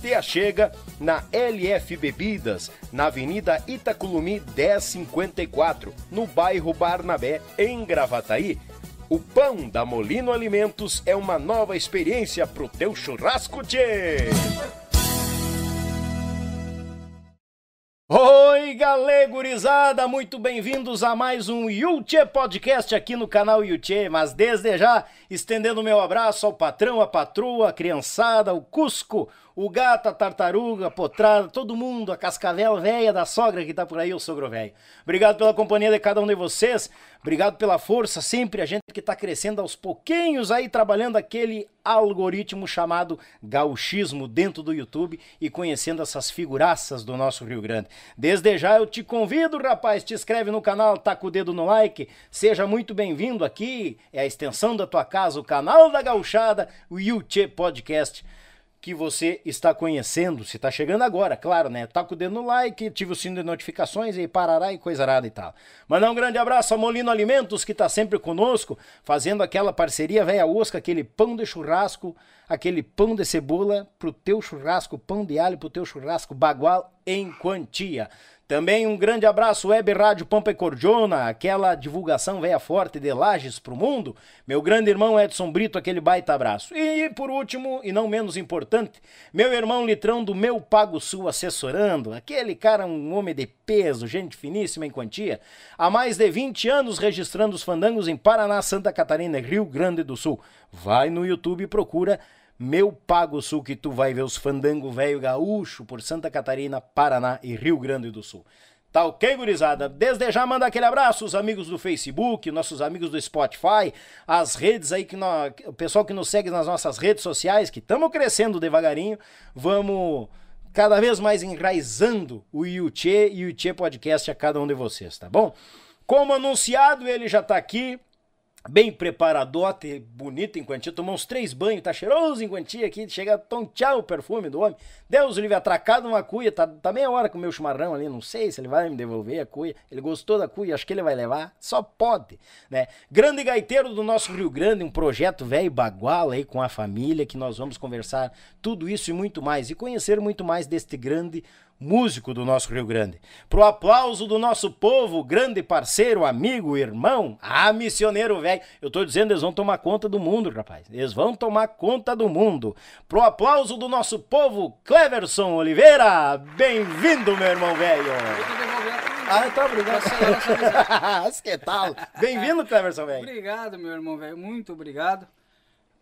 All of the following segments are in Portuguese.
Te achega na LF Bebidas, na Avenida Itaculumi 1054, no bairro Barnabé, em Gravataí. O pão da Molino Alimentos é uma nova experiência pro teu churrasco, tchê! Oi, galegurizada, muito bem-vindos a mais um Yuchê Podcast aqui no canal Yuchê, mas desde já estendendo meu abraço ao patrão, a patroa, a criançada, o Cusco, o gato, a tartaruga, a potrada, todo mundo, a cascavel velha da sogra que tá por aí, o sogro velho. Obrigado pela companhia de cada um de vocês, obrigado pela força, sempre a gente que tá crescendo aos pouquinhos aí, trabalhando aquele algoritmo chamado gauchismo dentro do YouTube e conhecendo essas figuraças do nosso Rio Grande. Desde já eu te convido, rapaz, te inscreve no canal, com o dedo no like, seja muito bem-vindo aqui, é a extensão da tua casa, o canal da gauchada, o YouTube Podcast que você está conhecendo, se está chegando agora, claro, né? Tá com o dedo no like, ativa o sino de notificações e parará e coisa arada e tal. Mandar um grande abraço a Molino Alimentos, que está sempre conosco, fazendo aquela parceria velha osca, aquele pão de churrasco, aquele pão de cebola pro teu churrasco, pão de alho pro teu churrasco, bagual em quantia. Também um grande abraço, Web Rádio Pampa e Cordiona, aquela divulgação veia forte de Lages pro mundo. Meu grande irmão Edson Brito, aquele baita abraço. E por último, e não menos importante, meu irmão Litrão do Meu Pago Sul assessorando, aquele cara, um homem de peso, gente finíssima em quantia, há mais de 20 anos registrando os fandangos em Paraná, Santa Catarina e Rio Grande do Sul. Vai no YouTube e procura meu Pago Sul, que tu vai ver os fandango velho gaúcho por Santa Catarina, Paraná e Rio Grande do Sul. Tá ok, gurizada? Desde já manda aquele abraço, os amigos do Facebook, nossos amigos do Spotify, as redes aí que nós, o pessoal que nos segue nas nossas redes sociais, que estamos crescendo devagarinho, vamos cada vez mais enraizando o Yuchê e o Yuchê Podcast a cada um de vocês, tá bom? Como anunciado, ele já tá aqui, bem preparadote, bonito em quantia, tomou uns três banhos, tá cheiroso em quantia aqui, chega a tontear o perfume do homem. Deus livre, atracado uma cuia, tá, tá meia hora com o meu chimarrão ali, não sei se ele vai me devolver a cuia. Ele gostou da cuia, acho que ele vai levar, só pode, né? Grande gaiteiro do nosso Rio Grande, um projeto velho bagual aí com a família, que nós vamos conversar tudo isso e muito mais, e conhecer muito mais deste grande músico do nosso Rio Grande. Pro aplauso do nosso povo, grande parceiro, amigo, irmão, ah, missioneiro velho. Eu tô dizendo, eles vão tomar conta do mundo, rapaz. Eles vão tomar conta do mundo. Pro aplauso do nosso povo, Cleverson Oliveira. Bem-vindo, meu irmão velho. Ah, então obrigado. que tal? Bem-vindo, Cleverson velho. Obrigado, meu irmão velho. Muito obrigado.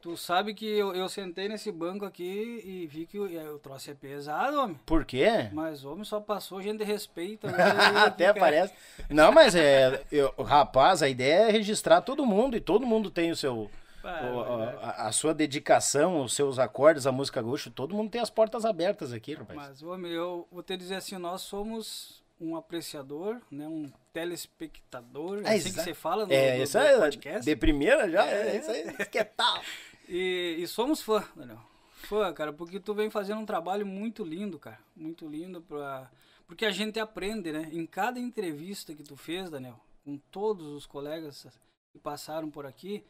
Tu sabe que eu, eu sentei nesse banco aqui e vi que o, o troço é pesado, homem. Por quê? Mas o homem só passou gente de respeito. né? Até parece. Não, mas é. eu- rapaz, a ideia é registrar todo mundo e todo mundo tem o seu. O- mas- a, a sua dedicação, os seus acordes, a música gaúcha, todo mundo tem as portas abertas aqui, rapaz. Mas, homem, eu vou te dizer assim, nós somos um apreciador, né? Um telespectador, é Ah, assim que você fala no, é, no- isso no podcast. de primeira já? É, É. isso aí. Que tal? E, e somos fã, Daniel. Fã, cara, porque tu vem fazendo um trabalho muito lindo, cara. Muito lindo pra... Porque a gente aprende, né? Em cada entrevista que tu fez, Daniel, com todos os colegas que passaram por aqui,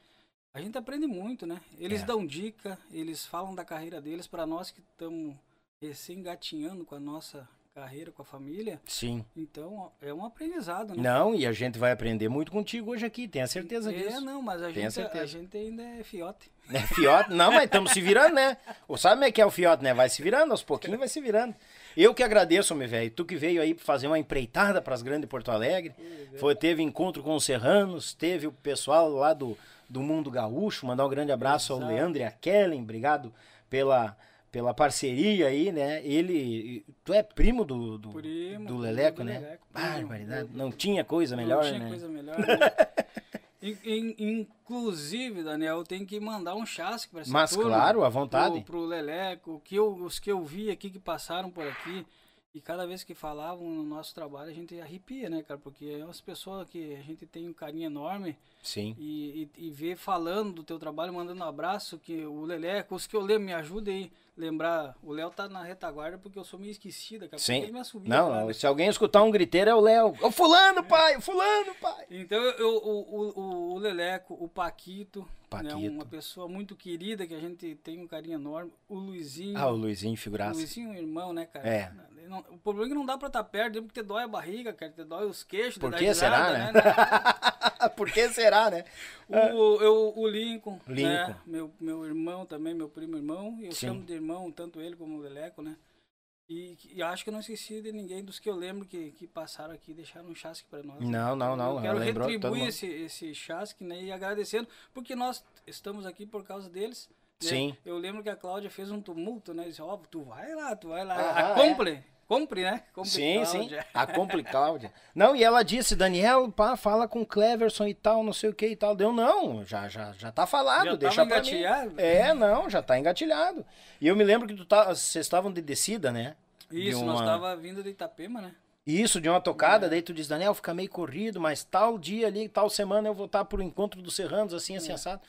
a gente aprende muito, né? Eles É. dão dica, eles falam da carreira deles para nós que estamos recém gatinhando com a nossa carreira, com a família. Sim. Então, é um aprendizado, né? Não, e a gente vai aprender muito contigo hoje aqui, tenha certeza É, disso. não, mas a gente, a certeza. gente ainda é fiote. É fiote? Não, mas estamos se virando, né? Ou sabe como é que é o fiote, né? Vai se virando, aos pouquinhos vai se virando. Eu que agradeço, meu velho. Tu que veio aí fazer uma empreitada para as grandes Porto Alegre. Foi, teve encontro com os serranos, teve o pessoal lá do, do Mundo Gaúcho. Mandar um grande abraço ao Exato. Leandro e a Kellen. Obrigado pela, pela parceria aí, né? Ele. Tu é primo do, do, Primo, do Leleco, do né? Barbaridade. Não tinha coisa melhor, não tinha né? coisa melhor. Né? In- in- inclusive, Daniel, eu tenho que mandar um chasque para essa Mas turma, claro, à vontade. Pro, pro Leleco, que eu, os que eu vi aqui que passaram por aqui. E cada vez que falavam no nosso trabalho, a gente arrepia, né, cara? Porque é umas pessoas que a gente tem um carinho enorme. Sim. E, e, e ver falando do teu trabalho, mandando um abraço, que o Leleco, os que eu lembro, me ajudem aí. Lembrar, o Léo tá na retaguarda porque eu sou meio esquecida, cara. Sim. Ele me assobia, Não, cara. não, se alguém escutar um griteiro é o Léo. Ô, fulano, pai! Fulano, pai! Então, eu, o, o, o, o Leleco, o Paquito, né, Paquito. uma pessoa muito querida que a gente tem um carinho enorme. O Luizinho. Ah, o Luizinho o figuraça. Luizinho é um irmão, né, cara? É. Não- o problema é que não dá pra estar perto, porque te dói a barriga, cara, te dói os queixos. Por que será, risada, né? né? Por que será, né? O, eu, o Lincoln, Lincoln. Né? Meu, meu irmão também, meu primo irmão. Eu Sim. chamo de irmão, tanto ele como o Leleco, né? E, e acho que eu não esqueci de ninguém dos que eu lembro que, que passaram aqui deixaram um chasque pra nós. né? Não, não, não. Eu quero lembrou retribuir esse, esse chasque, né? E agradecendo, porque nós estamos aqui por causa deles. né? Sim. Eu lembro que a Cláudia fez um tumulto, né? Disse, ó, tu vai lá, tu vai lá. Ah, a compre, compre, né? Compre Sim, sim. Cláudia. A Compli Cláudia. Não, e ela disse, Daniel, pá, fala com o Cleverson e tal, não sei o que e tal. Deu, não, já, já, já tá falado, Já deixa pra mim. É, não, já tá engatilhado. E eu me lembro que tu tá, vocês estavam de descida, né? De Isso, uma- nós tava vindo de Itapema, né? Isso, de uma tocada, daí tu diz, Daniel, fica meio corrido, mas tal dia ali, tal semana eu vou estar pro encontro dos serranos, assim, assim, É. assado.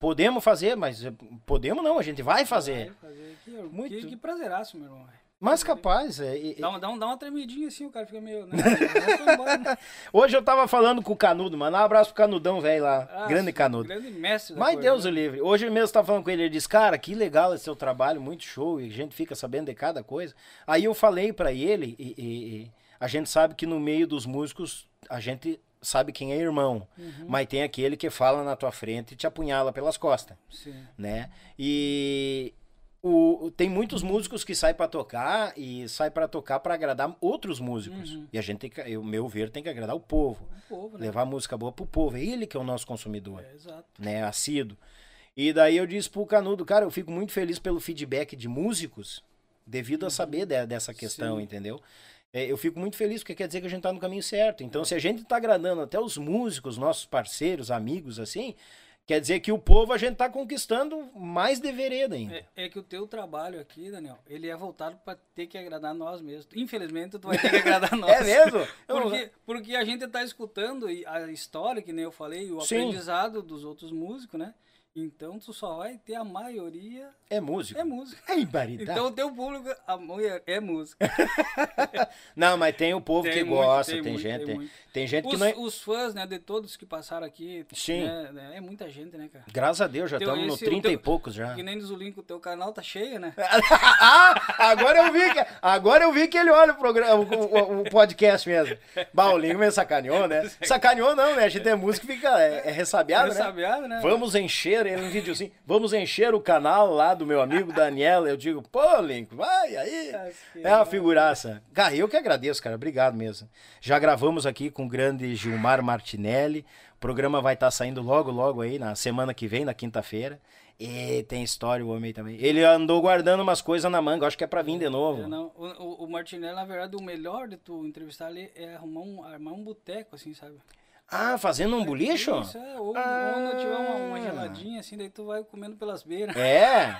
Podemos fazer, mas eh, podemos não, a gente vai fazer. Vai fazer ó. Muito. Que, que prazeraço, meu irmão. Mas capaz, é, é, Dá uma, dá, dá uma tremidinha assim, o cara fica meio. Né? Embora, né? Hoje eu tava falando com o Canudo, mano. Um abraço pro Canudão, velho lá. Ah, grande Canudo. Grande mestre Mas coisa, Deus né? o livre. Hoje mesmo tava falando com ele, ele disse, cara, que legal esse seu trabalho, muito show, e a gente fica sabendo de cada coisa. Aí eu falei pra ele, e, e- e a gente sabe que no meio dos músicos, a gente sabe quem é irmão, Uhum. mas tem aquele que fala na tua frente e te apunhala pelas costas, Sim. né? E o, tem muitos músicos que saem pra tocar e saem pra tocar pra agradar outros músicos. Uhum. E a gente, tem que, o meu ver, tem que agradar o povo. O povo, né? Levar música boa pro povo. É ele que é o nosso consumidor, É, exato. né? Assíduo. E daí eu disse pro Canudo, cara, eu fico muito feliz pelo feedback de músicos, devido a saber de- dessa questão, Sim. entendeu? É, eu fico muito feliz porque quer dizer que a gente tá no caminho certo. Então, se a gente tá agradando até os músicos, nossos parceiros, amigos, assim, quer dizer que o povo a gente tá conquistando mais de vereda ainda. É, é que o teu trabalho aqui, Daniel, ele é voltado pra ter que agradar nós mesmos. Infelizmente, tu vai ter que agradar nós. É mesmo? Porque, porque a gente tá escutando a história, que nem eu falei, o Sim. aprendizado dos outros músicos, né? Então tu só vai ter a maioria É músico. é música. É ibaridade. Então o teu público, a maioria é música. Não, mas tem o povo Tem que muito, gosta, tem tem, muito, gente, tem tem, muito. tem gente que Os, não é... os fãs, né, de todos que passaram aqui, Sim. né, né, é muita gente, né, cara? Graças a Deus, já estamos no esse- o 30 e teu- poucos já. Que nem diz o link, o teu canal tá cheio, né? ah, agora eu vi que agora eu vi que ele olha o programa, o, o- o podcast mesmo. Baulinho me sacaneou, né? Sacaneou não, né? A gente é músico fica é, é ressabiado, né? Ressabiado, né? Vamos encher, ele um vídeo assim, vamos encher o canal lá do meu amigo Daniel. Eu digo, pô, Lincoln, vai aí. É uma figuraça. Cara, eu que agradeço, cara. Obrigado mesmo. Já gravamos aqui com o grande Gilmar Martinelli. O programa vai estar saindo logo, logo aí, na semana que vem, na quinta-feira. E tem história o homem também. Ele andou guardando umas coisas na manga, acho que é pra vir de novo. É, não, o, o, Martinelli, na verdade, o melhor de tu entrevistar ali é arrumar um, armar um boteco, assim, sabe? Ah, fazendo um bolicho? Isso, é, ou, Ah. ou não tiver uma, uma geladinha, assim, daí tu vai comendo pelas beiras. É.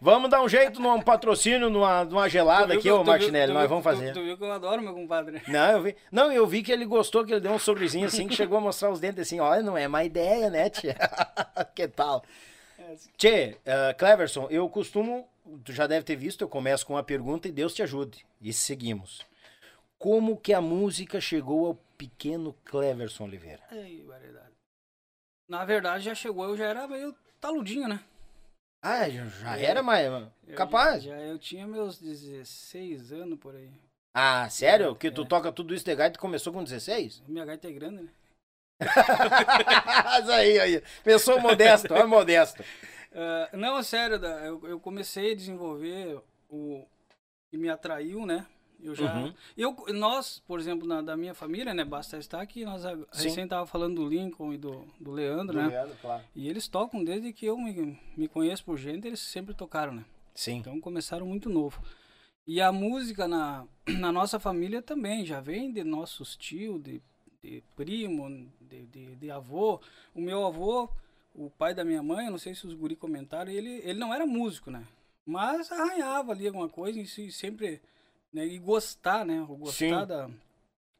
Vamos dar um jeito num patrocínio numa, numa gelada Tu viu aqui, ô tu viu- Martinelli. tu Nós viu- vamos tu- fazer. Tu, viu que eu adoro meu compadre. Não, eu vi. Não, eu vi que ele gostou, que ele deu um sorrisinho assim, que chegou a mostrar os dentes assim, olha, não é má ideia, né, tia? que tal? Tchê, uh, Cleverson, eu costumo, tu já deve ter visto, eu começo com uma pergunta e Deus te ajude. E seguimos. Como que a música chegou ao pequeno Cleverson Oliveira? Ei, variedade. Na verdade, já chegou, eu já era meio taludinho, né? Ah, já já era, mas capaz. Já, já eu tinha meus 16 anos por aí. Ah, sério? Que tu É. toca tudo isso de gaita começou com 16? Minha gaita é grande, né? Mas aí, aí. Pensou modesto, olha modesto. Ah, não, sério, eu, eu comecei a desenvolver o que me atraiu, né? Eu já. Uhum. Eu, nós, por exemplo, na, da minha família, né? Basta estar aqui, nós a, recém tava falando do Lincoln e do, do Leandro, né? claro. E eles tocam desde que eu me, me conheço por gente, eles sempre tocaram, né? Sim. Então começaram muito novo. E a música na, na nossa família também, já vem de nossos tios, de, de primo, de, de, de avô. O meu avô, o pai da minha mãe, eu não sei se os guri comentaram, ele, ele não era músico, né? Mas arranhava ali alguma coisa e se- sempre né? E gostar, né? O gostar Sim. da.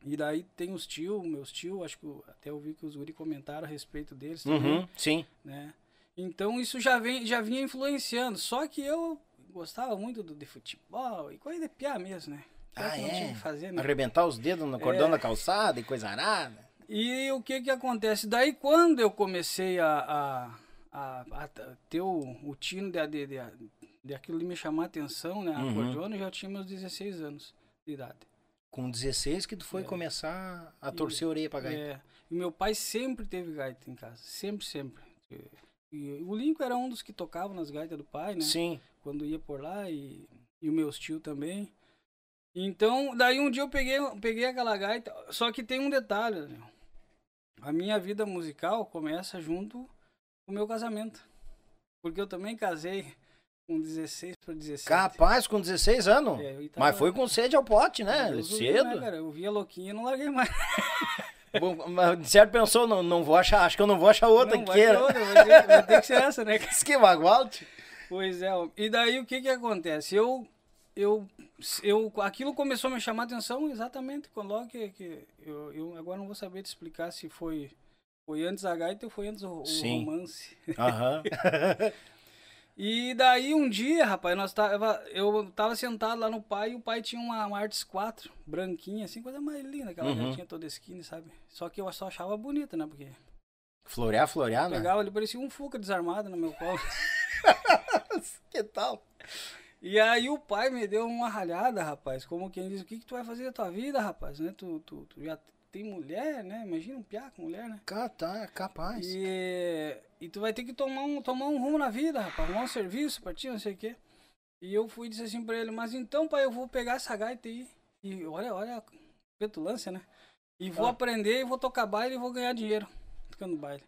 E daí tem os tio, meus tio, acho que até eu vi que os guri comentaram a respeito deles também, Uhum, sim. né? Então isso já vem, já vinha influenciando. Só que eu gostava muito do, de futebol e coisa de piar mesmo, né? Piá Ah, é? fazer, né? Arrebentar os dedos no cordão É. da calçada e coisa arada. E o que que acontece? Daí quando eu comecei a, a, a, a ter o, o tino de, de, de, de aquilo de me chamar a atenção, né? A Uhum. acordeona, eu já tinha meus 16 anos de idade. Com 16 que tu foi É. começar a torcer a orelha pra gaita. É, e meu pai sempre teve gaita em casa, sempre, sempre. E, e o Lincoln era um dos que tocava nas gaitas do pai, né? Sim. Quando ia por lá e, e o meus tio também. Então, daí um dia eu peguei, peguei aquela gaita, só que tem um detalhe, Daniel. A minha vida musical começa junto com o meu casamento. Porque eu também casei com 16 para 17. Capaz, com 16 anos. É, eu Mas foi com sede ao pote, né? Deus o Cedo. livre, né, cara? Eu via louquinha e não larguei mais. Bom, mas de certo pensou, não, não vou achar, acho que eu não vou achar outra Não, que queira. outra, vai ter, vai ter que ser essa, né? cara? Que bagualte. Pois é. E daí o que que acontece? Eu, eu, eu, aquilo começou a me chamar a atenção exatamente quando que, que eu, eu agora não vou saber te explicar se foi, foi antes a gaita ou foi antes o, o romance. Aham. E daí um dia, rapaz, nós tava, eu tava sentado lá no pai e o pai tinha uma, uma Arts 4, branquinha, assim, coisa mais linda, aquela Uhum. gatinha toda skinny, sabe? Só que eu só achava bonita, né? Porque Florear, florear, né? pegava ele, parecia um Fuca desarmado no meu colo. Que tal? E aí o pai me deu uma ralhada, rapaz. Como quem diz, o que, que tu vai fazer da tua vida, rapaz? Né? Tu, tu, tu já tem mulher, né? Imagina um piá com mulher, né? Cá, tá, capaz. E, e tu vai ter que tomar um, tomar um rumo na vida, rapaz. Arrumar um serviço pra ti, não sei o quê. E eu fui e disse assim pra ele, mas então, pai, eu vou pegar essa gaita aí. E olha, olha a petulância, né? E vou Ah. aprender, e vou tocar baile e vou ganhar dinheiro tocando baile.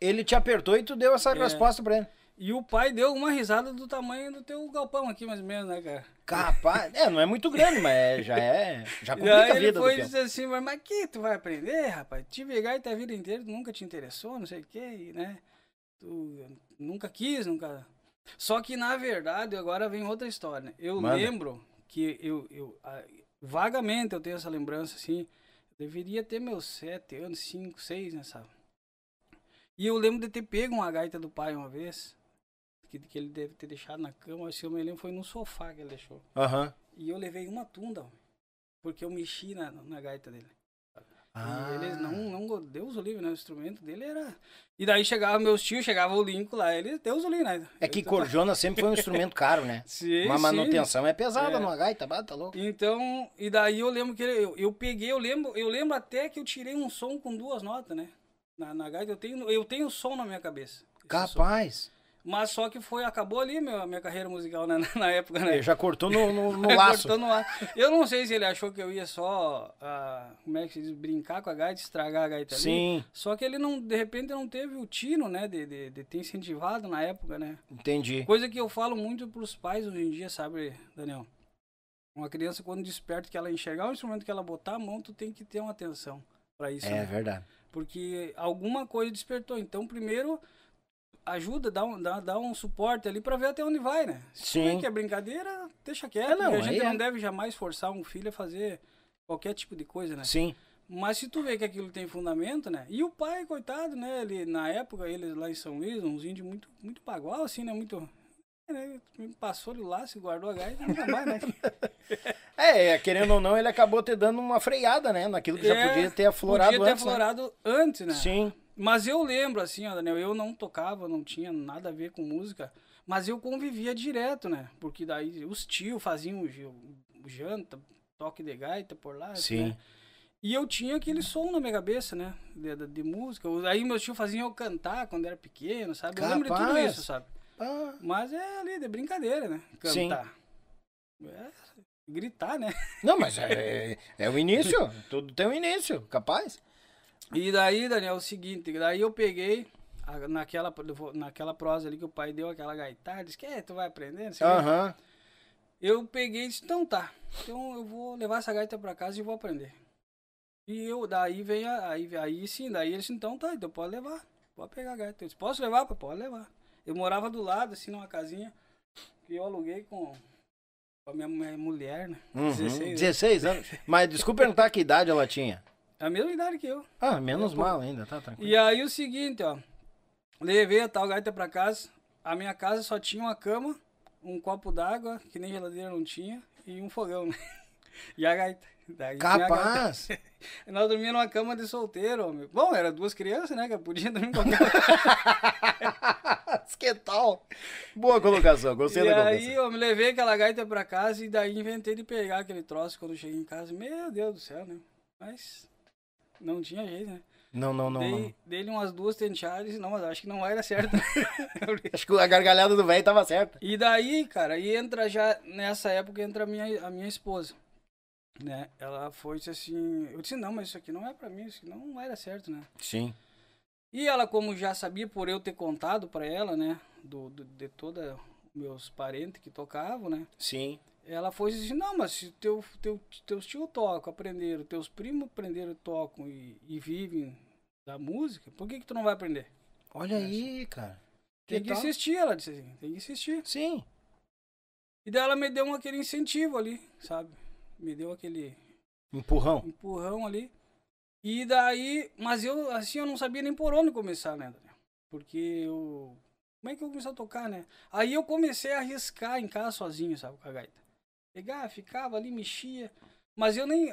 Ele te apertou e tu deu essa É. resposta pra ele. E o pai deu uma risada do tamanho do teu galpão aqui, mais ou menos, né, cara? Capaz. É, não é muito grande, mas é- já é. Já E complica aí a ele vida do foi e disse assim, mas, mas que tu vai aprender, rapaz? Tive gaita a vida inteira, tu nunca te interessou, não sei o que, né? Tu nunca quis, nunca... Só que, na verdade, agora vem outra história, né? Eu Manda. lembro que eu, eu vagamente eu tenho essa lembrança, assim, deveria ter meus sete anos, cinco, seis, né, sabe? E eu lembro de ter pego uma gaita do pai uma vez, que, que ele deve ter deixado na cama, se eu me lembro, foi no sofá que ele deixou. Aham. E eu levei uma tunda, porque eu mexi na, na gaita dele. Ah. E eles não, não, Deus o livre, né? O instrumento dele era. E daí chegava meus tios, chegava o Lincoln lá, ele, Deus o livre, né? É que Eu- corjona sempre foi um instrumento caro, né? Sim, Uma sim. manutenção é pesada É. numa gaita, bah, tá louco. Então, e daí eu lembro que eu, eu peguei, eu lembro, eu lembro até que eu tirei um som com duas notas, né? Na, na gaita eu tenho, eu tenho som na minha cabeça. esse som. Mas só que foi, acabou ali meu, minha carreira musical né? na época, né? Ele já cortou no, no, no laço. Cortou no ar. Eu não sei se ele achou que eu ia só, ah, como é que se diz, brincar com a gaita, estragar a gaita ali. Sim, Só que ele não, de repente, não teve o tino, né, de, de, de ter incentivado na época, né? entendi. Coisa que eu falo muito pros pais hoje em dia, sabe, Daniel? Uma criança, quando desperta, que ela enxergar o instrumento que ela botar a mão, tu tem que ter uma atenção pra isso, É né? verdade. Porque alguma coisa despertou. Então, primeiro, ajuda, dá um, dá, dá um suporte ali pra ver até onde vai, né? Se Sim. que é brincadeira, deixa quieto. É, não, a gente aí não é. deve jamais forçar um filho a fazer qualquer tipo de coisa, né? Sim. Mas se tu vê que aquilo tem fundamento, né? E o pai, coitado, né? Ele, na época, eles lá em São Luís, uns índios muito, muito bagual, assim, né? Muito. Né? Passou ali lá, se guardou a gaita, nunca mais, né? É, querendo ou não, ele acabou te dando uma freada, né? Naquilo que já É, podia ter aflorado Podia ter antes. né? aflorado antes, né? Sim. Mas eu lembro, assim, ó, Daniel, eu não tocava, não tinha nada a ver com música, mas eu convivia direto, né? Porque daí os tios faziam o janta, toque de gaita por lá. Sim. né? E eu tinha aquele som na minha cabeça, né? De, de, de música. Aí meus tios faziam eu cantar quando era pequeno, sabe? Eu lembro de tudo Capaz. isso, sabe? Ah, Mas é ali, de brincadeira, né? Sim. Cantar. É, gritar, né? não, mas é, é o início. Tudo tem um início, capaz. E daí, Daniel, é o seguinte, daí eu peguei naquela, naquela prosa ali que o pai deu aquela gaitada, disse que é, tu vai aprender, não sei o quê. Aham. Eu peguei e disse, então tá, então eu vou levar essa gaita pra casa e vou aprender. E eu, daí vem aí, aí sim, daí ele disse, então tá, então pode levar, pode pegar a gaita. Eu disse, posso levar? Pode levar. Eu morava do lado, assim, numa casinha, que eu aluguei com, A minha, minha mulher, né? Uhum, 16. 16 anos. Mas desculpa perguntar que idade ela tinha. A mesma idade que eu. Ah, menos É, mal ainda, tá tranquilo. E aí o seguinte, ó. Levei a tal gaita pra casa. A minha casa só tinha uma cama, um copo d'água, que nem geladeira não tinha, e um fogão, né? E a gaita. Daí a gaita. Capaz! Nós dormíamos numa cama de solteiro, homem. Bom, era duas crianças, né? Que podia dormir qualquer que tal? Boa colocação, gostei E da aí colocação. eu me levei aquela gaita pra casa e daí inventei de pegar aquele troço quando eu cheguei em casa. Meu Deus do céu, né? Mas não tinha jeito, né? Não, não, não, dei, não. Dei-lhe umas duas tenteadas, não, mas acho que não vai dar certo. Acho que a gargalhada do velho tava certa. e daí, cara, e entra já, nessa época entra a minha, a minha esposa. Né? Ela foi disse assim, eu disse, não, mas isso aqui não é pra mim, isso aqui não dar certo, né? Sim. E ela, como já sabia por eu ter contado pra ela, né? Do, do- de todos meus parentes que tocavam, né? Sim. Ela foi disse, não, mas se teu, teu, teus tios tocam, aprenderam, teus primos aprenderam, tocam e, e vivem da música, por que que tu não vai aprender? Olha aí, cara. Que Tem que tal? insistir, ela disse assim, tem que insistir. Sim. E daí ela me deu um, aquele incentivo ali, sabe? Me deu aquele Empurrão. empurrão ali. E daí, mas eu, assim, eu não sabia nem por onde começar, né? Daniel? Porque eu. Como é que eu começar a tocar, né? Aí eu comecei a arriscar em casa sozinho, sabe, com a gaita. Pegar, ficava ali, mexia. Mas eu nem.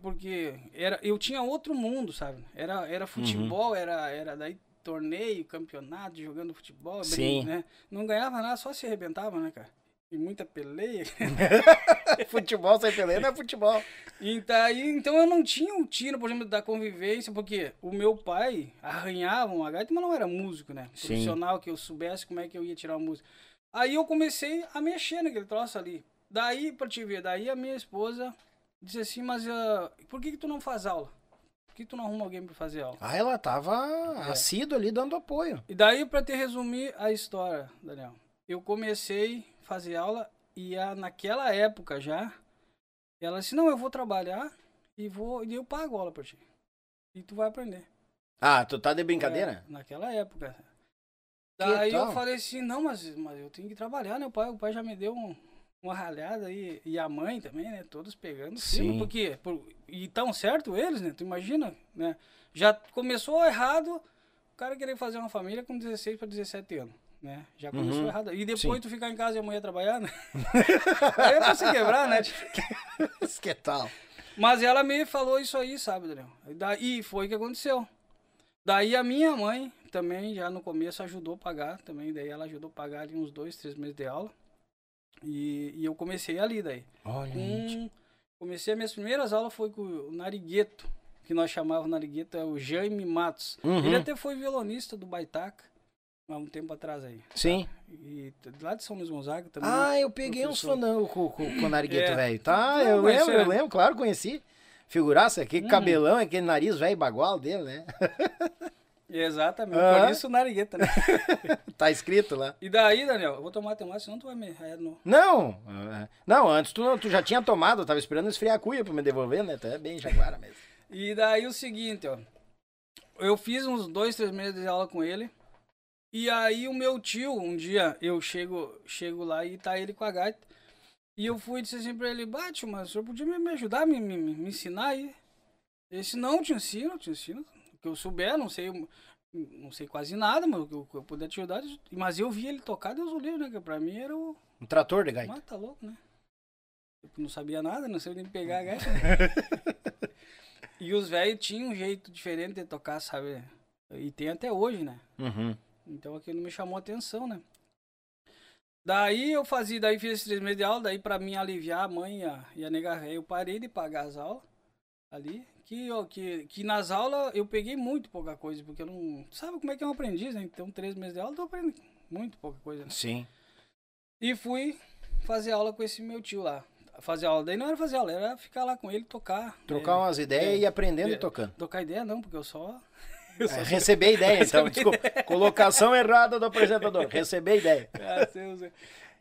Porque era, eu tinha outro mundo, sabe? Era, era futebol, era, era daí torneio, campeonato, jogando futebol, Sim. né? Não ganhava nada, só se arrebentava, né, cara? E muita peleia. futebol sem peleia não é futebol. Então, aí, então eu não tinha um tiro, por exemplo, da convivência, porque o meu pai arranhava uma gaita, mas não era músico, né? Sim. Profissional, que eu soubesse como é que eu ia tirar uma música. Aí eu comecei a mexer naquele troço ali. Daí, pra te ver, daí a minha esposa disse assim, mas ah, por que que tu não faz aula? Por que tu não arruma alguém pra fazer aula? Ah, ela tava É. assídua ali dando apoio. E daí, pra te resumir a história, Daniel, eu comecei a fazer aula e a, naquela época já, ela disse, não, eu vou trabalhar e vou e eu pago aula pra ti. E tu vai aprender. Ah, tu tá de brincadeira? É, naquela época. Daí eu falei assim, não, mas, mas eu tenho que trabalhar, né? O pai, o pai já me deu um- uma ralhada aí, e a mãe também, né? Todos pegando Sim. porque por, e tão certo eles, né? Tu imagina, né? Já começou errado o cara querer fazer uma família com 16 para 17 anos, né? Já começou Uhum. errado. E depois Sim. tu ficar em casa e amanhã trabalhar, né? aí é pra se quebrar, né? que tal? Mas ela me falou isso aí, sabe, Daniel? E daí foi o que aconteceu. Daí a minha mãe também, já no começo, ajudou a pagar também. Daí ela ajudou a pagar ali uns dois, três meses de aula. E, e eu comecei ali daí. Olha. Com, comecei as minhas primeiras aulas foi com o Narigueto, que nós chamávamos Narigueto, é o Jaime Matos. Uhum. Ele até foi violonista do Baitaca, há um tempo atrás aí. Sim. E t- lá de São Luís Gonzaga também. Ah, eu peguei uns fandangos com, com, com o Narigueto, É. velho. Tá, Não, eu lembro, é- eu lembro, claro, conheci. Figuraça, aquele Hum. cabelão, aquele nariz velho bagual dele, né? Exatamente, Ah. por isso o Narigueta, né? tá escrito lá. E daí, Daniel, eu vou tomar tomate, senão tu vai me... É, no... Não, ah, não, antes tu, tu já tinha tomado, eu tava esperando esfriar a cuia pra me devolver, né? Tu é bem jaguara mesmo. E daí o seguinte, ó. Eu fiz uns dois, três meses de aula com ele. E aí o meu tio, um dia, eu chego, chego lá e tá ele com a gaita. E eu fui e disse assim pra ele, bate, mas o senhor podia me, ajudar, me, me, me ensinar aí? Ele disse, não, eu te ensino, eu te ensino. Que eu souber, não sei, não sei quase nada, mas o que eu, puder te ajudar. Mas eu vi ele tocar, Deus o livre, né? Que pra mim era o... Um trator de gaita. Mas tá louco, né? Eu não sabia nada, não sabia nem pegar a gaita. né? e os velhos tinham um jeito diferente de tocar, sabe? E tem até hoje, né? Uhum. Então aquilo me chamou a atenção, né? Daí eu fazia, daí fiz três meses de aula, daí pra mim aliviar a mãe e a, e a nega véia, eu parei de pagar as aulas ali. Que, ó, que, que nas aulas eu peguei muito pouca coisa, porque eu não. Sabe como é que é um aprendiz, né? Então, três meses de aula, eu tô aprendendo muito pouca coisa. Né? Sim. E fui fazer aula com esse meu tio lá. Fazer aula, daí não era fazer aula, era ficar lá com ele, tocar. Trocar é, umas ideias é, e aprendendo é. e tocando. Tocar ideia não, porque eu só. Eu É, receber ideia, então, desculpa. Colocação errada do apresentador. Receber ideia. Ah.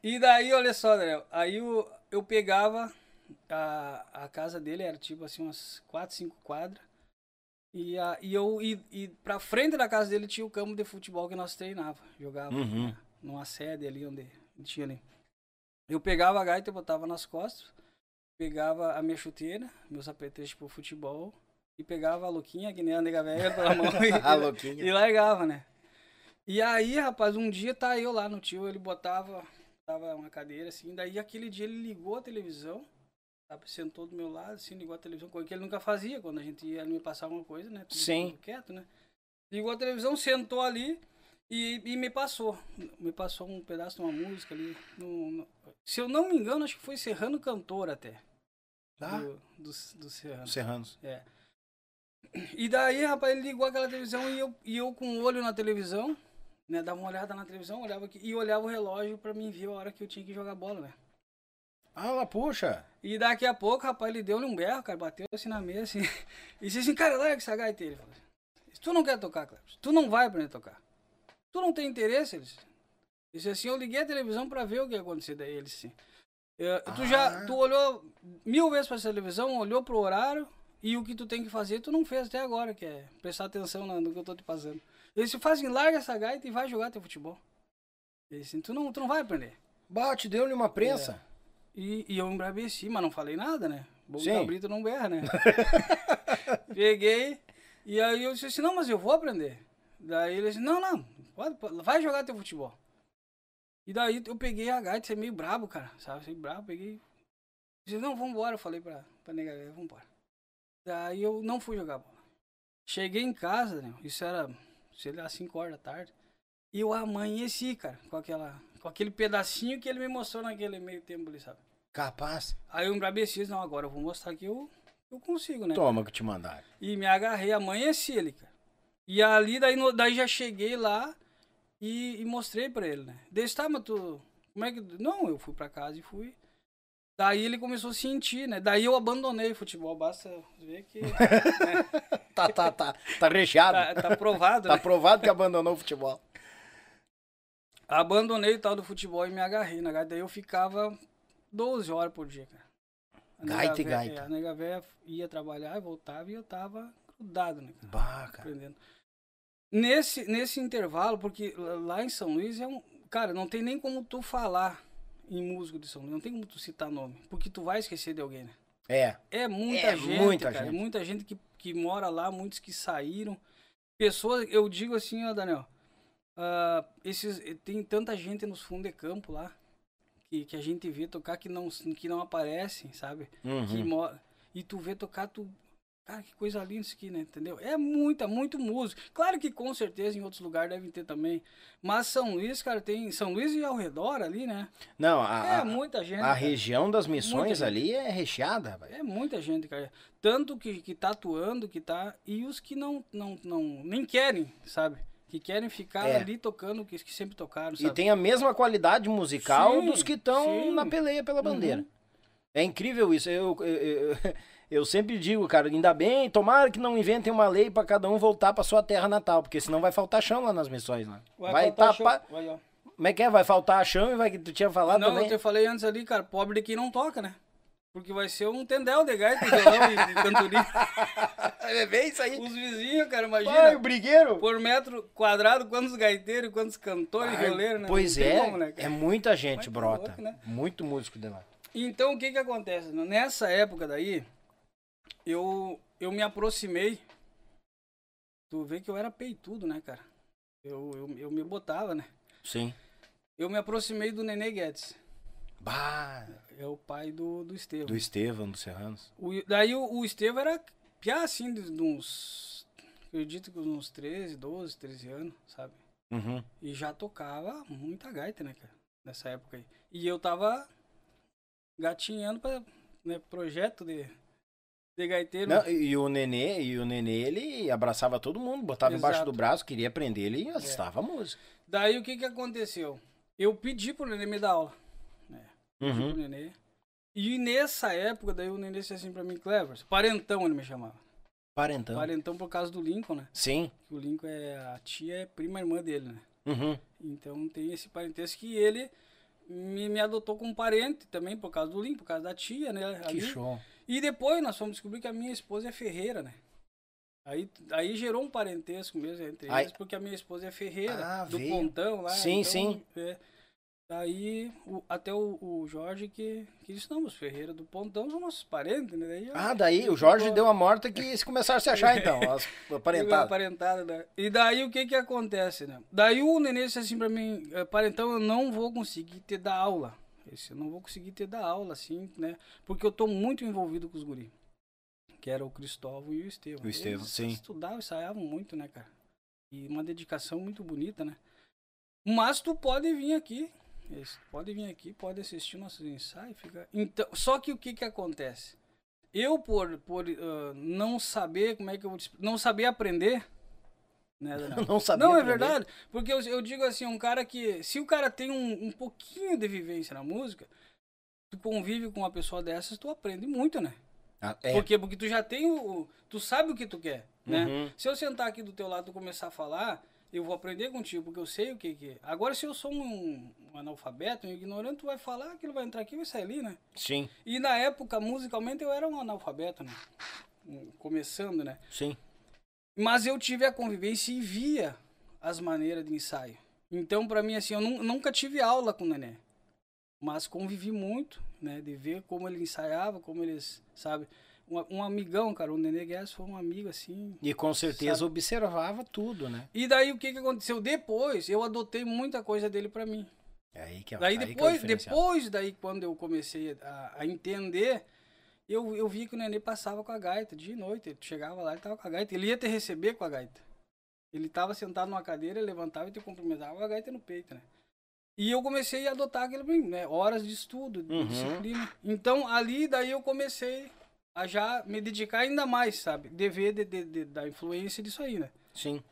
E daí, olha só, Daniel, aí eu, eu pegava a, a casa dele, era tipo assim, umas 4, 5 quadras. E, a, e eu e, e pra frente da casa dele tinha o campo de futebol que nós treinava, jogava, Uhum. né, numa sede ali onde tinha ali. Eu pegava a gaita e botava nas costas, pegava a minha chuteira, meus apetrechos pro futebol, e pegava a louquinha, que nem a nega velha, pela mão, e, A louquinha. e largava, né? E aí, rapaz, um dia tá eu lá no tio, ele botava, tava uma cadeira assim, daí aquele dia ele ligou a televisão, sabe, sentou do meu lado, assim, ligou a televisão, coisa que ele nunca fazia quando a gente ia me passar alguma coisa, né? Tudo- Sim. quieto, né? Ligou a televisão, sentou ali e, e me passou. Me passou um pedaço de uma música ali. no- no- se eu não me engano, acho que foi Serrano Cantor até. Ah, Do, do, do Serrano. Serranos. É. E daí, rapaz, ele ligou aquela televisão e eu, e eu com o olho na televisão, né? Dava uma olhada na televisão, olhava aqui, e olhava o relógio pra mim ver a hora que eu tinha que jogar bola, né? Ah, lá, puxa. E daqui a pouco, rapaz, ele deu-lhe um berro, cara, bateu assim na mesa, assim, e disse assim, cara, larga essa gaita. Ele falou assim, tu não quer tocar, Cleber, tu não vai aprender a tocar. Tu não tem interesse, ele disse. Disse assim, eu liguei a televisão pra ver o que ia acontecer daí, ele disse assim. "Eh, tu já, Ah. tu olhou mil vezes pra televisão, olhou pro horário, e o que tu tem que fazer, tu não fez até agora, que é prestar atenção na- no que eu tô te passando. Ele disse, faz assim, larga essa gaita e vai jogar teu futebol. Ele disse, tu não, tu não vai aprender. Bate, deu-lhe uma prensa. E, e eu embrabeci, mas não falei nada, né? Bom Sim. cabrito não berra, né? Peguei, e aí eu disse assim, não, mas eu vou aprender. Daí ele disse, não, não, pode, pode, vai jogar teu futebol. E daí eu peguei a gaita, você é meio brabo, cara, sabe? Você é brabo, peguei. Disse, não, vambora, eu falei pra, pra nega, vambora. Daí eu não fui jogar bola. Cheguei em casa, né? Isso era, sei lá, 5 horas da tarde. E eu amanheci, cara, com aquela. Com aquele pedacinho que ele me mostrou naquele meio tempo ali, sabe? Capaz. Aí eu embrabeci, disse, não, agora eu vou mostrar que eu, eu consigo, né? Toma que te mandaram. E me agarrei, amanheci ele, cara. E ali, daí, daí já cheguei lá e, e mostrei pra ele, né? Desse, tá, mas tu... Como é que... Não, eu fui pra casa e fui. Daí ele começou a sentir, né? Daí eu abandonei o futebol, basta ver que... né? Tá, tá, tá. Tá recheado. tá, tá provado, Tá né? provado que abandonou o futebol. Abandonei o tal do futebol e me agarrei, né? Daí eu ficava 12 horas por dia, cara. A Gaita e gaita. é, A nega véia ia trabalhar e voltava e eu tava grudado, né? cara? Bah, cara. aprendendo. Nesse, nesse intervalo, porque lá- lá em São Luís é um. Cara, não tem nem como tu falar em músico de São Luís, não tem como tu citar nome, porque tu vai esquecer de alguém, né? É. É muita É gente, muita cara. gente. É muita gente que, que mora lá, muitos que saíram. Pessoas, eu digo assim, ó, Daniel. Ah, esses, tem tanta gente nos fundos de campo lá que, que a gente vê tocar que não, que não aparecem, sabe? Que Uhum. mo- E tu vê tocar, tu. Cara, que coisa linda isso aqui, né? Entendeu? É muita, muito músico. Claro que com certeza em outros lugares devem ter também. Mas São Luís, cara, tem. São Luís e ao redor ali, né? Não, a, É muita gente. a cara. região das missões ali é recheada, rapaz. É muita gente, cara. Tanto que, que tá atuando, que tá. E os que não, não, não nem querem, sabe? Que querem ficar É. ali tocando, que, que sempre tocaram, E sabe? tem a mesma qualidade musical Sim, dos que estão na peleia pela bandeira. Uhum. É incrível isso. Eu, eu, eu, eu sempre digo, cara, ainda bem, tomara que não inventem uma lei pra cada um voltar pra sua terra natal, porque senão vai faltar chão lá nas missões. Lá. Vai, faltar tapar. show- vai, ó. Como é que é? Vai faltar chão e vai. Tu tinha falado Não, também? eu te falei antes ali, cara, pobre de quem não toca, né? Porque vai ser um tendel de gaita, violão e, cantoria. É bem isso aí. Os vizinhos, cara, Vai, imagina. o brigueiro. Por metro quadrado, quantos gaiteiros, quantos cantores, Vai, violeiros, né? Pois Não é, como, né, é muita gente, Vai tá brota. louco, né? Muito músico de lá. Então, o que que acontece? Nessa época daí, eu, eu me aproximei. Tu vê que eu era peitudo, né, cara? Eu, eu, eu me botava, né? Sim. Eu me aproximei do Nenê Guedes. Bah, É o pai do, do Estevam. do Estevam, dos Serranos. O, daí o, o Estevam era piá, assim, de, de uns... Acredito que uns 13, 12, 13 anos, sabe? Uhum. E já tocava muita gaita, né, cara? Nessa época aí. E eu tava gatinhando pra né, projeto de, de gaiteiro. Não, e o Nenê, e o Nenê, ele abraçava todo mundo, botava embaixo Exato. do braço, queria aprender, ele assistava a música. Daí o que que aconteceu? Eu pedi pro Nenê me dar aula. Uhum. pro Nenê. E nessa época, daí o Nenê disse assim pra mim, Clever, parentão ele me chamava. Parentão. Parentão por causa do Lincoln, né? Sim. O Lincoln é a tia é prima irmã dele, né? Uhum. Então tem esse parentesco que ele me, me adotou como parente também por causa do Lincoln, por causa da tia, né? Que ali. show. E depois nós fomos descobrir que a minha esposa é ferreira, né? Aí, aí gerou um parentesco mesmo entre Aí- eles, porque a minha esposa é ferreira, Ah, do veio. pontão lá. Sim, então, sim. é. Daí, o- até o, o Jorge que, que disse, não, os Ferreira do Pontão são nossos parentes, né? Daí, Ah, daí o Jorge deu a morta que se começaram a se achar então, as aparentadas. aparentada, né? E daí o que que acontece, né? Daí o Nenê disse assim pra mim, "Eh, parentão, eu não vou conseguir te dar aula. Esse, eu não vou conseguir te dar aula, assim, né? Porque eu tô muito envolvido com os guri. Que era o Cristóvão e o Estevão. O Estevão, Eles sim. estudavam, ensaiavam muito, né, cara? E uma dedicação muito bonita, né? Mas tu pode vir aqui. Pode vir aqui, pode assistir nossos ensaios. Fica... Então, só que o que que acontece? Eu, por, por ah, não saber como é que eu vou Não saber aprender. Né, Daniel? Não sabia Não, é aprender. verdade. Porque eu, eu digo assim, um cara que. Se o cara tem um, um pouquinho de vivência na música, tu convive com uma pessoa dessas, tu aprende muito, né? Ah, é. Por quê? Porque tu já tem o. Tu sabe o que tu quer, né? Uhum. Se eu sentar aqui do teu lado e começar a falar, eu vou aprender contigo, porque eu sei o que que é. Agora, se eu sou um, um analfabeto, um ignorante, tu vai falar, aquilo vai entrar aqui e vai sair ali, né? Sim, E na época, musicalmente, eu era um analfabeto, né? Começando, né? sim. Mas eu tive a convivência e via as maneiras de ensaio. Então, pra mim, assim, eu nu- nunca tive aula com o Nené. Mas convivi muito, né? De ver como ele ensaiava, como eles, sabe? Um, um amigão, cara, o Nenê Guedes foi um amigo, assim. E com certeza Sabe? observava tudo, né? E daí, o que que aconteceu? Depois, eu adotei muita coisa dele pra mim. É aí que é, Daí aí que é o depois, depois daí quando eu comecei a, a entender, eu, eu vi que o Nenê passava com a gaita dia e noite. Ele chegava lá, ele tava com a gaita. Ele ia te receber com a gaita. Ele tava sentado numa cadeira, levantava e te cumprimentava com a gaita no peito, né? E eu comecei a adotar mim, né? Horas de estudo, de Uhum. disciplina. Então, ali, daí eu comecei a já me dedicar ainda mais, sabe? Dever de, de- de- da influência disso aí, né? Sim.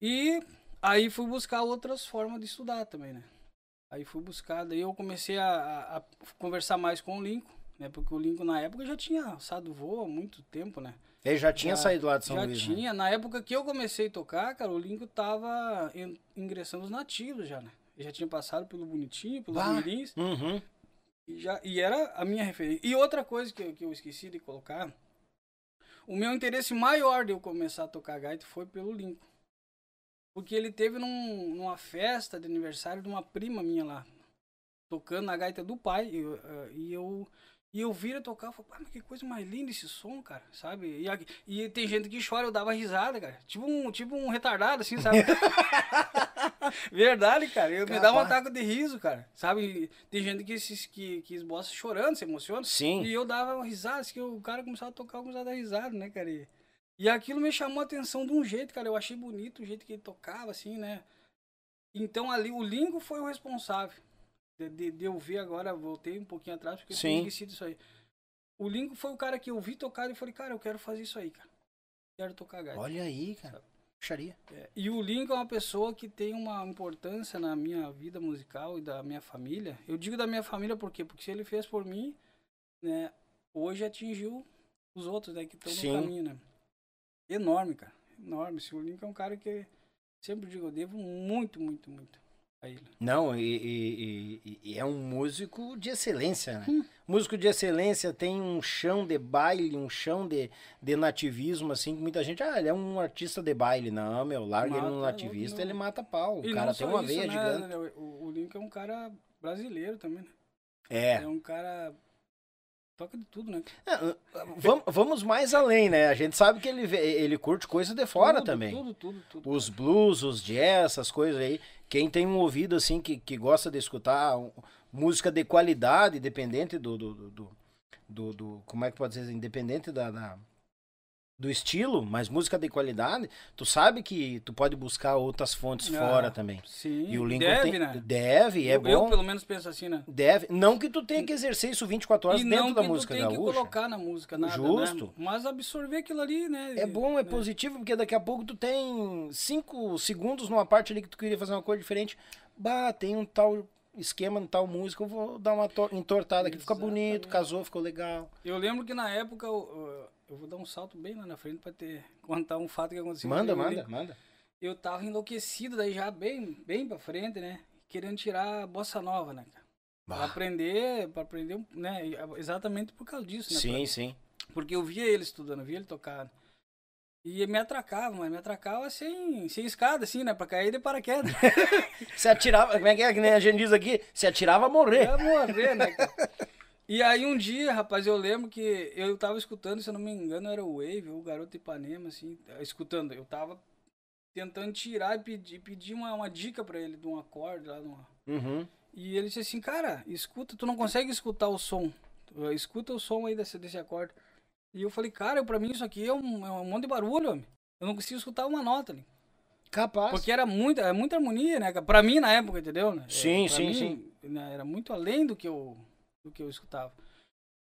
E aí fui buscar outras formas de estudar também, né? Aí fui buscar, daí eu comecei a, a- conversar mais com o Lincoln, né? Porque o Lincoln na época já tinha assado voo há muito tempo, né? Ele já tinha Já- saído lá de São já Luís, né? tinha. Na época que eu comecei a tocar, cara, o Lincoln tava ingressando os nativos já, né? Ele já tinha passado pelo Bonitinho, pelos Bah. Mirins, Uhum. E, já, e era a minha referência. E outra coisa que, eu- que eu esqueci de colocar, o meu interesse maior de eu começar a tocar gaita foi pelo Lincoln. Porque ele teve num- numa festa de aniversário de uma prima minha lá, tocando na gaita do pai, e eu, eh, e eu, e eu vi ele tocar, eu falei, "Pá, mas que coisa mais linda esse som, cara, sabe? E, aqui- e tem gente que chora, eu dava risada, cara, tipo um, tipo um retardado, assim, sabe? Verdade, cara. Eu me dá um ataque de riso, cara. Sabe? Tem gente que se, que, que esboça chorando, se emociona. Sim. E eu dava uma risada, assim, que o cara começava a tocar, eu começava a dar risada, né, cara? E, e aquilo me chamou a atenção de um jeito, cara. Eu achei bonito o jeito que ele tocava, assim, né? Então ali o Lingo foi o responsável. De, de, de eu ver agora, voltei um pouquinho atrás, porque eu Sim. tinha esquecido isso aí. O Lingo foi o cara que eu vi tocar e falei, cara, eu quero fazer isso aí, cara. Quero tocar gaita. Olha aí, cara. Puxaria. É, E o Lincoln é uma pessoa que tem uma importância na minha vida musical e da minha família. Eu digo da minha família por quê? Porque se ele fez por mim, né, hoje atingiu os outros, né, que estão no caminho, né? Enorme, cara. Enorme. Se o Lincoln é um cara que sempre digo, eu devo muito, muito, muito ele. Não, e, e- e- é um músico de excelência, né? Hum. Músico de excelência tem um chão de baile, um chão de, de nativismo, assim, que muita gente, ah, ele é um artista de baile. Não, meu, larga ele no Mata, nativista, não. ele mata pau. O E cara tem uma isso, veia né, gigante. O, o Lincoln é um cara brasileiro também, né? É. É um cara... Toca de tudo, né? É, Vamos, vamos mais além, né? A gente sabe que ele, ele curte coisa de fora Tudo, também. Tudo, tudo, tudo. Os blues, os jazz, essas coisas aí. Quem tem um ouvido assim que, que gosta de escutar música de qualidade, independente do, do, do, do- do- do- como é que pode dizer, independente da, da- do estilo, mas música de qualidade, tu sabe que tu pode buscar outras fontes Ah, fora também. Sim, E o Lincoln deve, tem, né? deve, é eu, bom. eu, pelo menos penso assim, né? Deve, não que tu tenha que exercer isso 24 horas e dentro não da que música tu tem que gaúcha. colocar na música nada, Justo. né? Mas absorver aquilo ali, né? É bom, é né? positivo, porque daqui a pouco tu tem cinco segundos numa parte ali que tu queria fazer uma coisa diferente. Bah, tem um tal esquema, um tal música, eu vou dar uma to- entortada aqui, fica bonito, casou, ficou legal. Eu lembro que na época, eu, eu- eu vou dar um salto bem lá na frente pra ter, contar um fato que aconteceu. Manda, Eu manda, lembro- manda. Eu tava enlouquecido daí já bem, bem pra frente, né? Querendo tirar a bossa nova, né, cara? Pra Bah. aprender, pra aprender, né? Exatamente por causa disso, né? Sim, Pra- sim. Porque eu via ele estudando, eu via ele tocar. E me atracava, mas me atracava sem, sem escada, assim, né? Pra cair de paraquedas. Se atirava, como é que é que nem a gente diz aqui? Se atirava a morrer. Ia morrer, né, cara? E aí um dia, rapaz, eu lembro que eu tava escutando, se eu não me engano, era o Wave, o Garoto Ipanema, assim, escutando. Eu tava tentando tirar e pedir, pedir uma, uma dica pra ele de um acorde lá. Uhum. E ele disse assim, cara, escuta, tu não consegue escutar o som. Escuta o som aí desse, desse acorde. E eu falei, cara, pra mim isso aqui é um, é um monte de barulho, homem. Eu não consigo escutar uma nota ali. Capaz. Porque era muita, é muita harmonia, né? Pra mim na época, entendeu? né? Sim, É, pra sim, mim, sim. né, Era muito além do que eu, do que eu escutava.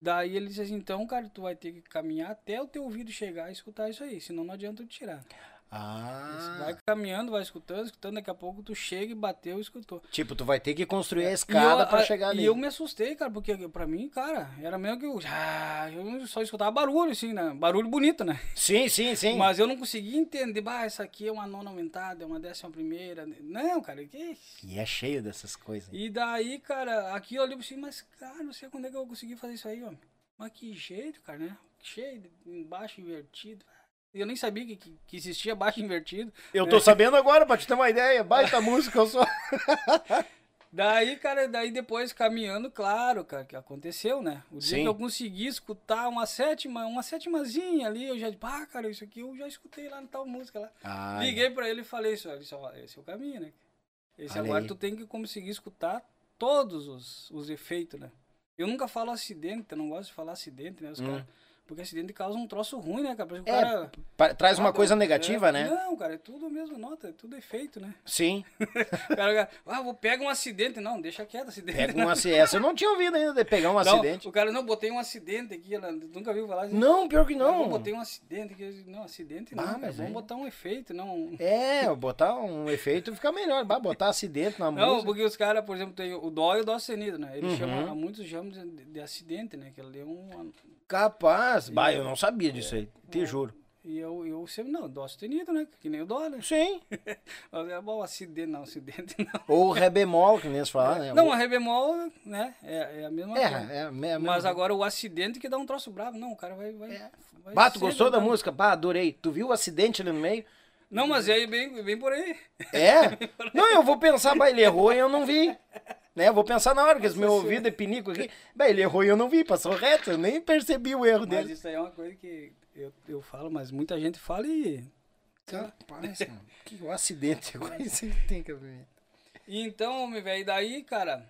Daí ele disse assim, então, cara, tu vai ter que caminhar até o teu ouvido chegar e escutar isso aí, senão não adianta tu tirar. Você Ah. Vai caminhando, vai escutando, escutando, daqui a pouco tu chega e bateu e escutou. Tipo, tu vai ter que construir a escada eu, pra a- chegar ali. E eu me assustei, cara, porque pra mim, cara, era mesmo que eu, ah, eu só escutava barulho, assim, né? Barulho bonito, né? Sim, sim, sim. Mas eu não conseguia entender, bah, essa aqui é uma nona aumentada, é uma décima primeira. Não, cara, que E é cheio dessas coisas. E daí, cara, aqui eu olhei assim, mas, cara, não sei quando é que eu vou conseguir fazer isso aí, ó. Mas que jeito, cara, né? Cheio, de baixo invertido. Eu nem sabia que, que, que existia baixo invertido. Eu tô sabendo agora, pra te ter uma ideia. Baita música, eu sou. Daí, cara, daí depois caminhando, claro, cara, que aconteceu, né? O dia Sim. que eu consegui escutar uma sétima, uma sétimazinha ali, eu já, ah, cara, isso aqui eu já escutei lá na tal música lá. Ai, Liguei pra ele e falei isso, ele disse, ó, esse é o caminho, né? Esse Olha agora aí. tu tem que conseguir escutar todos os, os efeitos, né? Eu nunca falo acidente, eu não gosto de falar acidente, né? Os Hum. cara- porque acidente causa um troço ruim, né, cara? É, cara... pa- traz uma Ah, coisa é, negativa, né? Não, cara, é tudo a mesma nota, é tudo efeito, né? Sim. O cara, ah, vou pegar um acidente. Não, deixa quieto, acidente. Pega não. um acidente. Essa eu não tinha ouvido ainda de pegar um Não, acidente. O cara, não, botei um acidente aqui, ela nunca viu falar assim. Não, pior que Não, não. botei um acidente aqui. Não, acidente não, Ah, cara, mas vamos é. botar um efeito, não... É, botar um efeito fica melhor. Bah, botar acidente na Não, música. porque os caras, por exemplo, tem o dó e o dó sustenido, né? Eles Uhum. chamam, muitos chamam de, de acidente, né? Que ele é um... Capaz. Bah, eu não sabia disso aí. Te juro. E eu, eu sempre, não, dó sustenido, né? Que nem o dó, né? Sim. Mas é bom, acidente não, acidente não. Ou ré bemol, que nem se falar, né? Não, a ré bemol, né? É, é a mesma É, coisa. é, a me- a Mas mesma- agora o acidente que dá um troço bravo. Não, o cara vai... vai, vai Bah, tu ser gostou da música? Bah, adorei. Tu viu o acidente ali no meio? Não, mas é bem, bem por aí. É? Não, eu vou pensar, bah, ele errou e eu não vi. Né? Eu vou pensar na hora, que esse meu ouvido é pinico aqui. Bah, ele errou e eu não vi, passou reto, eu nem percebi o erro Mas dele. isso aí é uma coisa que eu, eu falo, mas muita gente fala e... Rapaz, mano, que o acidente isso aí tem que ver. Então, meu velho, daí, cara,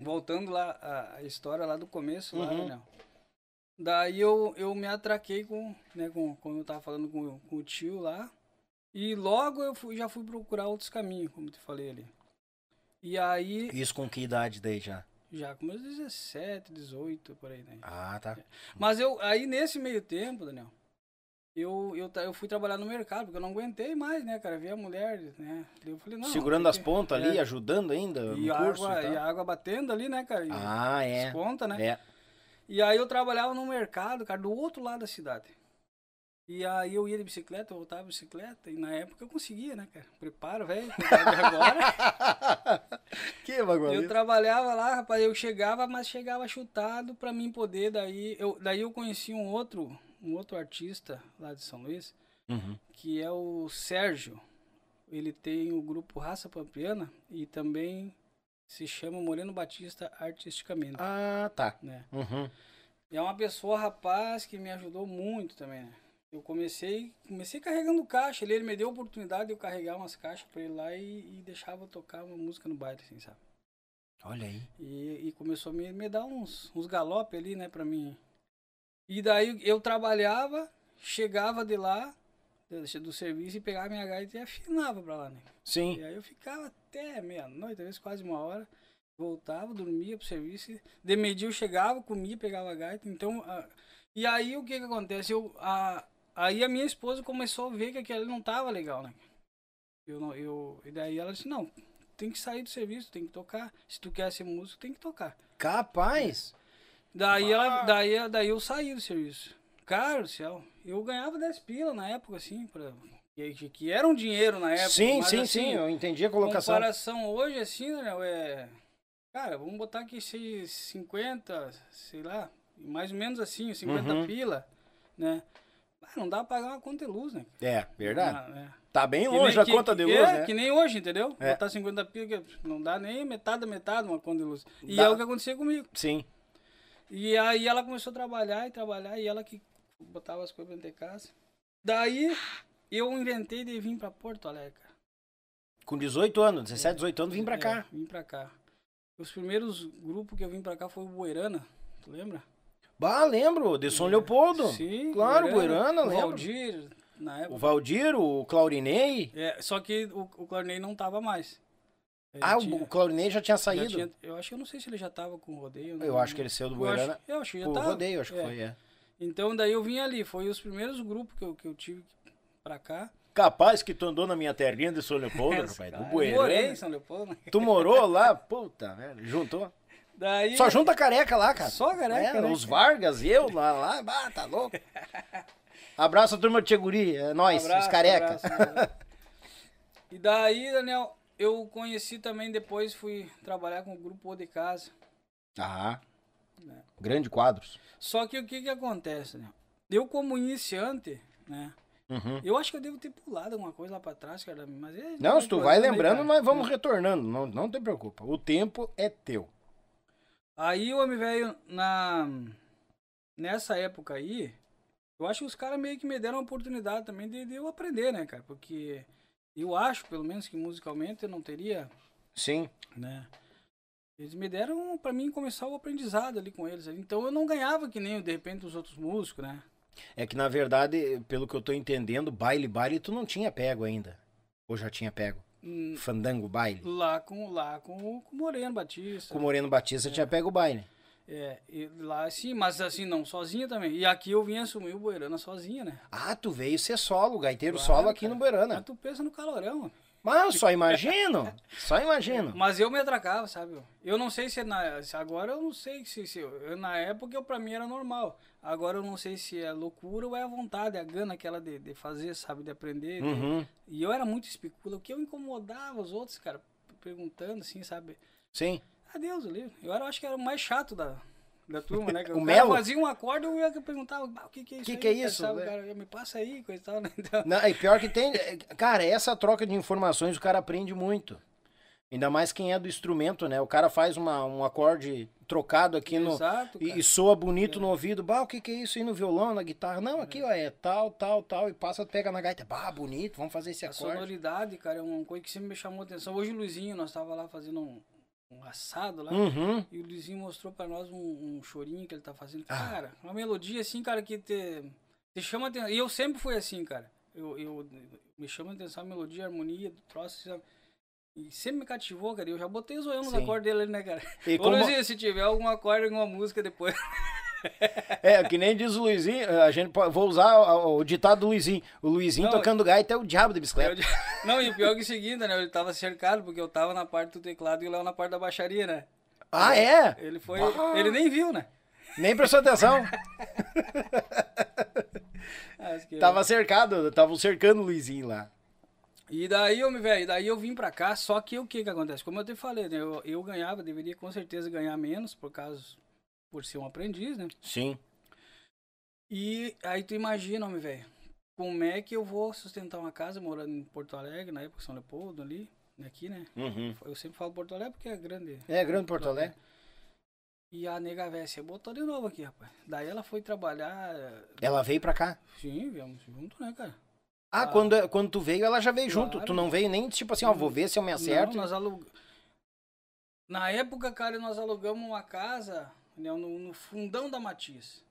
voltando lá, a, história lá do começo, lá, Uhum. né? Daí eu, eu me atraquei com, né, com, como eu tava falando com, o- com o tio lá. E logo eu fui, já fui procurar outros caminhos, como te falei ali. E aí, Isso com que idade daí já? já com meus 17, 18, por aí, né? Ah, tá. Mas eu, aí nesse meio tempo, Daniel, eu, eu, eu fui trabalhar no mercado, porque eu não aguentei mais, né, cara? Ver a mulher, né? Eu falei, não. Segurando as que- pontas ali, é. ajudando ainda E no a, curso água, e e a água batendo ali, né, cara? E Ah, é. Desconta, né? É. E aí eu trabalhava no mercado, cara, do outro lado da cidade. E aí eu ia de bicicleta, eu voltava de bicicleta, e na época eu conseguia, né, cara? Preparo, velho, agora. que bagulho. eu trabalhava lá, rapaz, eu chegava, mas chegava chutado pra mim poder, daí eu, daí eu conheci um outro, um outro artista lá de São Luís, Uhum. que é o Sérgio. Ele tem o grupo Raça Pampiana e também se chama Moreno Batista Artisticamente, Ah, tá. né? Uhum. É uma pessoa, rapaz, que me ajudou muito também, né? Eu comecei, comecei carregando caixa, ele, ele me deu a oportunidade de eu carregar umas caixas pra ele lá e, e deixava tocar uma música no baile, assim, sabe? Olha aí. E, e começou a me, me dar uns, uns galopes ali, né, pra mim. E daí eu trabalhava, chegava de lá, do, serviço, e pegava minha gaita e afinava pra lá, né? Sim. E aí eu ficava até meia-noite, às vezes quase uma hora. Voltava, dormia pro serviço. De meio-dia eu chegava, comia, pegava a gaita. Então, a- e aí o que que acontece? Eu, a, aí a minha esposa começou a ver que aquilo não tava legal, né? Eu, não- eu, e daí ela disse, não, tem que sair do serviço, tem que tocar. Se tu quer ser músico, tem que tocar. Capaz. Daí, ela, daí, daí eu saí do serviço. Cara do céu, eu ganhava 10 pila na época, assim, pra, que, que era um dinheiro na época. sim, mas, sim, assim, sim. Eu entendi a colocação. comparação hoje, assim, Daniel, é. Cara, vamos botar aqui sei, 50, sei lá, mais ou menos assim, 50 Uhum. pila, né? Ah, não dá pra pagar uma conta de luz, né? É, verdade. Ah, é. Tá bem longe a que- conta de luz, é, né? que nem hoje, entendeu? É. Botar 50 pila, não dá nem metade da metade uma conta de luz. E Dá. é o que acontecia comigo. Sim. E aí ela começou a trabalhar e trabalhar, e ela que botava as coisas dentro de casa. Daí eu inventei de vir pra Porto Alegre. Com 18 anos, 17, 18 anos, vim pra É, cá. vim pra cá. Os primeiros grupos que eu vim pra cá foi o Boerana, tu lembra? Bah, lembro, de São Leopoldo. Sim, Claro, Boerana, o lembro. Valdir, na O época. Valdir, o Claurinei. É, só que o, o Clarney não tava mais. Ele Ah, tinha- o, o Claurinei já tinha já saído. tinha- eu acho que eu não sei se ele já tava com o rodeio. Eu não- acho que ele saiu do eu acho- Boerana. Eu acho que já O tava. rodeio, acho que É. foi, é. Então daí eu vim ali, foi os primeiros grupos que eu, que eu tive pra cá. Capaz que tu andou na minha terrinha de São Leopoldo, rapaz. Cara, Do eu morei em. São Leopoldo. né? Tu morou lá? Puta, velho. Juntou? Daí, Só junta careca lá, cara. Só careca, É, né, Os? Vargas e eu lá, lá. Bah, tá louco. Abraço a turma de Tcheguri. É nóis, Abraço, os careca. abraço, abraço. e daí, Daniel, eu conheci também depois, fui trabalhar com o grupo O de Casa. Ah. Né. Grande quadros. Só que o que que acontece, né? Eu como iniciante, né? Uhum. Eu acho que eu devo ter pulado alguma coisa lá pra trás, cara. Mas é, Não, se tu vai lembrando, nós vamos retornando. Não, não te preocupa. O tempo é teu. Aí o homem velho, na... nessa época aí, eu acho que os caras meio que me deram a oportunidade também de, de eu aprender, né, cara? Porque eu acho, pelo menos, que musicalmente eu não teria, Sim. né? Eles me deram pra mim começar o aprendizado ali com eles. Então eu não ganhava que nem, de repente, os outros músicos, né? É que na verdade, pelo que eu tô entendendo, baile, baile, tu não tinha pego ainda. Ou já tinha pego? Hum, Fandango, baile. Lá com, lá com, o- com o Moreno Batista. Com o Moreno Batista tinha pego o baile. É, lá sim, mas assim, não, sozinha também. E aqui eu vim assumir o Boerana sozinha, né? Ah, tu veio ser solo, gaiteiro Claro, solo aqui cara. no Boerana. Mas tu pensa no calorão. Mas só imagino. Só imagino. Mas eu me atracava, sabe? Eu não sei se, é na, se agora eu não sei se, se eu, na época eu, pra mim era normal. Agora eu não sei se é loucura ou é a vontade, a gana aquela de, de fazer, sabe? De aprender. de- Uhum. E eu era muito especula, o que eu incomodava os outros, cara, perguntando assim, sabe? Sim. Adeus, ali. Eu era, acho que era o mais chato da, da turma, né? Que O cara Melo? fazia um acorde, eu ia perguntar, "Bah, o que que é isso Que aí, que é cara?" isso, Sabe, né? cara, me passa aí, coisa e tal, né? Então, Não, e pior que tem. é, Cara, essa troca de informações o cara aprende muito. Ainda mais quem é do instrumento, né? O cara faz uma, um acorde trocado aqui no. Exato, E, e soa bonito no ouvido. Bah, o que, que é isso aí no violão, na guitarra? Não, aqui, ó, é tal, tal, tal. E passa, pega na gaita. Bah, bonito, vamos fazer esse A acorde. sonoridade, cara, é uma coisa que sempre me chamou atenção. Hoje o Luizinho, nós tava lá fazendo um, um assado lá. Uhum. E o Luizinho mostrou pra nós um, um chorinho que ele tá fazendo. Ah. Cara, uma melodia assim, cara, que te, te chama atenção. E eu sempre fui assim, cara. Eu, eu me chama a atenção a melodia, a harmonia do troço, sabe? E sempre me cativou, cara. Eu já botei os olhos nos acordes dele né, cara? E Ô, como- Luizinho, se tiver algum acorde, alguma música depois. É, que nem diz o Luizinho, a gente pode, vou usar o, o ditado do Luizinho. O Luizinho Não, tocando gaita é o diabo da bicicleta. Eu- Não, e o pior é que o seguinte, né? Ele tava cercado, porque eu tava na parte do teclado e o Léo na parte da baixaria, né? Ah, é? Ele foi. Bah. Ele nem viu, né? Nem prestou atenção. Tava cercado, tava cercando o Luizinho lá. E daí, eu me velho, daí eu vim pra cá, só que o que que acontece? Como eu te falei, né? Eu, eu ganhava, deveria com certeza ganhar menos, por causa. Por ser um aprendiz, né? Sim. E aí tu imagina, homem, velho, como é que eu vou sustentar uma casa morando em Porto Alegre, na época São Leopoldo, ali, aqui, né? Uhum. Eu sempre falo Porto Alegre porque é grande. É, Grande Porto Alegre. E a nega Vessia botou de novo aqui, rapaz. Daí ela foi trabalhar. Ela veio pra cá. Sim, viemos junto, né, cara? Ah, Ah. quando, quando tu veio, ela já veio Claro. junto. Tu não veio nem tipo assim, ó, vou ver se eu me acerto. Não, nós alug... Na época, cara, nós alugamos uma casa né, no, no fundão da Matias.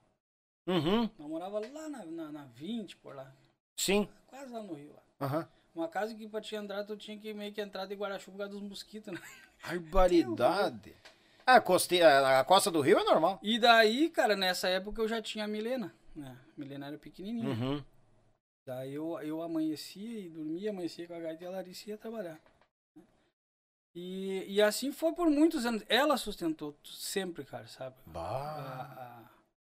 Uhum, Nós morava lá na, na, na 20, por lá. sim. Quase lá no Rio. Lá. Aham. Uma casa que pra te entrar, tu tinha que meio que entrar de guarda-chuva por causa dos mosquitos, né? Barbaridade. Ah, a a costa do rio é normal. E daí, cara, nessa época eu já tinha a Milena. Né? A Milena era pequenininha. Uhum. Daí eu, eu amanhecia e dormia, amanhecia com a gaita e a Larissa ia trabalhar. E, e assim foi por muitos anos. Ela sustentou sempre, cara, sabe? Bah.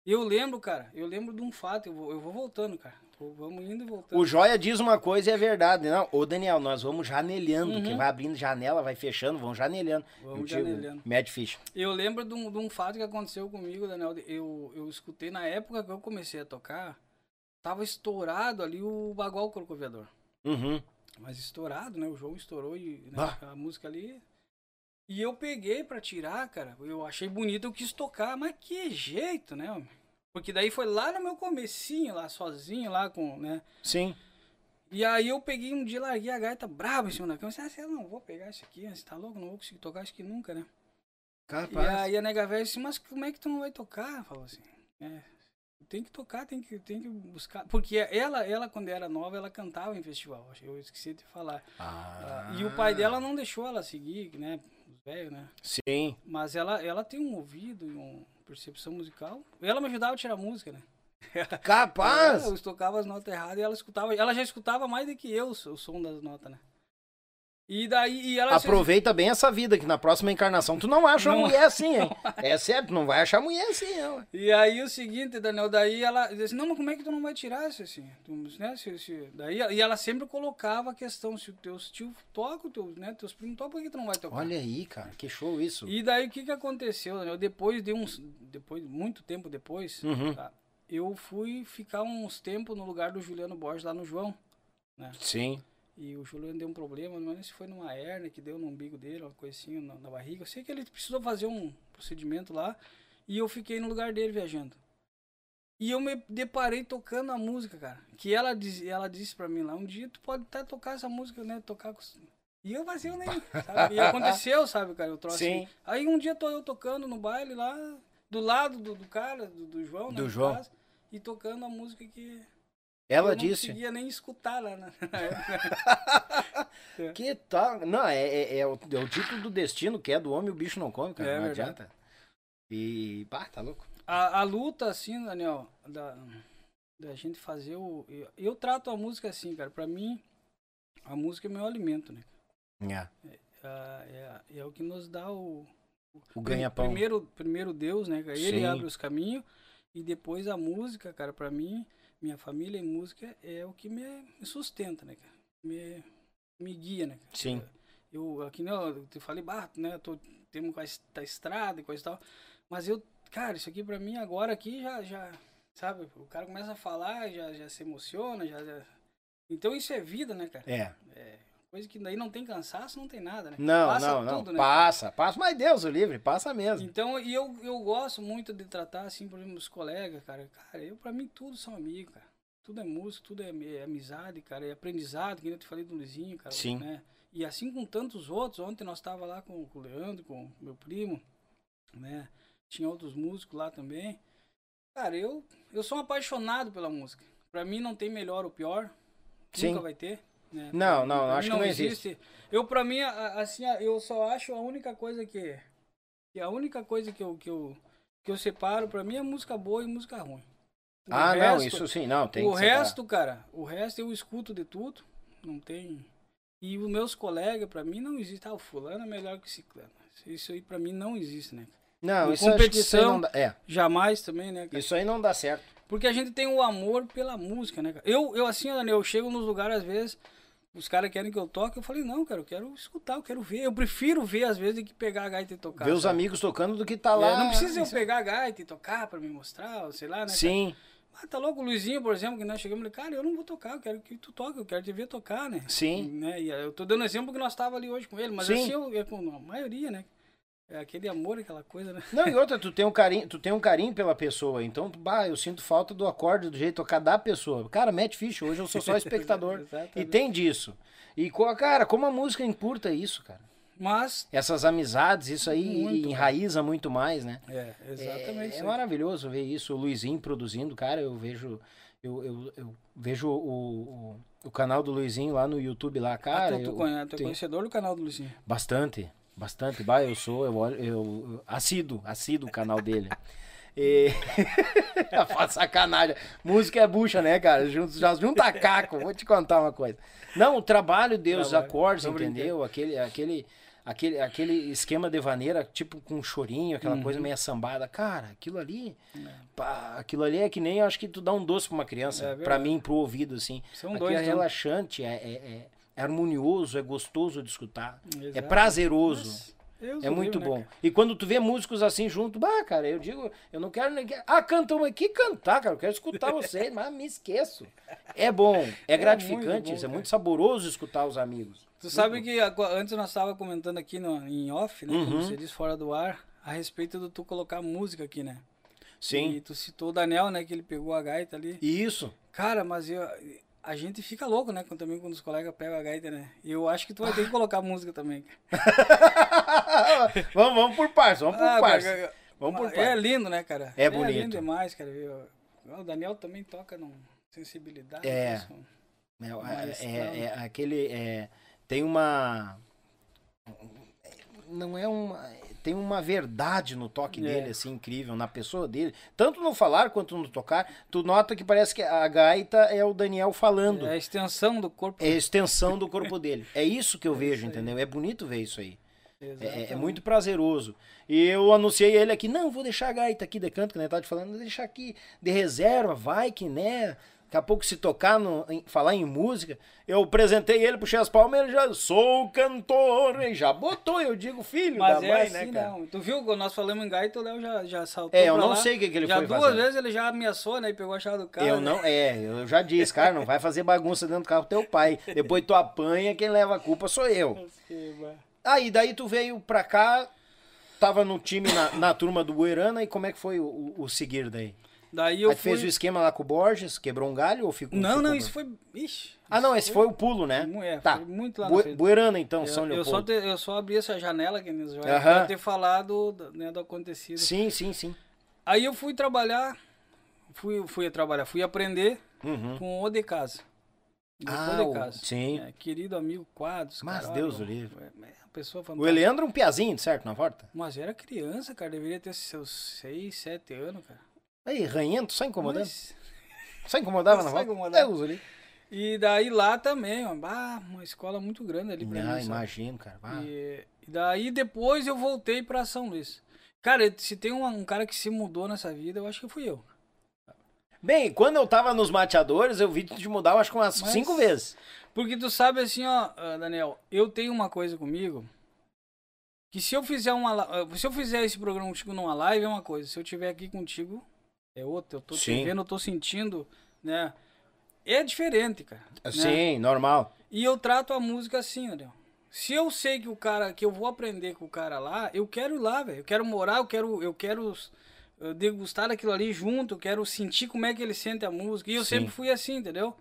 Eu lembro, cara, eu lembro de um fato, eu vou, eu vou voltando, cara. Vamos indo e voltando. O Joia diz uma coisa e é verdade. Não, ô Daniel, nós vamos janelhando, Uhum. que vai abrindo janela, vai fechando, vamos janelhando. Vamos Eu janelhando. Mad Fish. Eu lembro de um, de um fato que aconteceu comigo, Daniel. Eu, eu escutei na época que eu comecei a tocar, tava estourado ali o Bagual Corcoviador. Uhum. Mas estourado, né? O João estourou e né, a música ali. E eu peguei pra tirar, cara. Eu achei bonito, eu quis tocar, mas que jeito, né? homem? Porque daí foi lá no meu comecinho, lá sozinho, lá com, né? Sim. E aí eu peguei um dia, larguei a gaita braba em cima da cama. Eu disse, ah, eu não vou pegar isso aqui, você tá louco? Não vou conseguir tocar, acho que nunca, né? E Capaz. aí a nega velha disse, mas como é que tu não vai tocar? Falou assim, é, tem que tocar, tem que, tem que buscar. Porque ela, ela, quando era nova, ela cantava em festival, eu esqueci de falar. Ah. E o pai dela não deixou ela seguir, né? Os velhos, né? Sim. Mas ela, ela tem um ouvido e uma percepção musical. Ela me ajudava a tirar música, né? Capaz! Eu tocava as notas erradas e ela escutava. Ela já escutava mais do que eu o som das notas, né? E daí e ela Aproveita bem essa vida, que na próxima encarnação tu não acha uma Não. mulher assim, hein? É tu não vai achar mulher assim, não. E aí o seguinte, Daniel, daí ela disse, assim, não, mas como é que tu não vai tirar isso assim? Tu, né, se, se- daí, e ela sempre colocava a questão, se os teus tio toca, teus, né, teus primos tocam, por que tu não vai tocar? Olha aí, cara, que show isso. E daí o que que aconteceu, Daniel? Depois de uns, depois, muito tempo depois, Uhum. tá, eu fui ficar uns tempos no lugar do Juliano Borges lá no João. Sim. E o Juliano deu um problema, não lembro se foi numa hernia que deu no umbigo dele, uma coisinha na, na barriga. Eu sei que ele precisou fazer um procedimento lá e eu fiquei no lugar dele viajando. E eu me deparei tocando a música, cara. Que ela, diz, ela disse pra mim lá, um dia tu pode até tocar essa música, né? Tocar com... E eu vazio nem, sabe? E aconteceu, sabe, cara, o troço. Sim. Aí. Um dia tô eu tocando no baile lá, do lado do, do cara, do, do João, né, Do João. caso, e tocando a música que Ela eu não disse. conseguia nem escutar lá, né? Que tal? Não, é, é, é o, é o título do destino, que é do homem o bicho não come, cara. É não verdade. adianta. E. Pá, tá louco. A, a luta, assim, Daniel, da, da gente fazer o. Eu, eu trato a música assim, cara. Pra mim, a música é meu alimento, né? É. Ah, É, é o que nos dá o. O ganha-pão. Primeiro, primeiro Deus, né? Ele Sim. abre os caminhos. E depois a música, cara, pra mim, minha família e música é o que me, sustenta, né, cara? Me, me guia, né, cara? Sim. Eu, aqui, né, eu te falei, bah, né, tô, temos com a es- da estrada e coisa e tal. Mas eu, cara, isso aqui pra mim agora aqui já, já, sabe? O cara começa a falar, já, já se emociona, já, já- Então isso é vida, né, cara? É. Coisa que daí não tem cansaço, não tem nada, né? Não, Passa não, não. tudo, né? Passa, passa. Mas Deus o livre, passa mesmo. Então, e eu, eu gosto muito de tratar, assim, por exemplo, os colegas, cara. Cara, eu, pra mim, tudo são amigos, cara. Tudo é música, tudo é, é amizade, cara. É aprendizado, que nem eu te falei do Luizinho, cara. Sim. Né? E assim com tantos outros. Ontem nós tava lá com, com o Leandro, com o meu primo, né? Tinha outros músicos lá também. Cara, eu, eu sou um apaixonado pela música. Pra mim não tem melhor ou pior. Sim. Nunca vai ter. Né? Não, não, acho que não existe. Eu, pra mim, assim, eu só acho a única coisa que. que a única coisa que eu, que eu, que eu separo, pra mim, é música boa e música ruim. O Ah, não, resto- isso sim, não. Tem o separar. resto, cara, o resto eu escuto de tudo. Não tem. E os meus colegas, pra mim, não existe. Ah, o fulano é melhor que o ciclano. Isso aí pra mim não existe, né? Não, isso isso competição- não dá. É, Jamais também, né, cara? isso aí não dá certo. Porque a gente tem o amor pela música, né, cara? Eu, eu assim, eu chego nos lugares, às vezes, os caras querem que eu toque, eu falei, não, cara, eu quero escutar, eu quero ver. Eu prefiro ver, às vezes, do que pegar a gaita e tocar. Ver os amigos tocando do que tá É, lá. não precisa eu pegar a gaita e tocar pra me mostrar, sei lá, né? cara? Sim, Ah, tá louco, o Luizinho, por exemplo, que nós chegamos e cara, eu não vou tocar, eu quero que tu toque, eu quero te ver tocar, né? sim. Né? E eu tô dando exemplo que nós tava ali hoje com ele, mas Sim. assim, eu, é com a maioria, né? É aquele amor, aquela coisa, né? Não, e outra, tu tem um carinho, tu tem um carinho pela pessoa, então, bah, eu sinto falta do acorde, do jeito tocar da pessoa. Cara, mete ficha, hoje eu sou só espectador. e tem disso. E, cara, como a música encurta isso, cara. Mas, Essas amizades, isso aí Muito, enraiza muito mais, né? é, exatamente. É, é maravilhoso ver isso, o Luizinho produzindo, cara, eu vejo eu, eu, eu vejo o, o, o canal do Luizinho lá no YouTube lá, cara, ah, tu, tu, eu conhece, tu é conhecedor do canal do Luizinho? bastante, bastante, bah, eu sou, eu, olho- eu, assíduo, assíduo o canal dele. E... Faz sacanagem. Música é bucha, né, cara? Junta, junta caco. Vou te contar uma coisa. Não, o trabalho dele, os Trabalho. acordes, entendeu? Aquele, aquele, aquele, aquele esquema de vaneira, tipo com chorinho, aquela coisa Uhum. meio sambada. Cara, aquilo ali, pá, aquilo ali é que nem, eu acho que tu dá um doce pra uma criança. É pra mim, pro ouvido, assim. São Aqui dois, é né? relaxante, é, é, é- é harmonioso, é gostoso de escutar. É Exato. prazeroso. Mas Deus É muito né, bom. cara? E quando tu vê músicos assim junto, bah, cara, eu digo, eu não quero nem. Ah, cantam aqui, cantar, cara, eu quero escutar vocês, mas me esqueço. É bom, é, gratificante, muito bom, isso, é muito saboroso escutar os amigos. Tu sabe que agora- antes nós estava comentando aqui no, em off, né? Uhum. Como você disse, fora do ar, a respeito do tu colocar música aqui, né? E Sim. tu citou o Daniel, né? Que ele pegou a gaita ali. Isso. Cara, mas eu, a gente fica louco, né? Quando, também quando os colegas pegam a gaita, né? E eu acho que tu vai ter que colocar música também. vamos, vamos por partes, vamos por Ah, partes. Vamos por É partes. lindo, né, cara? É É bonito. lindo demais, cara. Eu- o Daniel também toca num sensibilidade. É. isso. É, é, é, é aquele. é, tem uma. Não é uma. Tem uma verdade no toque É. dele, assim, incrível, na pessoa dele. Tanto no falar quanto no tocar. Tu nota que parece que a gaita é o Daniel falando. É a extensão do corpo. É a extensão do corpo dele. É isso que eu vejo, isso aí. entendeu? É bonito ver isso aí. É- É, é muito prazeroso. E eu anunciei ele aqui, não, vou deixar a gaita aqui de canto, que nem tava te falando, deixar aqui de reserva, vai que, né? Daqui a pouco se tocar, no, em- falar em música, eu apresentei ele, puxei as palmas, ele já, sou cantor, e já botou, eu digo, filho Mas da é mãe, assim, né, cara? não. Tu viu quando nós falamos em gaita, o Léo já, já saltou É, eu não lá. sei o que, que ele já foi duas fazer. vezes ele já ameaçou, né? E pegou a chave do carro. Eu né? não, é, eu já disse, cara, não vai fazer bagunça dentro do carro do teu pai. Depois tu apanha, quem leva a culpa sou eu. Aí, daí tu veio pra cá, tava no time, na, na turma do Buerana, e como é que foi o- o seguir daí? Daí eu Aí fui... fez o esquema lá com o Borges, quebrou um galho ou ficou? Não, ficou não, isso foi... Ixi. Ah, não, esse isso foi o pulo, né? é, tá. foi muito lá frente. Buerana, então, São Eu, eu, só Leopoldo. te- eu só abri essa janela eles já Aham. pra ter falado do- né, do acontecido. Sim, sim, sim. Aí eu fui trabalhar, fui, fui trabalhar, fui aprender Uhum. com o de casa. Ah, de casa. sim. É, querido amigo Quadros. Mas cara, Deus olha, o livre. É, é pessoa O. Eleandro é um piazinho, certo, na porta? Mas era criança, cara. Deveria ter seus 6, 7 anos, cara. Aí, ranhento, só incomodando. Mas- Só incomodava na Só volta? incomodava. Deus livre. E daí lá também, ó, bah, uma escola muito grande ali pra Ah, mim. imagino, cara. E, e daí depois eu voltei pra São Luís. Cara, se tem um, um cara que se mudou nessa vida, eu acho que fui eu. Bem, quando eu tava nos mateadores, eu vi te mudar, eu acho que umas Mas- cinco vezes. Porque tu sabe assim, ó, ah, Daniel, eu tenho uma coisa comigo que se eu fizer uma ah, se eu fizer esse programa contigo numa live é uma coisa, se eu tiver aqui contigo é outra, eu tô te Sim. vendo, eu tô sentindo, né? É diferente, cara. né? Sim, normal. E eu trato a música assim, Daniel. Se eu sei que o cara, que eu vou aprender com o cara lá, eu quero ir lá, velho. Eu quero morar, eu quero, eu quero eh, degustar daquilo ali junto, eu quero sentir como é que ele sente a música. E eu Sim. sempre fui assim, entendeu?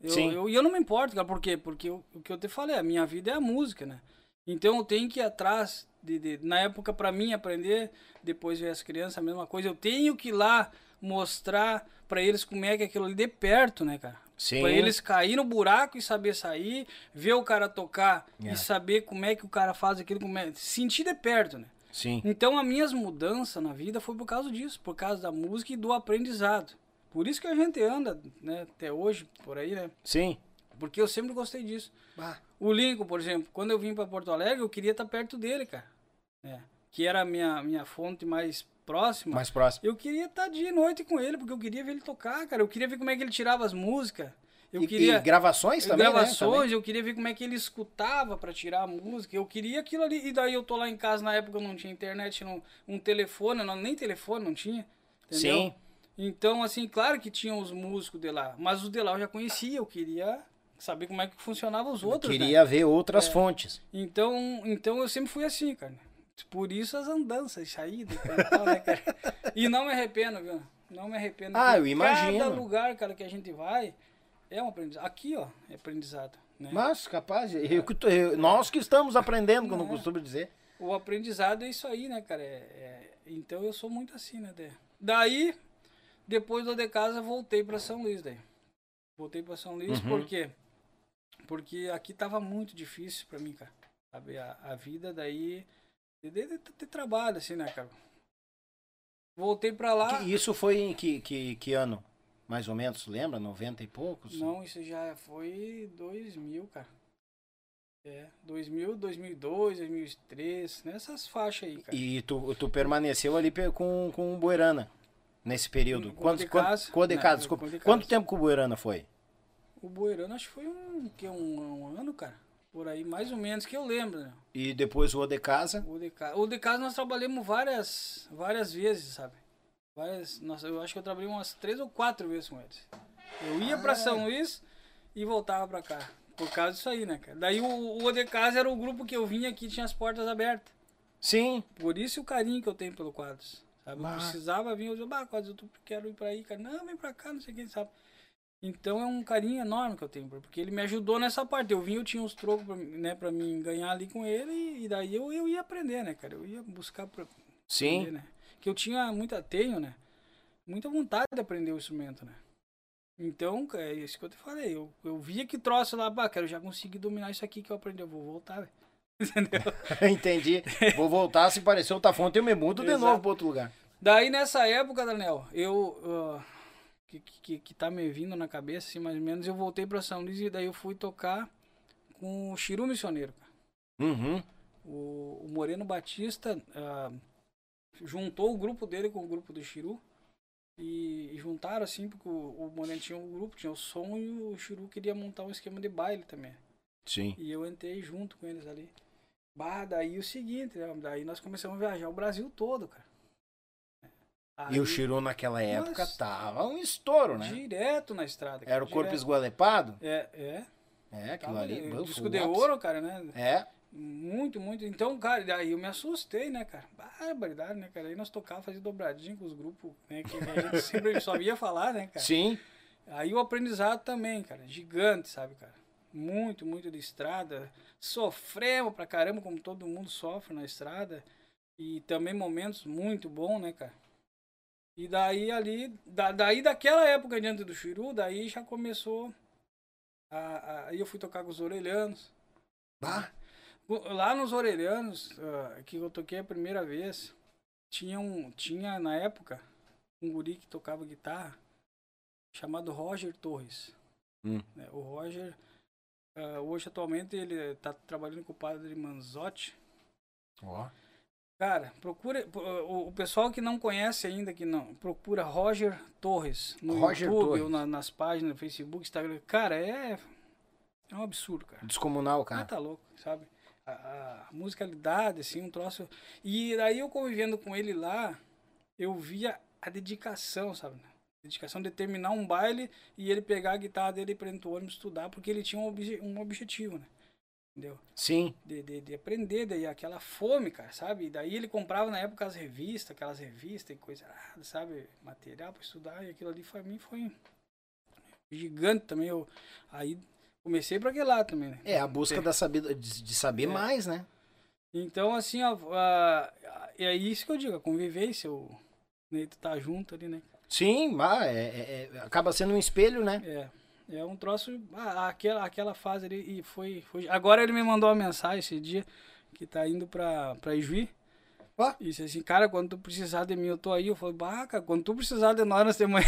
Eu, Sim. Eu, e eu não me importo, cara, por quê? Porque eu- o que eu te falei, a minha vida é a música, né? Então eu tenho que ir atrás, de, de- na época pra mim aprender, depois ver as crianças, a mesma coisa. Eu tenho que ir lá mostrar pra eles como é que é aquilo ali de perto, né, cara? Sim. Pra eles cair no buraco e saber sair, ver o cara tocar É. e saber como é que o cara faz aquilo, como é, sentir de perto, né? Sim. Então as minhas mudanças na vida foi por causa disso, por causa da música e do aprendizado. Por isso que a gente anda, né, até hoje por aí, né? Sim. Porque eu sempre gostei disso. O Lincoln, por exemplo, quando eu vim para Porto Alegre, eu queria estar perto dele, cara. É, que era a minha, minha fonte mais próxima. Mais próximo. Eu queria estar dia e noite com ele, porque eu queria ver ele tocar, cara. Eu queria ver como é que ele tirava as músicas. Eu E, queria e gravações também, gravações, né? eu queria ver como é que ele escutava pra tirar a música. Eu queria aquilo ali. E daí eu tô lá em casa, na época eu não tinha internet, não, um telefone, não, nem telefone não tinha. Entendeu? Sim. Então, assim, claro que tinham os músicos de lá, mas os de lá eu já conhecia, eu queria saber como é que funcionavam os outros, né? Queria ver outras fontes. Então, então eu sempre fui assim, cara. Por isso as andanças, saídas, e tal, né, cara? E não me arrependo, viu? Não me arrependo. Ah, eu imagino. Cada lugar, cara, que a gente vai é um aprendizado. Aqui, ó, é aprendizado. Né? Mas, capaz, eu eu- nós que estamos aprendendo, como eu É. costumo dizer. O aprendizado é isso aí, né, cara? É- é- então eu sou muito assim, né? Dé? Daí, depois do de casa, voltei pra São Luís, daí. Voltei pra São Luís, Uhum. por quê? Porque aqui tava muito difícil pra mim, cara. Sabe, a, a vida daí de, de, de- trabalho, assim, né, cara? Voltei pra lá. Que- isso foi em que, que, que ano? Mais ou menos, lembra? 90 e poucos? Não, isso já foi 2000, cara. É, 2000, 2002, 2003, nessas faixas aí, cara. E tu, tu permaneceu ali com, com o Buerana nesse período? Com- com Quanto, de quanto- casa. com o de casa, com desculpa. de Quanto casa. tempo que o Buerana foi? O Boeirano acho que foi um, que, um, um ano, cara. Por aí, mais ou menos, que eu lembro, né? E depois o O de Casa? O de casa, o nós trabalhamos várias, várias vezes, sabe? Várias, nossa, eu acho que eu trabalhei umas três ou quatro vezes com eles. Eu ia pra São Luís e voltava pra cá. Por causa disso aí, né, cara? Daí o, o O de Casa era o grupo que eu vinha que tinha as portas abertas. Sim. Por isso o carinho que eu tenho pelo Quadros. Sabe? Eu precisava vir, eu dizia, bah, Quadros, eu tô- quero ir pra aí, cara. Não, vem pra cá, não sei quem sabe. Então é um carinho enorme que eu tenho, porque ele me ajudou nessa parte. Eu vim, eu tinha uns trocos pra, né, pra mim ganhar ali com ele, e daí eu, eu ia aprender, né, cara? Eu ia buscar pra Sim. aprender, né? Que eu tinha muita, tenho, né? Muita vontade de aprender o instrumento, né? Então, é isso que eu te falei. Eu, eu via que troço lá, bah, cara, eu já consegui dominar isso aqui que eu aprendi, eu vou voltar, velho. Entendeu? Entendi. Vou voltar, se parecer outra fonte, eu me mudo de Exato. novo pra outro lugar. Daí nessa época, Daniel, eu. ah, que, que, que tá me vindo na cabeça, assim, mais ou menos, eu voltei pra São Luís e daí eu fui tocar com o Chiru Missioneiro, cara. Uhum. O, o Moreno Batista ah, juntou o grupo dele com o grupo do Chiru. E, e juntaram assim, porque o, o Moreno tinha um grupo, tinha o som e o Chiru queria montar um esquema de baile também. Sim. E eu entrei junto com eles ali. Bah, daí o seguinte, né, daí nós começamos a viajar o Brasil todo, cara. E o Aí- Chiru naquela época tava um estouro, né? Direto na estrada. cara, Era o corpo direto. esgualepado? É, é. É, aquilo Tava ali. bom, disco de ouro, cara, né? É. Muito, muito. Então, cara, daí eu me assustei, né, cara? Barbaridade, né, cara? Aí nós tocávamos, fazia dobradinha com os grupos, né? Que a gente sempre só via falar, né, cara? Sim. Aí o aprendizado também, cara, gigante, sabe, cara? Muito, muito de estrada. Sofremos pra caramba, como todo mundo sofre na estrada. E também momentos muito bons, né, cara? E daí ali, da, daí daquela época diante do Chiru, daí já começou. A, a- aí eu fui tocar com os orelhanos. Bah. Lá nos orelhanos, ah, que eu toquei a primeira vez, tinha, um, tinha na época um guri que tocava guitarra chamado Roger Torres. Hum. né? O Roger, ah, hoje atualmente, ele está trabalhando com o padre Manzotti. Ó. Cara, procura. O, o pessoal que não conhece ainda, que não, procura Roger Torres no Roger YouTube Torres. ou na- nas páginas, Facebook, Instagram. Cara, é. É um absurdo, cara. Descomunal, Ah, cara. tá louco, sabe? A, a musicalidade, assim, um troço. E daí eu convivendo com ele lá, eu via a dedicação, sabe? A dedicação de terminar um baile e ele pegar a guitarra dele para dentro do ônibus estudar, porque ele tinha um, obje- um objetivo, né? Entendeu? Sim. De, de, de aprender, daí aquela fome, cara, sabe? E daí ele comprava na época as revistas, aquelas revistas e coisa, sabe? Material para estudar, e aquilo ali pra mim foi gigante também. Eu, aí comecei para aquele lado também, né? É, a busca da saber, de, de saber É. mais, né? Então, assim, ó, a- é isso que eu digo, a convivência, o Neito tá junto ali, né? Sim, mas é, é- é- acaba sendo um espelho, né? É, é um troço, ah, aquela, aquela fase ali, e foi, foi... Agora ele me mandou uma mensagem esse dia, que tá indo pra, pra Ijuí, Ó. e disse assim, cara, quando tu precisar de mim, eu tô aí. Eu falei, bah, cara, quando tu precisar de nós, nós temos aí.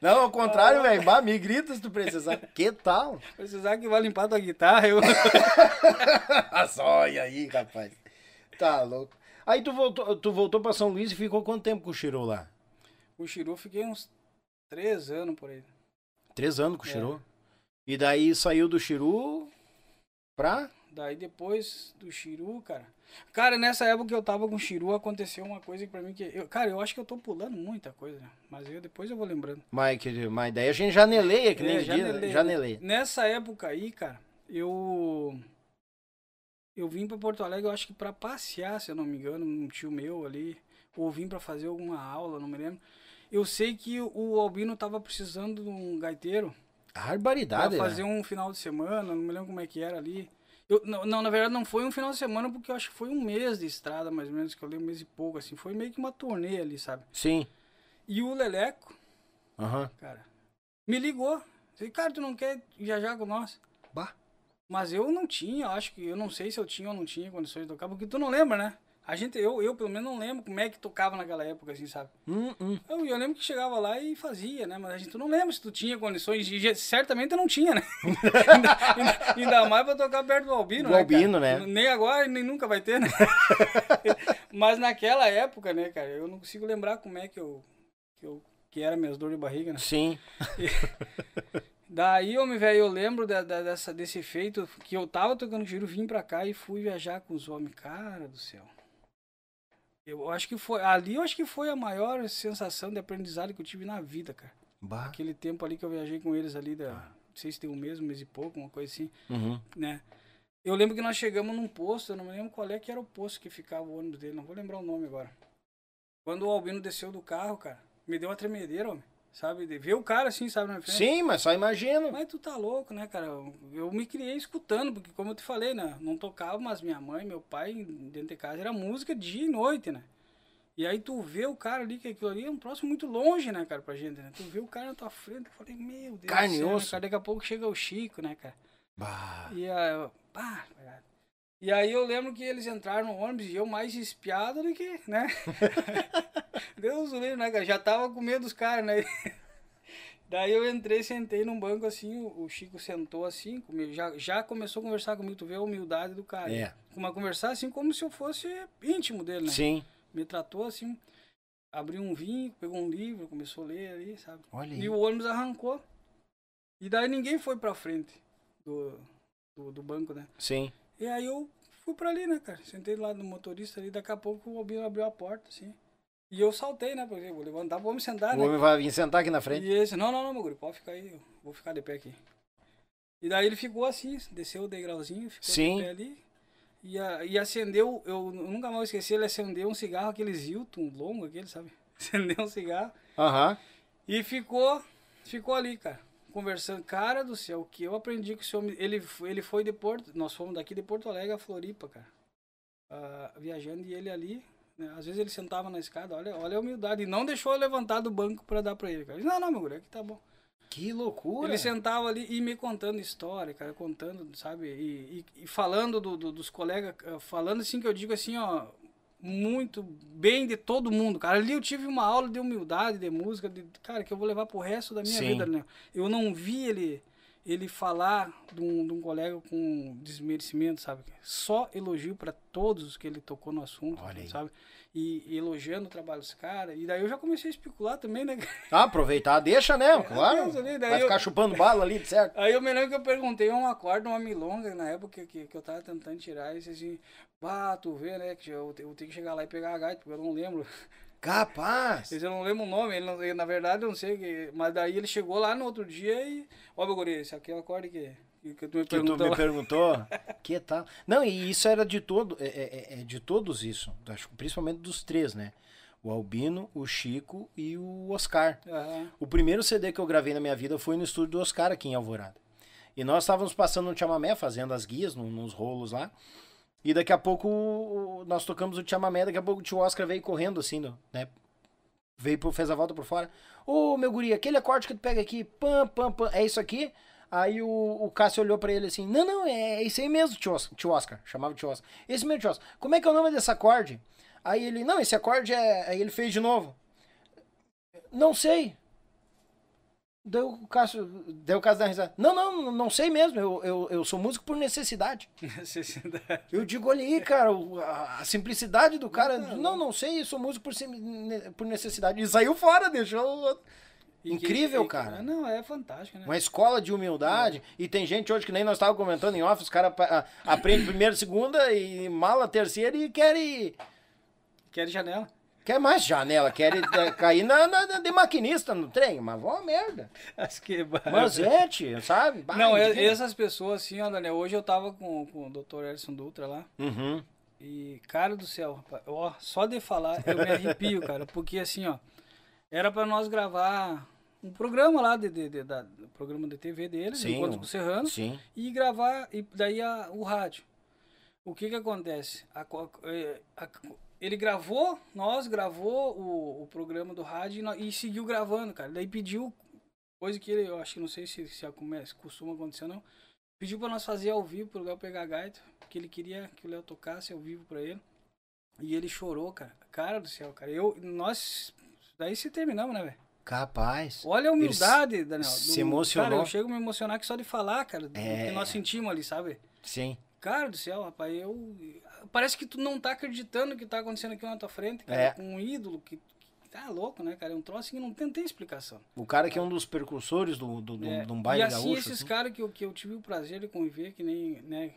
Não, ao contrário, velho. Bah, me grita se tu precisar. Que tal? precisar que vai limpar tua guitarra, eu... Olha aí, rapaz. Tá louco. Aí tu voltou, tu voltou pra São Luís e ficou quanto tempo com o Chiru lá? o Chiru, fiquei uns três anos por aí. Três anos com o É. Chiru. E daí saiu do Chiru pra. Daí depois do Chiru, cara. Cara, nessa época que eu tava com o Chiru, aconteceu uma coisa que pra mim que. Eu, cara, eu acho que eu tô pulando muita coisa? Mas eu, depois eu vou lembrando. Mas, que- mas daí a gente janeleia, que nem É, diz, janeleia, janeleia. Nessa época aí, cara, eu. Eu vim pra Porto Alegre, eu acho que pra passear, se eu não me engano, um tio meu ali. Ou vim pra fazer alguma aula, não me lembro. Eu sei que o Albino tava precisando de um gaiteiro. Pra Barbaridade, fazer né? um final de semana, não me lembro como é que era ali. Eu, não, não, na verdade não foi um final de semana, porque eu acho que foi um mês de estrada, mais ou menos, que eu lembro, um mês e pouco, assim. Foi meio que uma turnê ali, sabe? Sim. E o Leleco, Aham. cara, me ligou. Disse, cara, tu não quer viajar com nós? Bah. Mas eu não tinha, acho que, eu não sei se eu tinha ou não tinha condições de tocar, porque tu não lembra, né? A gente, eu, eu pelo menos não lembro como é que tocava naquela época, assim, sabe? Hum, hum. Eu, eu lembro que chegava lá e fazia, né? Mas a gente tu não lembra se tu tinha condições. E certamente eu não tinha, né? ainda, ainda- ainda mais pra tocar perto do Albino, Do né? Albino, cara? né? Nem agora, nem nunca vai ter, né? Mas naquela época, né, cara, eu não consigo lembrar como é que eu. que, eu, que era minhas dores de barriga, né? Sim. Daí, homem, velho, eu lembro da, da- dessa, desse feito que eu tava tocando giro, vim pra cá e fui viajar com os homens. Cara do céu. Eu acho que foi. Ali eu acho que foi a maior sensação de aprendizado que eu tive na vida, cara. Bah. Aquele tempo ali que eu viajei com eles ali, da, não sei se tem um mês, um mês e pouco, uma coisa assim, Uhum. né? Eu lembro que nós chegamos num posto, eu não me lembro qual é que era o posto que ficava o ônibus dele, não vou lembrar o nome agora. Quando o Albino desceu do carro, cara, me deu uma tremedeira, homem. Sabe? De ver o cara assim, sabe, na frente. Sim, mas só imagino. Mas tu tá louco, né, cara? Eu- me criei escutando, porque como eu te falei, né? Não tocava, mas minha mãe, meu pai, dentro de casa, era música dia e noite, né? E aí tu vê o cara ali, que aquilo ali é um próximo muito longe, né, cara, pra gente, né? Tu vê o cara na tua frente, eu falei, meu Deus Carne do e céu, né, osso. cara? Daqui a pouco chega o Chico, né, cara? Bah. E, aí, pá. E aí eu lembro que eles entraram no ônibus e eu mais espiado do que, né? Deus o livre, né, cara? Já tava com medo dos caras, né? Daí eu entrei, sentei num banco assim, o o Chico sentou assim, comigo, já, já começou a conversar comigo, tu vê a humildade do cara. É. Uma conversar assim como se eu fosse íntimo dele, né? Sim. Me tratou assim, abriu um vinho, pegou um livro, começou a ler ali, sabe? Olha aí. E o ônibus arrancou. E daí ninguém foi pra frente do, do, do banco, né? Sim. E aí eu fui pra ali, né, cara? Sentei lá no motorista ali, daqui a pouco o Albino abriu a porta, assim. E eu saltei, né? Porque vou levantar, vou me sentar, O né? homem vai vir sentar aqui na frente. E esse, não, não, não, meu guri, pode ficar aí, eu vou ficar de pé aqui. E daí ele ficou assim, desceu o degrauzinho, ficou Sim. de pé ali. E, a- e acendeu, eu nunca mais esqueci, ele acendeu um cigarro, aqueles Hilton longo, aquele, sabe? Acendeu um cigarro. Aham. E ficou, ficou ali, cara, conversando. Cara do céu, o que eu aprendi com esse homem. Ele, foi- ele foi de Porto, nós fomos daqui de Porto Alegre a Floripa, cara. Ah, viajando e ele ali, né, às vezes ele sentava na escada, olha, olha a humildade. E não deixou eu levantar do banco pra dar pra ele, cara. Disse, não, não, meu guri, aqui tá bom. Que loucura. Ele sentava ali e me contando história, cara, contando, sabe? E, e- e falando do- do- dos colegas, eh, falando assim que eu digo assim, ó, muito bem de todo mundo, cara. Ali eu tive uma aula de humildade, de música, de, cara, que eu vou levar pro resto da minha Sim. vida, né? Eu não vi ele ele falar de um, de um colega com desmerecimento, sabe? Só elogio para todos os que ele tocou no assunto, Olha aí. sabe? E, e elogiando o trabalho dos caras. E daí eu já comecei a especular também, né? Ah, aproveitar, deixa, né? Claro. Deus, ali, daí Vai eu- ficar chupando bala ali, certo? Aí eu me lembro que eu perguntei uma corda, uma milonga, na época que, que eu tava tentando tirar, e assim, bah, tu vê, né, que eu, eu tenho que chegar lá e pegar a gaita, porque eu não lembro. Capaz. Eu não lembro o nome, ele não- ele, na verdade eu não sei, que, mas daí ele chegou lá no outro dia e, ó meu guri, esse aqui é o acorde que, que, tu me Que tu perguntou me perguntou. que tal? Não, e isso era de todo, é, é- é de todos isso. Acho principalmente dos três, né? O Albino, o Chico e o Oscar. Aham. O primeiro CD que eu gravei na minha vida foi no estúdio do Oscar aqui em Alvorada. E nós estávamos passando no chamamé, fazendo as guias, num- nos rolos lá. E daqui a pouco nós tocamos o chamamé, daqui a pouco o tio Oscar veio correndo assim, né? Veio, pro- fez a volta por fora. Ô, meu guri, aquele acorde que tu pega aqui, pam, pam, pam, é isso aqui? Aí o, o Cássio olhou pra ele assim, não, não, é isso aí mesmo, tio, Os- tio Oscar. Chamava tio Oscar. Esse mesmo, tio Oscar. Como é que é o nome desse acorde? Aí ele, não, esse acorde é... Aí ele fez de novo. Não sei. Deu o Cássio, deu o caso da risada. Não, não, não sei mesmo. Eu, eu, eu sou músico por necessidade. Necessidade. Eu digo, aí, cara, a, a simplicidade do cara. Não, Não, não sei, sou músico por, por necessidade. E saiu fora, deixou. E que- Incrível, e- cara. Não, é fantástico, né? Uma escola de humildade. E tem gente hoje que nem nós estávamos comentando em off, os caras aprendem primeira, segunda e mala terceira e querem. Quer janela. Quer mais janela, querem eh, cair na, na- de maquinista no trem. Mas vó merda. Acho que... Manzete, sabe? Bah, Não, é- essas pessoas assim, ó, Daniel, hoje eu tava com, com o Dr. Edson Dutra lá, Uhum. E, cara do céu, rapaz, ó, só de falar eu me arrepio, cara, porque assim, ó, era pra nós gravar um programa lá, de, de, de- da, do programa de TV deles, Sim, Encontros com o Serrano, Sim. e gravar, e daí a- o rádio. O que que acontece? A eh, a- ele gravou, nós gravou o, o programa do rádio e, e seguiu gravando, cara. Daí pediu, coisa que ele, eu acho que não sei se, se, acome- se costuma acontecer ou não, pediu pra nós fazer ao vivo pro Léo pegar gaita, porque ele queria que o Léo tocasse ao vivo pra ele. E ele chorou, cara. Cara do céu, cara. Eu, nós, daí se terminamos, né, velho? Capaz. Olha a humildade, Daniel. se emocionou. Cara, eu chego a me emocionar aqui só de falar, cara, do É. que nós sentimos ali, sabe? Sim. Cara do céu, rapaz, eu. Parece que tu não tá acreditando que tá acontecendo aqui na tua frente, cara, É. com um ídolo que. tá louco, né, cara? É um troço que não tem, tem explicação. O cara que é um dos precursores do, do, do, É, de um baile e assim, gaúcho. esses assim. caras que eu, que eu tive o prazer de conviver, que nem, né?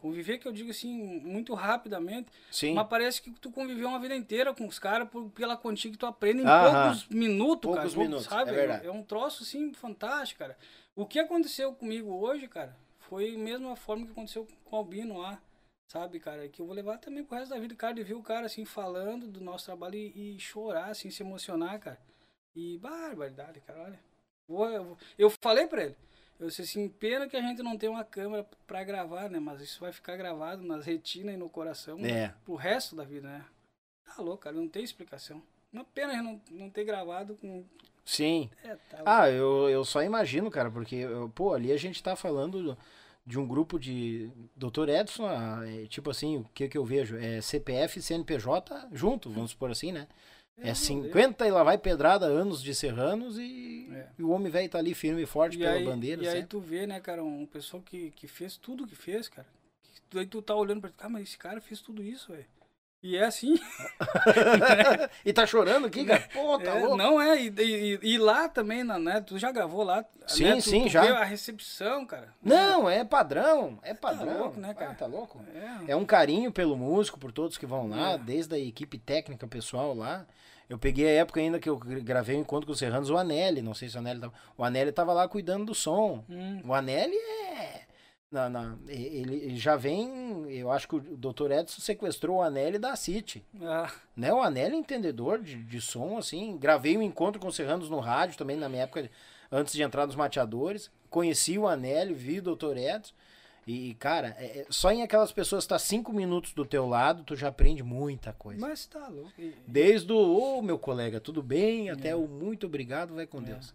Conviver que eu digo assim, muito rapidamente, Sim. mas parece que tu conviveu uma vida inteira com os caras pela quantia que tu aprende em poucos minutos, Poucos cara. minutos, sabe? é. É um troço assim fantástico, cara. O que aconteceu comigo hoje, cara, foi a mesma forma que aconteceu com o Albino lá, sabe, cara? Que eu vou levar também pro resto da vida, cara, de ver o cara assim falando do nosso trabalho e, e chorar, assim, se emocionar, cara. E barbaridade, cara, olha. Vou- eu, vou- eu falei pra ele. Eu disse assim, pena que a gente não tem uma câmera pra gravar, né? Mas isso vai ficar gravado nas retinas e no coração É. pro resto da vida, né? Tá louco, cara, não tem explicação. Uma pena não, não ter gravado com. Sim. É, tá Ah, eu, eu só imagino, cara, porque, eu- pô, ali a gente tá falando de um grupo de. Dr. Edson, ah, é, tipo assim, o que que eu vejo? É CPF e CNPJ junto, vamos supor assim, né? É 50 e lá vai pedrada, anos de serranos e, É. e o homem velho tá ali firme e forte E pela aí, bandeira, e aí certo? tu vê, né, cara, um pessoal que, que fez tudo que fez, cara. Que, aí tu tá olhando pra cara, mas esse cara fez tudo isso, velho. E é assim. e tá chorando aqui, cara? Pô, tá É, louco. não é, e, e- e lá também, na- né? Tu já gravou lá. Sim, né, tu, sim, tu já. a recepção, cara. Não, é padrão, é padrão. louco, né, cara? Ah, tá louco? É. É um carinho pelo músico, por todos que vão lá, É. desde a equipe técnica pessoal lá. Eu peguei a época ainda que eu gravei o encontro com os Serranos, o Anelli, não sei se o Anelli tava. O Anelli tava lá cuidando do som. Hum, O Anelli é. Na, na- ele, ele já vem. Eu acho que o Dr. Edson sequestrou o Anelli da City. ah, Né? O Anelli é entendedor de, de som, assim. Gravei um encontro com os Serranos no rádio também, na minha época, antes de entrar nos mateadores. Conheci o Anelli, vi o Dr. Edson. E, cara, é- é- só em aquelas pessoas que tá cinco minutos do teu lado, tu já aprende muita coisa. mas tá louco. Desde o, ô meu colega, tudo bem, até É. o muito obrigado, vai com É. Deus.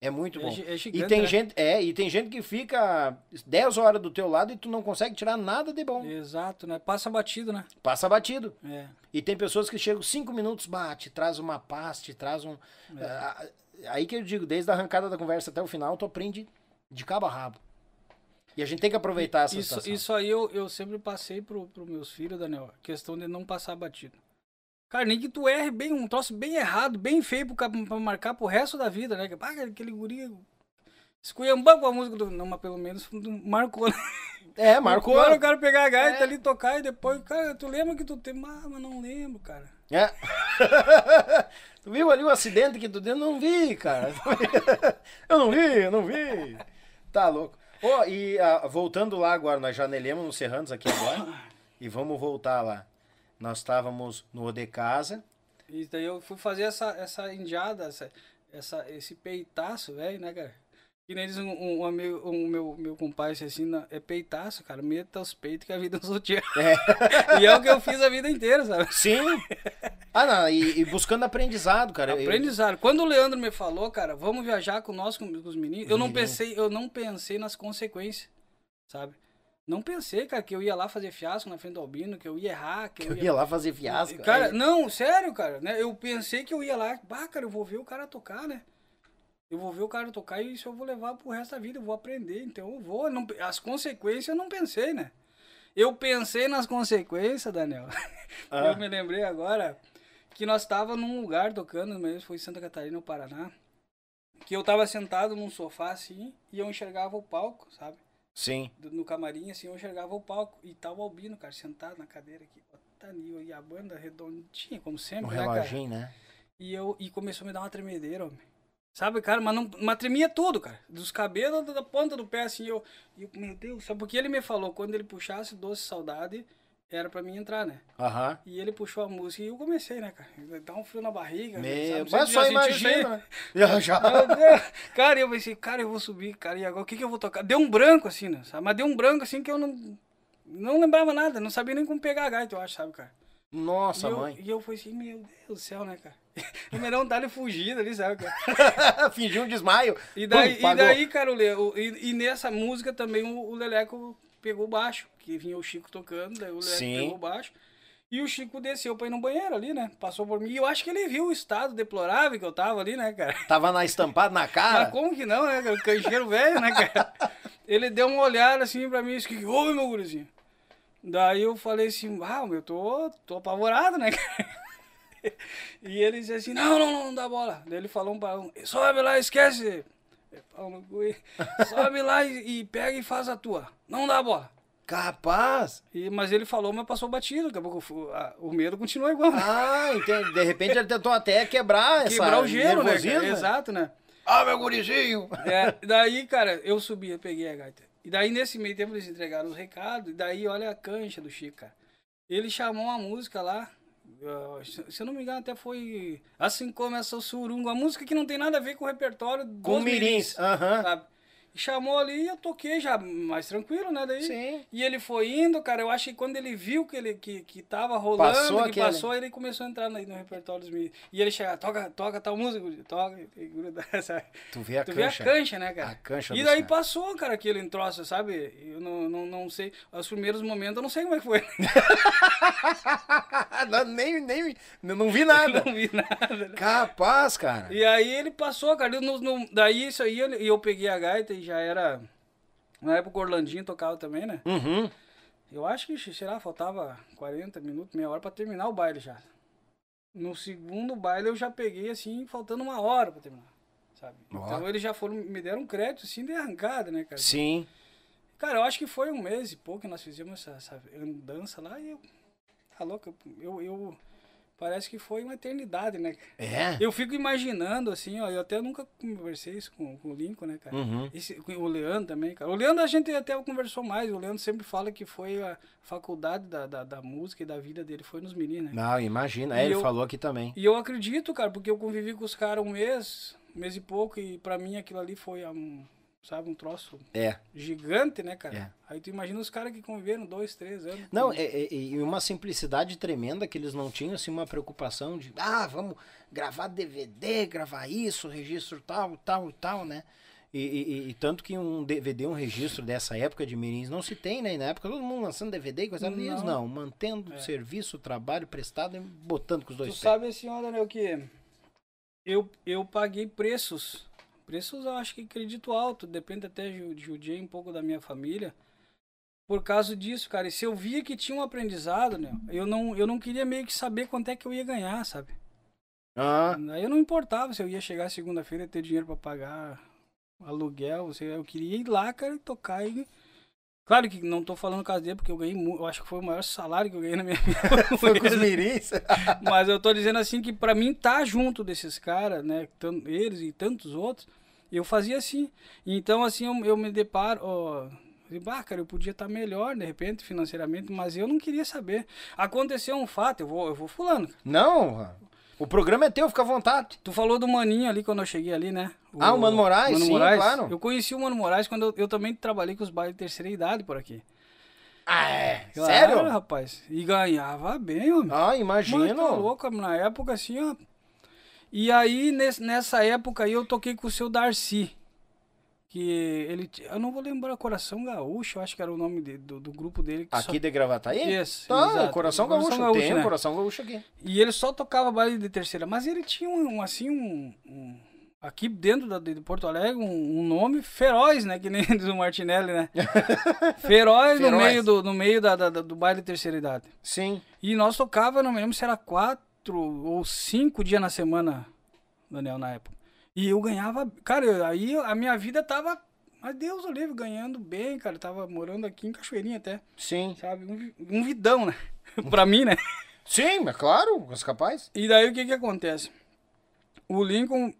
É muito é, bom. é E gigante, tem né? gente, é, e tem gente que fica 10 horas do teu lado e tu não consegue tirar nada de bom. Exato, né? Passa batido, né? Passa batido. É. E tem pessoas que chegam cinco minutos, bate, traz uma paz, te traz um. É. Ah, aí que eu digo, desde a arrancada da conversa até o final, tu aprende de cabo a rabo. E a gente tem que aproveitar essa Isso, situação. isso aí eu, eu sempre passei pro, pro meus filhos, Daniel. Questão de não passar batido. Cara, nem que tu erre bem, um troço bem errado, bem feio pro, ca- pra marcar pro resto da vida, né? Ah, aquele guri esculhambando com a música do. Não, mas pelo menos marcou. né? É, marcou. Agora eu quero pegar a gaita É. ali, tocar e depois, cara, tu lembra que tu tem. Ah, mas não lembro, cara. É. tu viu ali o acidente que tu deu? Não vi, cara. eu não vi, eu não vi. Tá louco. Ó, e ah, voltando lá agora, nós janelemos no Serranos aqui agora. e vamos voltar lá. Nós estávamos no O de Casa. E daí eu fui fazer essa, essa indiada, essa, essa, esse peitaço, velho, né, cara? Que nem diz um, um, amigo, um meu, meu compadre disse assim, "Não, é peitaço, cara, meta os peitos que a vida nos rodeia. e é o que eu fiz a vida inteira, sabe? Sim. Ah, não, e, e buscando aprendizado, cara. Eu- Aprendizado. Quando o Leandro me falou, cara, vamos viajar com nós, com, com os meninos, eu não Meninos. pensei, eu não pensei nas consequências, sabe? Não pensei, cara, que eu ia lá fazer fiasco na frente do Albino, que eu ia errar, que Eu eu ia ia lá fazer fiasco. Cara, não, sério, cara, né? Eu pensei que eu ia lá, bah, cara, eu vou ver o cara tocar, né? Eu vou ver o cara tocar e isso eu vou levar pro resto da vida, eu vou aprender. Então eu vou. não- as consequências eu não pensei, né? Eu pensei nas consequências, Daniel. Ah. Eu me lembrei agora que nós tava num lugar tocando, mesmo foi em Santa Catarina, no Paraná. Que eu tava sentado num sofá assim e eu enxergava o palco, sabe? Sim. do- no camarim, assim, eu enxergava o palco. E tava o Albino, cara, sentado na cadeira aqui. Botanil, e a banda redondinha, como Um sempre, né, cara? reloginho, né? E, eu, e começou a me dar uma tremedeira, homem. Sabe, cara, mas, não, mas tremia tudo, cara. Dos cabelos da, ponta do pé, assim, eu, e eu, meu Deus, sabe porque ele me falou, quando ele puxasse Doce Saudade, era pra mim entrar, né? Aham. E ele puxou a música e eu comecei, né, cara? Dá um frio na barriga. Meu, sabe? mas Você só já sentiu isso aí? imagina. Já, já. Meu Deus. Cara, eu pensei, cara, eu vou subir, cara, e agora o que, que eu vou tocar? Deu um branco, assim, né? Sabe? Mas deu um branco, assim, que eu não, não lembrava nada, não sabia nem como pegar a gaita, eu acho, sabe, cara? Nossa, e eu, mãe. E eu falei assim, meu Deus do céu, né, cara? E me deu um talho fugido ali, sabe, cara? Fingiu um desmaio. E daí, Pum, e pagou. daí cara, o Le, o- e, e nessa música também o, o Leleco pegou o baixo, que vinha o Chico tocando, daí o Sim. pegou o baixo. E o Chico desceu pra ir no banheiro ali, né? Passou por mim. E eu acho que ele viu o estado deplorável que eu tava ali, né, cara? Tava na estampada na cara. Mas como que não, né, cara? O canjeiro velho, né, cara? Ele deu uma olhada assim pra mim e disse, que houve, meu gurizinho? Daí eu falei assim, ah, meu, tô, tô apavorado, né, cara? e ele disse assim, não, não, não, não dá bola. Daí ele falou um para um, sobe lá, esquece. Sobe lá e, e, pega e faz a tua. Não dá bola. Capaz! E, mas ele falou, mas passou batido. Daqui a pouco o, a, o medo continua igual. Ah, entende. De repente ele tentou até quebrar essa Quebrar o gelo, né? Cara? Exato, né? Ah, meu gurizinho! É, daí, cara, eu subi, eu peguei a gaita. E daí, nesse meio tempo, eles entregaram os recados. E daí, olha a cancha do Chico, cara. Ele chamou uma música lá. Se eu não me engano, até foi Assim Começa o Surungo. A música que não tem nada a ver com o repertório com mirins, mirins uh -huh. Chamou ali e eu toquei já mais tranquilo, né? Daí, Sim. E ele foi indo, cara. Eu acho que quando ele viu que ele que, que tava rolando, passou que aquele... passou, ele começou a entrar no, no repertório dos mirins. E ele chega, toca, toca tal música, toca, e gruda, sabe? Tu vê a tu cancha. vê a cancha, né, cara? A cancha E daí passou, cara, aquele troço, sabe? Eu não, não, não sei. Os primeiros momentos eu não sei como é que foi. não, nem, nem, não vi nada. não vi nada. Né? Capaz, cara. E aí ele passou, cara. No, no, daí isso aí, eu, eu peguei a gaita e já era. Na época o Orlandinho tocava também, né? Uhum. Eu acho que, sei lá, faltava 40 minutos, meia hora pra terminar o baile já. No segundo baile eu já peguei assim, faltando uma hora pra terminar. Sabe? Então eles já foram, me deram um crédito assim de arrancada, né, cara? Sim. Cara, eu acho que foi um mês e pouco que nós fizemos essa, essa andança lá e eu. Tá louco? Eu, eu. Parece que foi uma eternidade, né? É? Eu fico imaginando, assim, ó. Eu até nunca conversei isso com, com o Lincoln, né, cara? Uhum. Esse, o Leandro também, cara. O Leandro a gente até conversou mais. O Leandro sempre fala que foi a faculdade da, da, da música e da vida dele, foi nos meninos, né? Não, imagina. É, ele eu- falou aqui também. E eu acredito, cara, porque eu convivi com os caras um mês, um mês e pouco, e pra mim aquilo ali foi um, sabe, um troço É. gigante, né, cara? É. Aí tu imagina os caras que conviveram dois, três anos. Não, é, é- e uma simplicidade tremenda que eles não tinham, assim, uma preocupação de, ah, vamos gravar DVD, gravar isso, registro tal, tal e tal, né? E, e- e- e tanto que um DVD, um registro dessa época de Mirins não se tem, né? E na época todo mundo lançando DVD e coisa Não. eles não, mantendo É. serviço, trabalho prestado e botando com os dois Tu pés. sabe ó, Daniel, que eu, eu paguei preços. Preços eu acho que acredito alto, depende até ju- judiei um pouco da minha família. Por causa disso, cara. E se eu via que tinha um aprendizado, né? Eu não, eu não queria meio que saber quanto é que eu ia ganhar, sabe? Ah, Aí eu não importava se eu ia chegar segunda-feira e ter dinheiro pra pagar aluguel. se Eu queria ir lá, cara, e tocar e. Claro que não tô falando caso dele, porque eu ganhei muito. Eu acho que foi o maior salário que eu ganhei na minha vida. foi com os Mirins. Mas eu tô dizendo assim que pra mim tá junto desses caras, né? Eles e tantos outros, eu fazia assim. Então, assim, eu, eu me deparo. Ó, bah, cara, eu podia estar melhor, de repente, financeiramente, mas eu não queria saber. Aconteceu um fato, eu vou, eu vou fulano. não, o programa é teu, fica à vontade. Tu falou do Maninho ali quando eu cheguei ali, né? Ah, o Mano Moraes? Sim, claro. Eu conheci o Mano Moraes quando eu, eu também trabalhei com os bailes de terceira idade por aqui. Ah, é? Claro, Sério? rapaz. E ganhava bem, homem. Ah, Mas tá imagino. louco, na época assim, ó. E aí, nes- nessa época aí, eu toquei com o seu Darcy. Que ele. Eu não vou lembrar, Coração Gaúcho, acho que era o nome de- do, do grupo dele. que só- Aqui de Gravataí? Isso, Tá, exato. Coração Coração Gaúcho, Gaúcho, tem né? Coração Gaúcho aqui. E ele só tocava baile de terceira. Mas ele tinha um, assim, um. um- aqui dentro da, de Porto Alegre, um, um nome feroz, né? Que nem diz o Martinelli, né? feroz, no Feroz. meio, do, no meio da, da- da- do baile de terceira idade. Sim. E nós tocava, não me lembro se era quatro ou cinco dias na semana, Daniel, na época. E eu ganhava. Cara, aí a minha vida tava. Mas Deus o livre, ganhando bem, cara. Eu tava morando aqui em Cachoeirinha até. Sim. Sabe? Um, um vidão, né? pra mim, né? Sim, é claro, os capazes. E daí o que que acontece? O Lincoln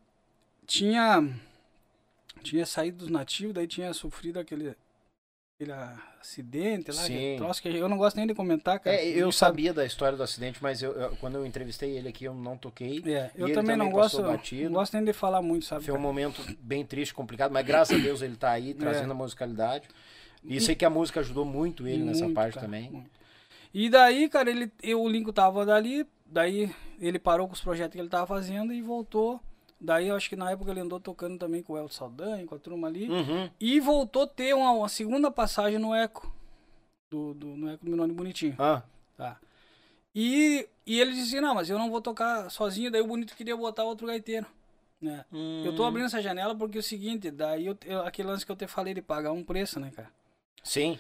tinha. Tinha saído dos nativos, daí tinha sofrido aquele. Aquele acidente lá, Sim. troço que eu não gosto nem de comentar, cara. É, eu Ele sabe. sabia da história do acidente, mas eu, eu- quando eu entrevistei ele aqui, eu não toquei. É, E eu também não também passou gosto, batido. não gosto nem de falar muito, sabe? Foi um cara? momento bem triste, complicado, mas graças a Deus ele tá É. aí, trazendo a musicalidade. E sei que a música ajudou muito ele nessa Muito, parte cara, também. muito. E daí, cara, ele, eu, o Lincoln tava dali, daí ele parou com os projetos que ele tava fazendo e voltou. Daí eu acho que na época ele andou tocando também com o Elton Saldanha, com a turma ali. Uhum. E voltou a ter uma, uma segunda passagem no Eco. Do, do, no Eco do Minone Bonitinho. Ah, Tá. E, e ele dizia, não, mas eu não vou tocar sozinho, daí o Bonito queria botar outro gaiteiro. Né? Eu tô hum, abrindo essa janela porque é o seguinte, daí eu, eu- aquele lance que eu te falei de pagar um preço, né, cara? Sim.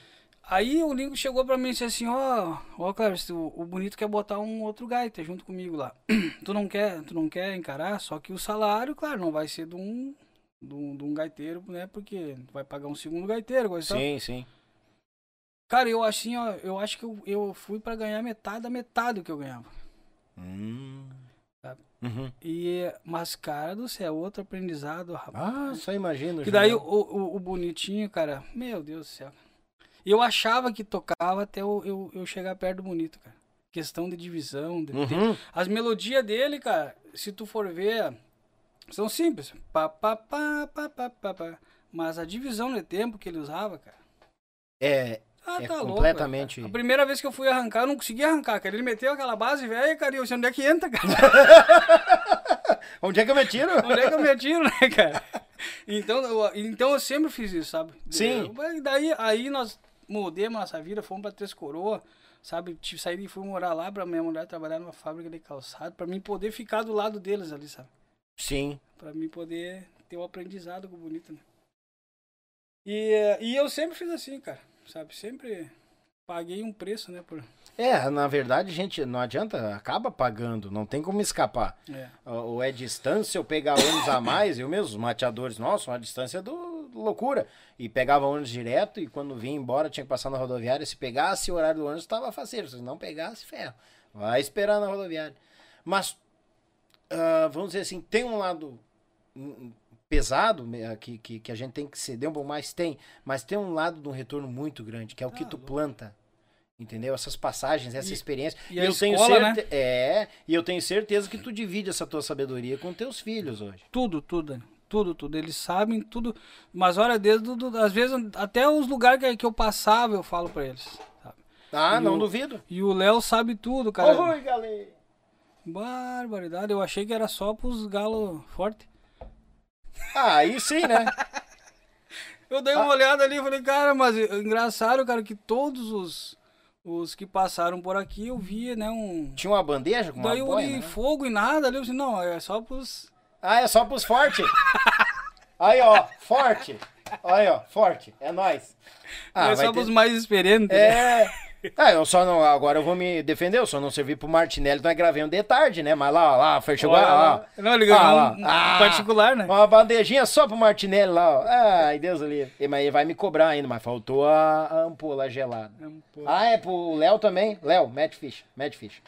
Aí o Lingo chegou pra mim e disse assim, ó, ó, Cleves, o, o Bonito quer botar um outro gaita junto comigo lá. tu não quer, tu não quer encarar, só que o salário, claro, não vai ser de um, de um, de um gaiteiro, né? Porque vai pagar um segundo gaiteiro, coisa e tal. Sim, sim. Cara, eu assim, ó, eu acho que eu, eu fui pra ganhar metade da metade do que eu ganhava. Hum. Uhum. E, mas, cara do céu, outro aprendizado, rapaz. Ah, só imagino. Que daí o, o, o bonitinho, cara, meu Deus do céu. E eu achava que tocava até eu, eu, eu chegar perto do bonito, cara. Questão de divisão. De, Uhum. As melodias dele, cara, se tu for ver, são simples. Pá, pá, pá, pá, pá, pá, pá. Mas a divisão de tempo que ele usava, cara. É, Ah, É tá louco. completamente- cara. A primeira vez que eu fui arrancar, eu não conseguia arrancar, cara. Ele meteu aquela base velha, cara, e eu sei onde é que entra, cara. Onde é que eu me tiro? Onde é que eu me atiro, né, cara? Então eu, então eu sempre fiz isso, sabe? Sim. Mas daí aí nós mudemos nossa vida, fomos pra Três Coroas, sabe? Tive- Saí e fui morar lá pra minha mulher trabalhar numa fábrica de calçado, pra mim poder ficar do lado deles ali, sabe? Sim. Pra mim poder ter o aprendizado com o bonito, né? E, e eu sempre fiz assim, cara, sabe? Sempre paguei um preço, né? Por... É, na verdade, gente, não adianta, acaba pagando, não tem como escapar. É. Ou é distância, eu pegar ônibus a mais, eu mesmo, os mateadores, nossa, uma distância do loucura. E pegava ônibus direto e quando vinha embora tinha que passar na rodoviária. Se pegasse o horário do ônibus, estava faceiro. Se não pegasse, ferro. Vai esperar na rodoviária. Mas, ah, vamos dizer assim, tem um lado hum, pesado né, que, que, que a gente tem que ceder um pouco mais, tem. Mas tem um lado de um retorno muito grande, que é o que Ah, tu louco. planta. Entendeu? Essas passagens, essa E- experiência. e a eu tenho escola, né? É, e eu tenho certeza que tu divide essa tua sabedoria com teus filhos hoje. Tudo, tudo. Tudo, tudo. Eles sabem tudo. Mas olha, desde do, às vezes até os lugares que, que eu passava eu falo pra eles. sabe? Ah, E não o- duvido. E o Léo sabe tudo, cara. Oi, galera. Barbaridade, eu achei que era só pros galos fortes. Ah, aí sim, né? Eu dei uma olhada ali e falei, cara, mas é engraçado, cara, que todos os, os que passaram por aqui eu via, né, um... Tinha uma bandeja com uma Daí eu olhei né? fogo e nada ali, eu disse, não, é só pros... Ah, é só pros fortes. Aí, ó, forte. Aí, ó, forte. É nóis. Ah, é só ter- pros mais experientes. né? É. Ah, eu só não. Agora eu vou me defender, eu só não servi pro Martinelli, nós gravei um de tarde, né? Mas lá, ó, lá, foi chegou Olha lá, ó. Não, ganhou Ah, lá. um, Ah. particular, né? Uma bandejinha só pro Martinelli lá, ó. Ai, Deus ali. Mas ele vai me cobrar ainda, mas faltou a, a ampola gelada. Pouco. Ah, é pro Léo também? Léo, mete ficha, mete ficha.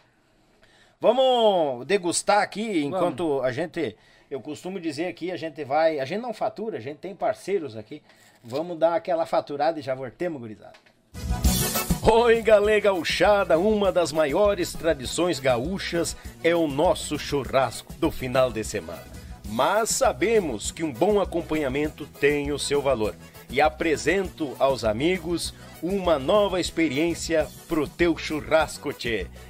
Vamos degustar aqui enquanto a gente. Eu costumo dizer aqui, a gente vai. A gente não fatura, a gente tem parceiros aqui. Vamos dar aquela faturada e já voltemos, gurizada. Oi, galera gauchada, uma das maiores tradições gaúchas é o nosso churrasco do final de semana. Mas sabemos que um bom acompanhamento tem o seu valor. E apresento aos amigos uma nova experiência pro teu churrasco, tchê.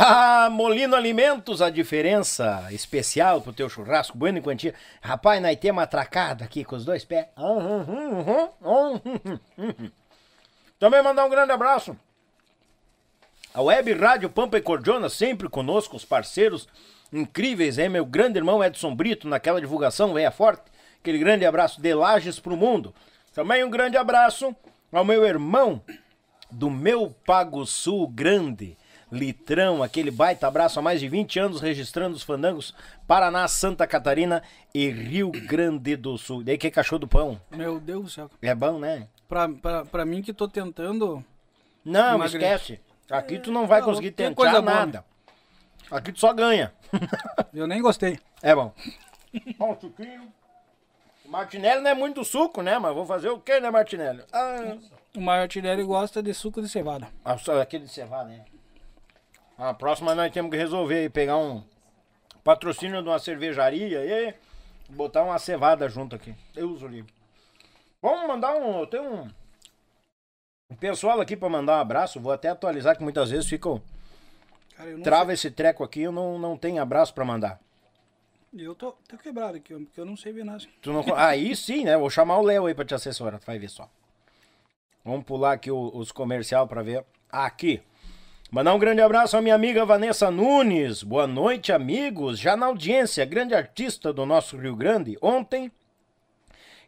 Ah, Molino Alimentos, a diferença especial pro teu churrasco, bueno em quantia. Rapaz, nós temos atracado aqui com os dois pés. Também mandar um grande abraço a Web Rádio Pampa e Cordiona, sempre conosco, os parceiros incríveis, hein? Meu grande irmão Edson Brito, naquela divulgação, veia forte. Aquele grande abraço de Lages pro mundo. Também um grande abraço ao meu irmão do meu Pago Sul Grande, Litrão, aquele baita abraço há mais de 20 anos registrando os fandangos Paraná, Santa Catarina e Rio Grande do Sul. Daí que cachorro do pão. Meu Deus do céu. É bom, né? Pra, pra, pra mim que tô tentando... Não, esquece. Aqui tu não vai tá conseguir tentar coisa boa, nada. Aqui tu só ganha. Eu nem gostei. É bom. Bom, suquinho. O Martinelli não é muito suco, né? Mas vou fazer o quê, né, Martinelli? Ah, O Martinelli gosta de suco de cevada. ah, só aquele de cevada, né? A próxima nós temos que resolver aí, pegar um patrocínio de uma cervejaria e botar uma cevada junto aqui. Eu uso ali. Vamos mandar um. Eu tenho um. um pessoal aqui pra mandar um abraço. Vou até atualizar que muitas vezes ficam. Cara, Trava esse treco aqui, eu não, não tenho abraço pra mandar. Eu tô, tô quebrado aqui, porque eu não sei ver nada. Tu não... Aí sim, né? Vou chamar o Léo aí pra te assessorar, tu vai ver só. Vamos pular aqui os comercial pra ver. Aqui. Mandar um grande abraço à minha amiga Vanessa Nunes. Boa noite, amigos. Já na audiência, grande artista do nosso Rio Grande. Ontem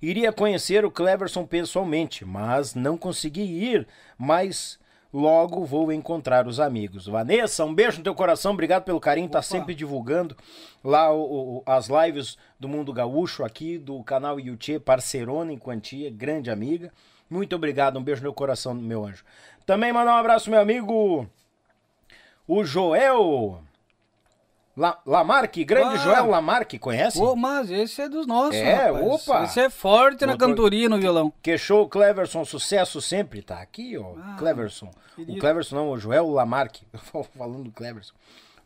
iria conhecer o Cleverson pessoalmente, mas não consegui ir. Mas logo vou encontrar os amigos. Vanessa, um beijo no teu coração. Obrigado pelo carinho. Tá Opa. sempre divulgando lá o- o- as lives do Mundo Gaúcho aqui do canal Yuchê, parceirona em quantia, grande amiga. Muito obrigado, um beijo no meu coração, meu anjo. Também mandar um abraço meu amigo o Joel La, Lamarque, grande Ah. Joel Lamarque, conhece? Pô, mas esse é dos nossos, É, rapaz. opa. Esse é forte na cantoria no violão. Que show, Cleverson, sucesso sempre, tá aqui, ó, Ah, Cleverson. querido. O Cleverson não, o Joel Lamarque, falando do Cleverson.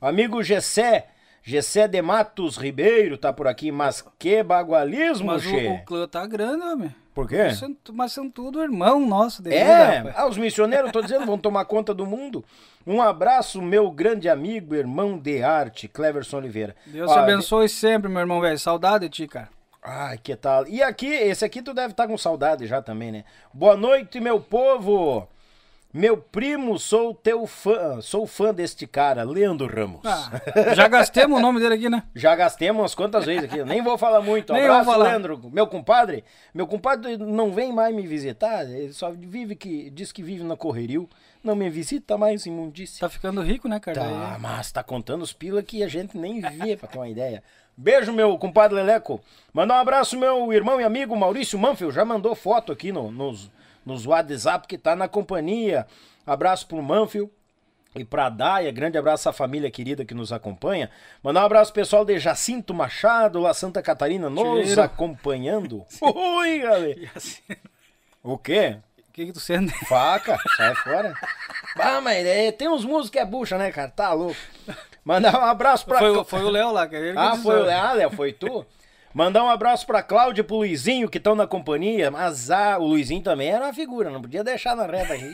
O amigo Gessé, Gessé de Matos Ribeiro tá por aqui, mas que bagualismo, Mas o, che. o clã tá grande, homem. Por quê? Tu- Mas são tudo irmão nosso dele, É, rapaz. ah, os missioneiros, tô dizendo, vão tomar conta do mundo. Um abraço, meu grande amigo, irmão de arte, Cleverson Oliveira. Deus Ó, te abençoe sempre, meu irmão velho. Saudade de ti, cara. Ai, que tal? E aqui, esse aqui tu deve estar com saudade já também, né? Boa noite, meu povo! Meu primo, sou teu fã, sou fã deste cara, Leandro Ramos. Ah, já gastemos o nome dele aqui, né? Já gastemos umas quantas vezes aqui, nem vou falar muito. Nem Abraço, vou falar. Leandro, meu compadre. Meu compadre não vem mais me visitar, ele só vive que, diz que vive na correrio, não me visita mais, imundícia. Tá ficando rico, né, cara? Tá, mas tá contando os pila que a gente nem vê, pra ter uma ideia. Beijo, meu compadre Leleco. Mandar um abraço, meu irmão e amigo Maurício Manfield. Já mandou foto aqui no, nos, nos WhatsApp que tá na companhia. Abraço pro Manfield. E pra Daia, grande abraço à família querida que nos acompanha. Mandar um abraço pessoal de Jacinto Machado, lá Santa Catarina, nos Cheiro. acompanhando. Oi, galera. Assim, O quê? O que que tu sente? Faca, sai fora. Ah, mas é, tem uns músicos que é bucha, né, cara? Tá louco. Mandar um abraço pra. Foi, o- foi o Léo lá, cara. Ele que Ah, foi o ó. Léo, ah, Léo, foi tu? Mandar um abraço pra Cláudia e pro Luizinho que estão na companhia. Mas ah, o Luizinho também era uma figura, não podia deixar na reta aqui.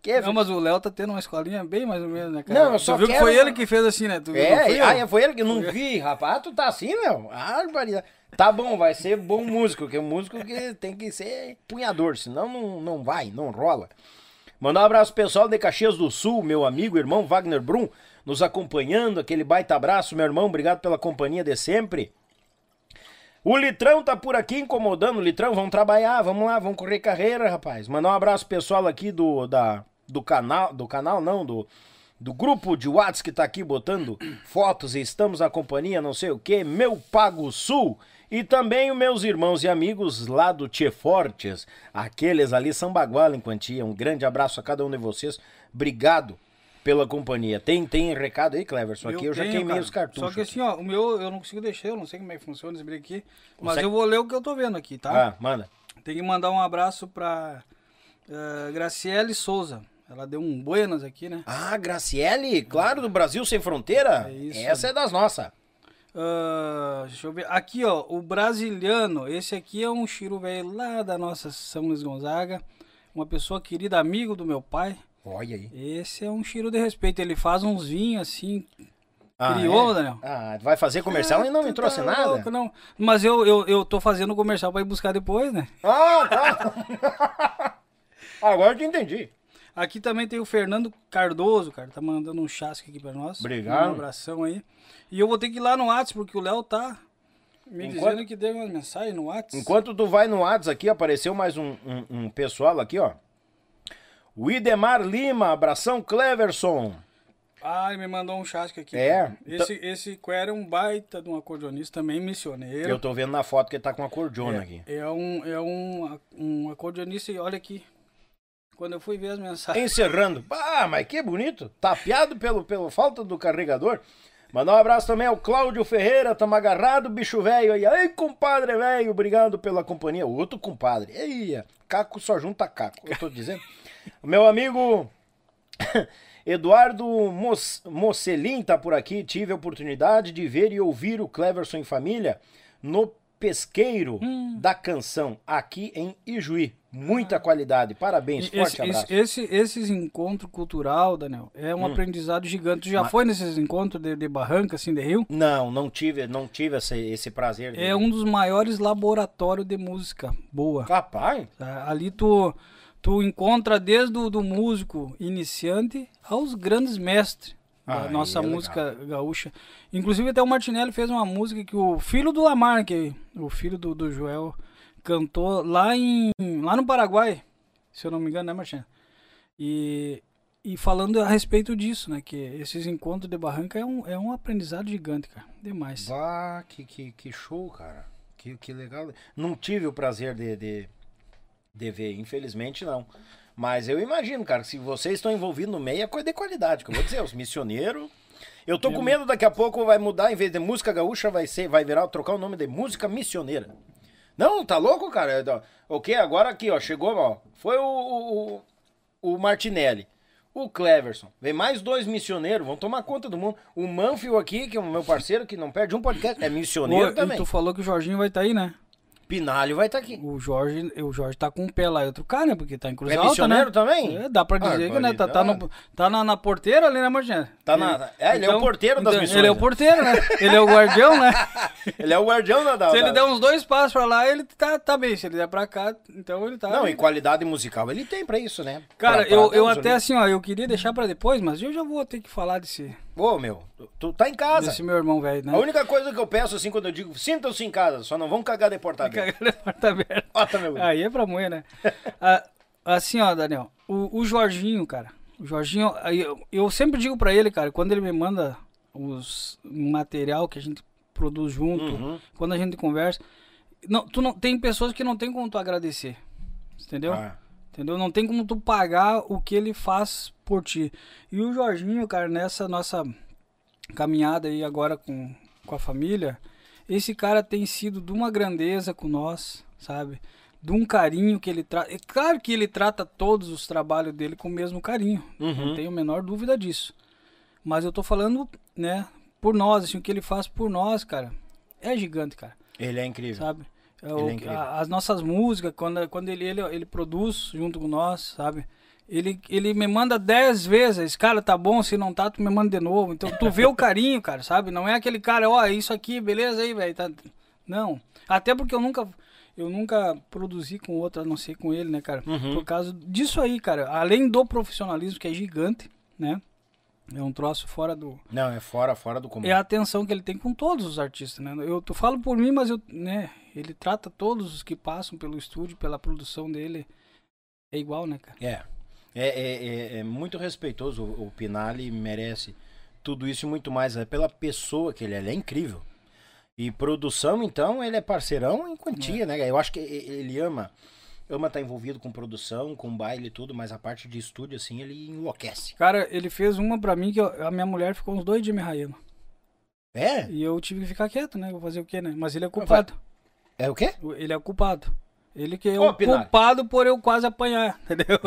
Que... Não, mas o Léo tá tendo uma escolinha bem mais ou menos, né, cara? Não, eu só tu viu quero- que foi ele que fez assim, né? Tu viu, É, foi eu? foi ele que não vi, rapaz. Tu tá assim, Léo? Ah. Tá bom, vai ser bom músico, porque o músico que tem que ser punhador, senão não, não vai, não rola. Mandar um abraço pessoal de Caxias do Sul, meu amigo, irmão Wagner Brum, nos acompanhando, aquele baita abraço, meu irmão, obrigado pela companhia de sempre. O Litrão tá por aqui incomodando, Litrão, vamos trabalhar, vamos lá, vamos correr carreira, rapaz. Mandar um abraço pessoal aqui do, da, do canal, do canal não, do, do grupo de Whats que tá aqui botando fotos e estamos na companhia, não sei o que, meu Pago Sul. E também os meus irmãos e amigos lá do Tchê Fortes, aqueles ali são baguala em quantia. Um grande abraço a cada um de vocês. Obrigado pela companhia. Tem, tem recado aí, Cleverson? Aqui eu, já tenho, queimei cara. os cartuchos. Só que assim, ó, o meu eu não consigo deixar, eu não sei como é que funciona esse aqui. Mas eu vou ler o que eu tô vendo aqui, tá? Ah, manda. Tem que mandar um abraço pra eh, Graciele Souza. Ela deu um buenas aqui, né? Ah, Graciele, claro, do Brasil Sem Fronteira. É isso. Essa é das nossas. Ah, deixa eu ver. Aqui, ó, o brasiliano. Esse aqui é um chiro velho lá da nossa São Luís Gonzaga. Uma pessoa querida, amigo do meu pai. Olha aí. Esse é um chiro de respeito. Ele faz uns vinhos assim. Ah, Criou, é? Daniel? Ah, vai fazer comercial e não me Tu trouxe tá nada? louco, não. Mas eu, eu, eu tô fazendo comercial pra ir buscar depois, né? Ah, tá. Agora eu te entendi. Aqui também tem o Fernando Cardoso, cara. Tá mandando um chasque aqui pra nós. Obrigado. Um abração aí. E eu vou ter que ir lá no WhatsApp, porque o Léo tá me Enquanto- dizendo que deu uma mensagem no WhatsApp. Enquanto tu vai no WhatsApp aqui, apareceu mais um, um- um pessoal aqui, ó. O Idemar Lima, abração Cleverson. Ah, ele me mandou um chasque aqui. É. Esse, esse Quer é um baita de um acordeonista também, missioneiro. Eu tô vendo na foto que ele tá com uma cordiona aqui. É um, é um, um acordeonista e olha aqui. Quando eu fui ver as mensagens. Encerrando. Ah, mas que bonito. Tapeado pelo, pelo falta do carregador. Mandar um abraço também ao Cláudio Ferreira, tamo agarrado, bicho velho aí. Ei, compadre velho, obrigado pela companhia. O outro compadre. Ei, Caco só junta Caco, eu tô dizendo. Meu amigo Eduardo Mocelin tá por aqui. Tive a oportunidade de ver e ouvir o Cleverson em família no pesqueiro Hum. da canção aqui em Ijuí. Muita qualidade. Parabéns, forte Esse, abraço. esse, esse- esses encontros cultural, Daniel, é Hum. um aprendizado gigante. Tu já Mas- foi nesses encontros de, de barranca, assim, de rio? Não, não tive, não tive esse, esse prazer. de- É um dos maiores laboratórios de música boa. Capaz? tá? Ali tu, tu encontra desde o do músico iniciante aos grandes mestres da Ah, nossa é música gaúcha. Inclusive até o Martinelli fez uma música que o filho do Lamar, que o filho do, do Joel, cantou lá em lá no Paraguai, se eu não me engano, né, Martinelli? E, e falando a respeito disso, né? Que esses encontros de barranca é um, é um aprendizado gigante, cara. Demais. Bah, que, que, que show, cara. Que, que legal. Não tive o prazer de, de, ver, infelizmente não. Mas eu imagino, cara, que se vocês estão envolvidos no meio, é coisa de qualidade. Que eu vou dizer, os missioneiros. Eu tô com medo daqui a pouco vai mudar, em vez de música gaúcha, vai ser, vai virar, trocar o nome de música missioneira. Não, tá louco, cara? O que? Agora aqui, ó, chegou, ó. Foi o, o, o Martinelli. O Cleverson. Vem mais dois missioneiros, vão tomar conta do mundo. O Manfio aqui, que é o meu parceiro, que não perde um podcast, é missioneiro Ô, e também. tu falou que o Jorginho vai estar aí, né? Pinalho vai estar aqui. O Jorge, o Jorge tá com um pé lá e outro cá, né? Porque tá em Cruz É Alta, missioneiro né? também? É, dá pra dizer que né, tá, tá, no- tá na, na porteira ali, né, Martinha? Tá na- é, ele é o porteiro das missões, Ele é o porteiro, né? Ele é o guardião, né? Ele é o guardião da. da Se ele der uns dois passos pra lá, ele tá, tá bem. Se ele der pra cá, então ele tá. Não, e qualidade musical ele tem pra isso, né? Cara, Pra- pra eu, eu até ali. assim, ó, eu queria deixar pra depois, mas eu já vou ter que falar desse, Ô, meu, tu- tá em casa. desse meu irmão velho, né? A única coisa que eu peço, assim, quando eu digo, sintam-se em casa, só não vão cagar de porta aberta. Cagar de porta aberta. Tá, meu. Aí é pra moer, né? Ah, assim, ó, Daniel, o, o Jorginho, cara, o Jorginho, aí eu, eu sempre digo pra ele, cara, quando ele me manda os material que a gente produz junto, Uhum. quando a gente conversa, não, tu não tem pessoas que não tem como tu agradecer, entendeu? Ah, Entendeu? Não tem como tu pagar o que ele faz por ti. E o Jorginho, cara, nessa nossa caminhada aí agora com, com a família, esse cara tem sido de uma grandeza com nós, sabe? De um carinho que ele trata. É claro que ele trata todos os trabalhos dele com o mesmo carinho. Uhum. Não tenho a menor dúvida disso. Mas eu tô falando, né, por nós, assim, o que ele faz por nós, cara, é gigante, cara ele é incrível. sabe? É Ele o- é a- as nossas músicas, quando, quando ele, ele, ele produz junto com nós, sabe? Ele, ele me manda dez vezes, cara, tá bom, se não tá, tu me manda de novo. Então tu vê o carinho, cara, sabe? Não é aquele cara, ó, isso aqui, beleza aí, velho. Tá... Não. Até porque eu nunca. Eu nunca produzi com outro, a não ser com ele, né, cara? Uhum. Por causa disso aí, cara. Além do profissionalismo, que é gigante, né? É um troço fora do, Não, é fora, fora do comum. é a atenção que ele tem com todos os artistas, né? Eu tu falo por mim, mas eu, né, ele trata todos os que passam pelo estúdio, pela produção dele. É igual, né, cara? É. É, é, é- é muito respeitoso. O, o Pinali merece tudo isso e muito mais. É pela pessoa que ele é. Ele é incrível. E produção, então, ele é parceirão em quantia, né? Eu acho que ele ama. Ama estar envolvido com produção, com baile e tudo, mas a parte de estúdio, assim, ele enlouquece. Cara, ele fez uma pra mim que eu- a minha mulher ficou uns dois dias me raiando. É? E eu tive que ficar quieto, né? Vou fazer o quê, né? Mas ele é culpado. É o quê? Ele é culpado. Ele que é o culpado por eu quase apanhar, entendeu?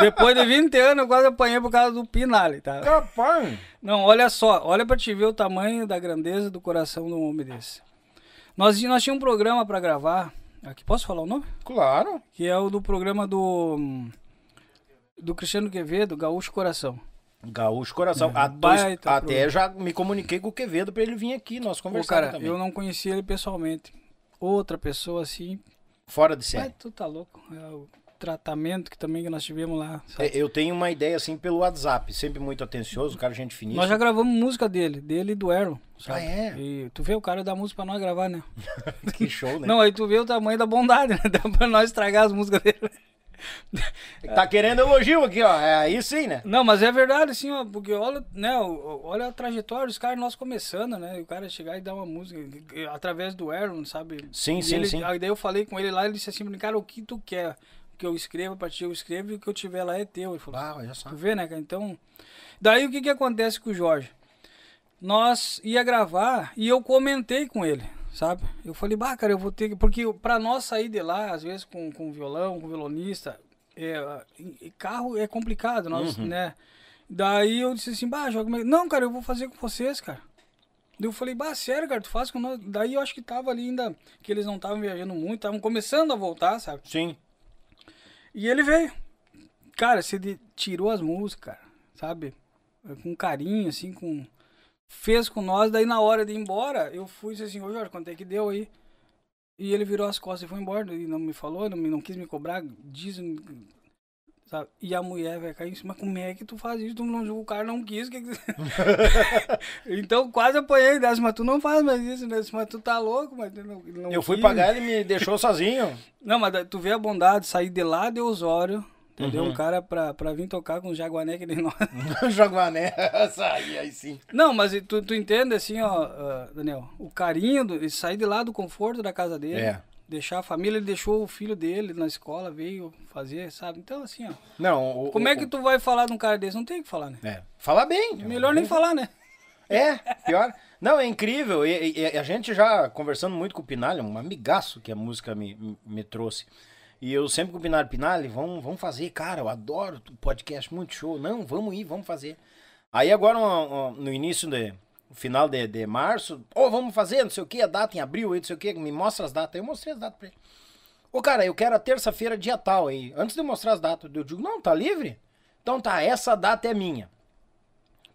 Depois de 20 anos eu quase apanhei por causa do Pinali, tá? Capaz! Não, olha só, olha pra te ver o tamanho da grandeza do coração de um homem desse. Nós, nós tínhamos um programa pra gravar, aqui posso falar o nome? Claro. Que é o do programa do do Cristiano Quevedo, Gaúcho Coração. Gaúcho Coração. É, até já me comuniquei com o Quevedo pra ele vir aqui, nós conversamos cara, também. eu não conhecia ele pessoalmente. Outra pessoa assim, Fora de mas série. tu tá louco. É o tratamento que também que nós tivemos lá. É, Eu tenho uma ideia assim pelo WhatsApp, sempre muito atencioso, o cara gente finíssima. Nós já gravamos música dele, dele e do Erlon. Ah, é? E tu vê o cara dá música pra nós gravar, né? Que show, né? Não, aí tu vê o tamanho da bondade, né? Dá pra nós estragar as músicas dele. Tá querendo elogio aqui, ó. É aí sim, né? Não, mas é verdade, assim, ó, porque olha, né, olha a trajetória dos caras, nós começando, né? O cara chegar e dar uma música através do Aaron, sabe? Sim, E sim, ele- sim. Aí daí eu falei com ele lá, ele disse assim, cara, o que tu quer? Que eu escreva pra ti, eu escrevo e o que eu tiver lá é teu. Ele falou, Ah, olha só. tu vê, né, cara? Então, daí o que que acontece com o Jorge? Nós ia gravar e eu comentei com ele, sabe? Eu falei, bah, cara, eu vou ter que. Porque pra nós sair de lá, às vezes com, com violão, com violonista, é, carro é complicado, nós, Uhum. né? Daí eu disse assim, bah, joga. Não, cara, eu vou fazer com vocês, cara. Daí eu falei, bah, sério, cara, tu faz com nós. Daí eu acho que tava ali ainda, que eles não estavam viajando muito, estavam começando a voltar, sabe? Sim. E ele veio. Cara, você tirou as músicas, sabe? Com carinho, assim, com. Fez com nós, daí na hora de ir embora, eu fui e disse assim, ô Jorge, quanto é que deu aí? E ele virou as costas e foi embora, e não me falou, não, me, não quis me cobrar, diz. Sabe? E a mulher vai cair em cima, como é que tu faz isso? Tu não, o cara não quis. Que então quase apanhei dessa, mas tu não faz mais isso, né? Mas tu tá louco, mas não, não Eu fui quis. pagar, ele me deixou sozinho. Não, mas tu vê a bondade, sair de lá de Osório, entendeu? Uhum. Um cara pra, pra vir tocar com o Jaguané que nem nós. Jaguané. Aí, aí sim. Não, mas tu, tu entende assim, ó, ah, Daniel, o carinho, do, ele sair de lá do conforto da casa dele, É. deixar a família, ele deixou o filho dele na escola, veio fazer, sabe? Então, assim, ó, Não, o- como o- é que tu vai falar de um cara desse? Não tem o que falar, né? É. Fala bem. Melhor nem falar, né? É, pior. Não, é incrível. E, e- a gente já conversando muito com o Pinalha, um amigaço que a música me, me- trouxe. E eu sempre com o Pinalha, Pinalha, vamos, vamos fazer, cara, eu adoro o podcast, muito show. Não, vamos ir, vamos fazer. Aí agora, no início, de, final de, de março, ô, vamos fazer, não sei o que, a data em abril, aí, não sei o que, me mostra as datas. Aí eu mostrei as datas pra ele. Ô, cara, eu quero a terça-feira, dia tal aí. Antes de eu mostrar as datas, eu digo, não, tá livre? Então tá, essa data é minha.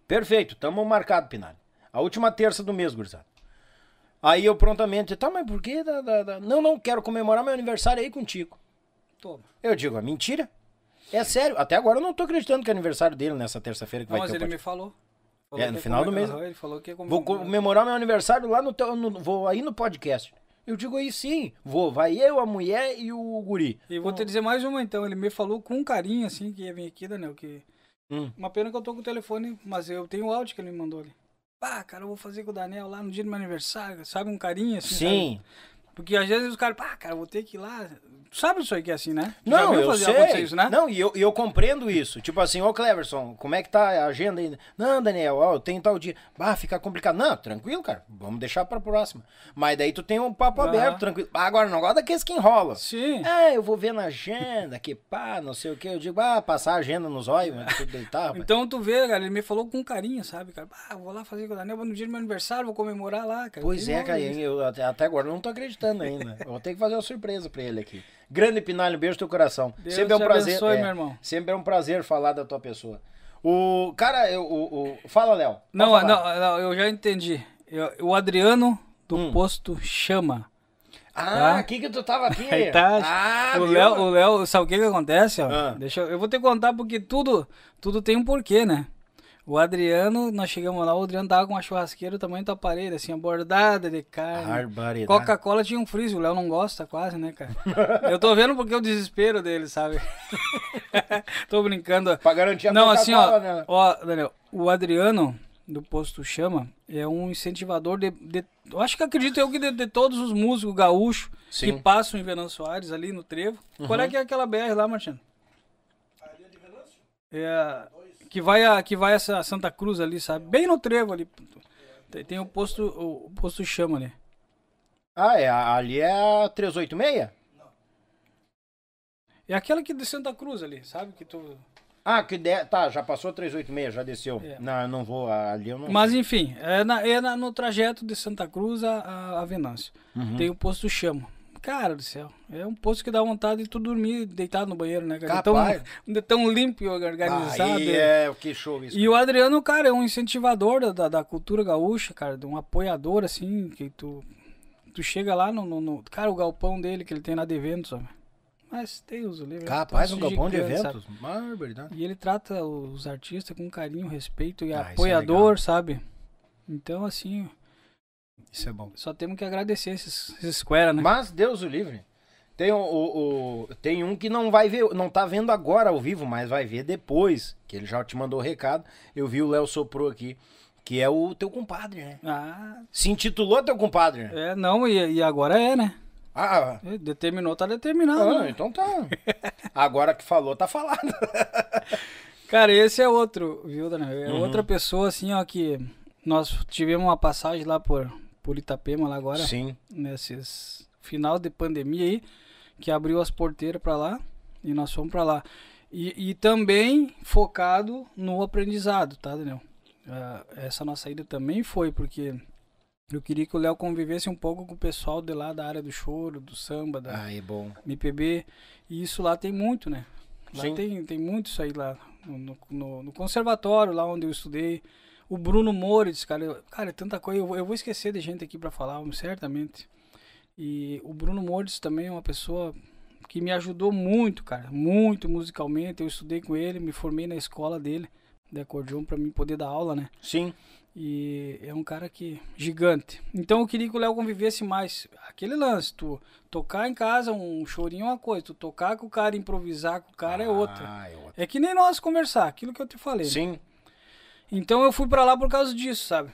Perfeito, tamo marcado, Pinalha. A última terça do mês, gurizada. Aí eu prontamente, tá, mas por que? da- da- da- Não, não, quero comemorar meu aniversário aí contigo. Toma. Eu digo, é mentira? É sério, até agora eu não tô acreditando que é aniversário dele nessa terça-feira que Não, vai mas ter o ele me podcast. Falou É, no ia final do comer- mês. Ele falou que ia Vou comemorar meu aniversário lá no, teu- no- Vou aí no podcast. Eu digo aí sim, vou. Vai eu, a mulher e o guri. E vou te dizer mais uma então, ele me falou com carinho assim que ia vir aqui, Daniel, que Hum. uma pena que eu tô com o telefone, mas eu tenho o áudio que ele me mandou ali. Pá, cara, eu vou fazer com o Daniel lá no dia do meu aniversário, sabe, um carinho assim, Sim. sabe? Porque às vezes os caras, pá, cara, vou ter que ir lá. Sabe isso aí que é assim, né? Não, eu sei. isso, né? Não, e eu, eu compreendo isso. Tipo assim, ô Cleverson, como é que tá a agenda ainda? Não, Daniel, ó, eu tenho tal dia. Bah, fica complicado. Não, tranquilo, cara. Vamos deixar pra próxima. Mas daí tu tem um papo aberto, tranquilo. Ah, Agora, não gosta daqueles que enrola. Sim. Ah, eu vou ver na agenda, que pá, não sei o que. Eu digo, ah, passar a agenda nos olhos, mas tudo deitar. rapaz. Então tu vê, cara, ele me falou com carinho, sabe, cara? Ah, vou lá fazer com o Daniel no dia do meu aniversário, vou comemorar lá, cara. Pois é, cara, eu até, até agora não tô acreditando ainda. Eu vou ter que fazer uma surpresa pra ele aqui. Grande Pinalho, beijo no teu coração. Deus sempre é um prazer. abençoe, é, meu irmão. Sempre é um prazer falar da tua pessoa. O cara, eu, o, o- fala, Léo. Não, não, não, eu já entendi. Eu- o Adriano do Hum. posto chama. Ah, tá? aqui que tu tava aqui. Aí tá. Ah, o? Léo, o Léo, sabe o que que acontece, ó? Ah. Deixa eu, eu vou te contar porque tudo, tudo tem um porquê, né? O Adriano, nós chegamos lá, o Adriano tava com uma churrasqueira do tamanho da parede, assim, abordada de carne. Coca-Cola tinha um freezer, o Léo não gosta quase, né, cara? eu tô vendo porque é o desespero dele, sabe? tô brincando. Pra garantir a Não, assim, ó, Coca-Cola, né? ó, Daniel, o Adriano do Posto Chama é um incentivador de, de- eu acho que acredito eu que de, de todos os músicos gaúchos Sim. que passam em Venâncio Soares ali no Trevo. Qual é que é aquela BR lá, Martino? É, que vai a que vai essa Santa Cruz ali, sabe? Bem no Trevo ali. Tem, tem o posto o, posto Chama ali. Ah, é, ali é a 386? É aquela que de Santa Cruz ali, sabe? Que tu Ah, que de... tá, já passou a 386, já desceu. É. Não, eu não vou, ali eu não Mas enfim, é, na- é na- no trajeto de Santa Cruz a, a, a Venâncio. Uhum. Tem o posto Chama. Cara do céu, é um posto que dá vontade de tu dormir deitado no banheiro, né, cara? Capaz. Tão, tão limpo e organizado. Aí é, que show isso. E o Adriano, cara, é um incentivador da, da, cultura gaúcha, cara, de um apoiador, assim, que tu, tu chega lá no, no, no- Cara, o galpão dele que ele tem lá de eventos, ó. Mas tem os livros. Capaz, um galpão de eventos? Barbaridade. e ele trata os artistas com carinho, respeito e Ah, é apoiador, legal. sabe? Então, assim, Isso é bom. só temos que agradecer esses, esses Square, né? Mas Deus o livre. Tem, o, o- tem um que não vai ver, não tá vendo agora ao vivo, mas vai ver depois, que ele já te mandou o recado. Eu vi o Léo Soprou aqui, que é o teu compadre, né? Ah, Se intitulou teu compadre, né? é, não, e, e agora é, né? Ah, É, Determinou, tá determinado. ah, né? então tá. Agora que falou, tá falado. Cara, esse é outro, viu, Daniel? É Uhum. outra pessoa, assim, ó, que nós tivemos uma passagem lá por, por Itapema, lá agora, Sim. nesses final de pandemia aí, que abriu as porteiras pra lá e nós fomos pra lá. E, e também focado no aprendizado, tá, Daniel? Ah, essa nossa ida também foi porque Eu queria que o Léo convivesse um pouco com o pessoal de lá da área do choro, do samba, da Ah, é bom. MPB. E isso lá tem muito, né? Lá Sim. tem, tem muito isso aí lá. No, no- no conservatório, lá onde eu estudei. O Bruno Moritz, cara. eu- cara, é tanta coisa. Eu, vou- eu vou esquecer de gente aqui pra falar, certamente. E o Bruno Moritz também é uma pessoa que me ajudou muito, cara. Muito musicalmente. Eu estudei com ele, me formei na escola dele, de acordeon, pra mim poder dar aula, né? Sim. E é um cara que gigante. Então eu queria que o Léo convivesse mais. Aquele lance, tu tocar em casa um chorinho é uma coisa, tu tocar com o cara, improvisar com o cara é outra. Ah, é outra. É que nem nós conversar, aquilo que eu te falei. né? Então eu fui pra lá por causa disso, sabe?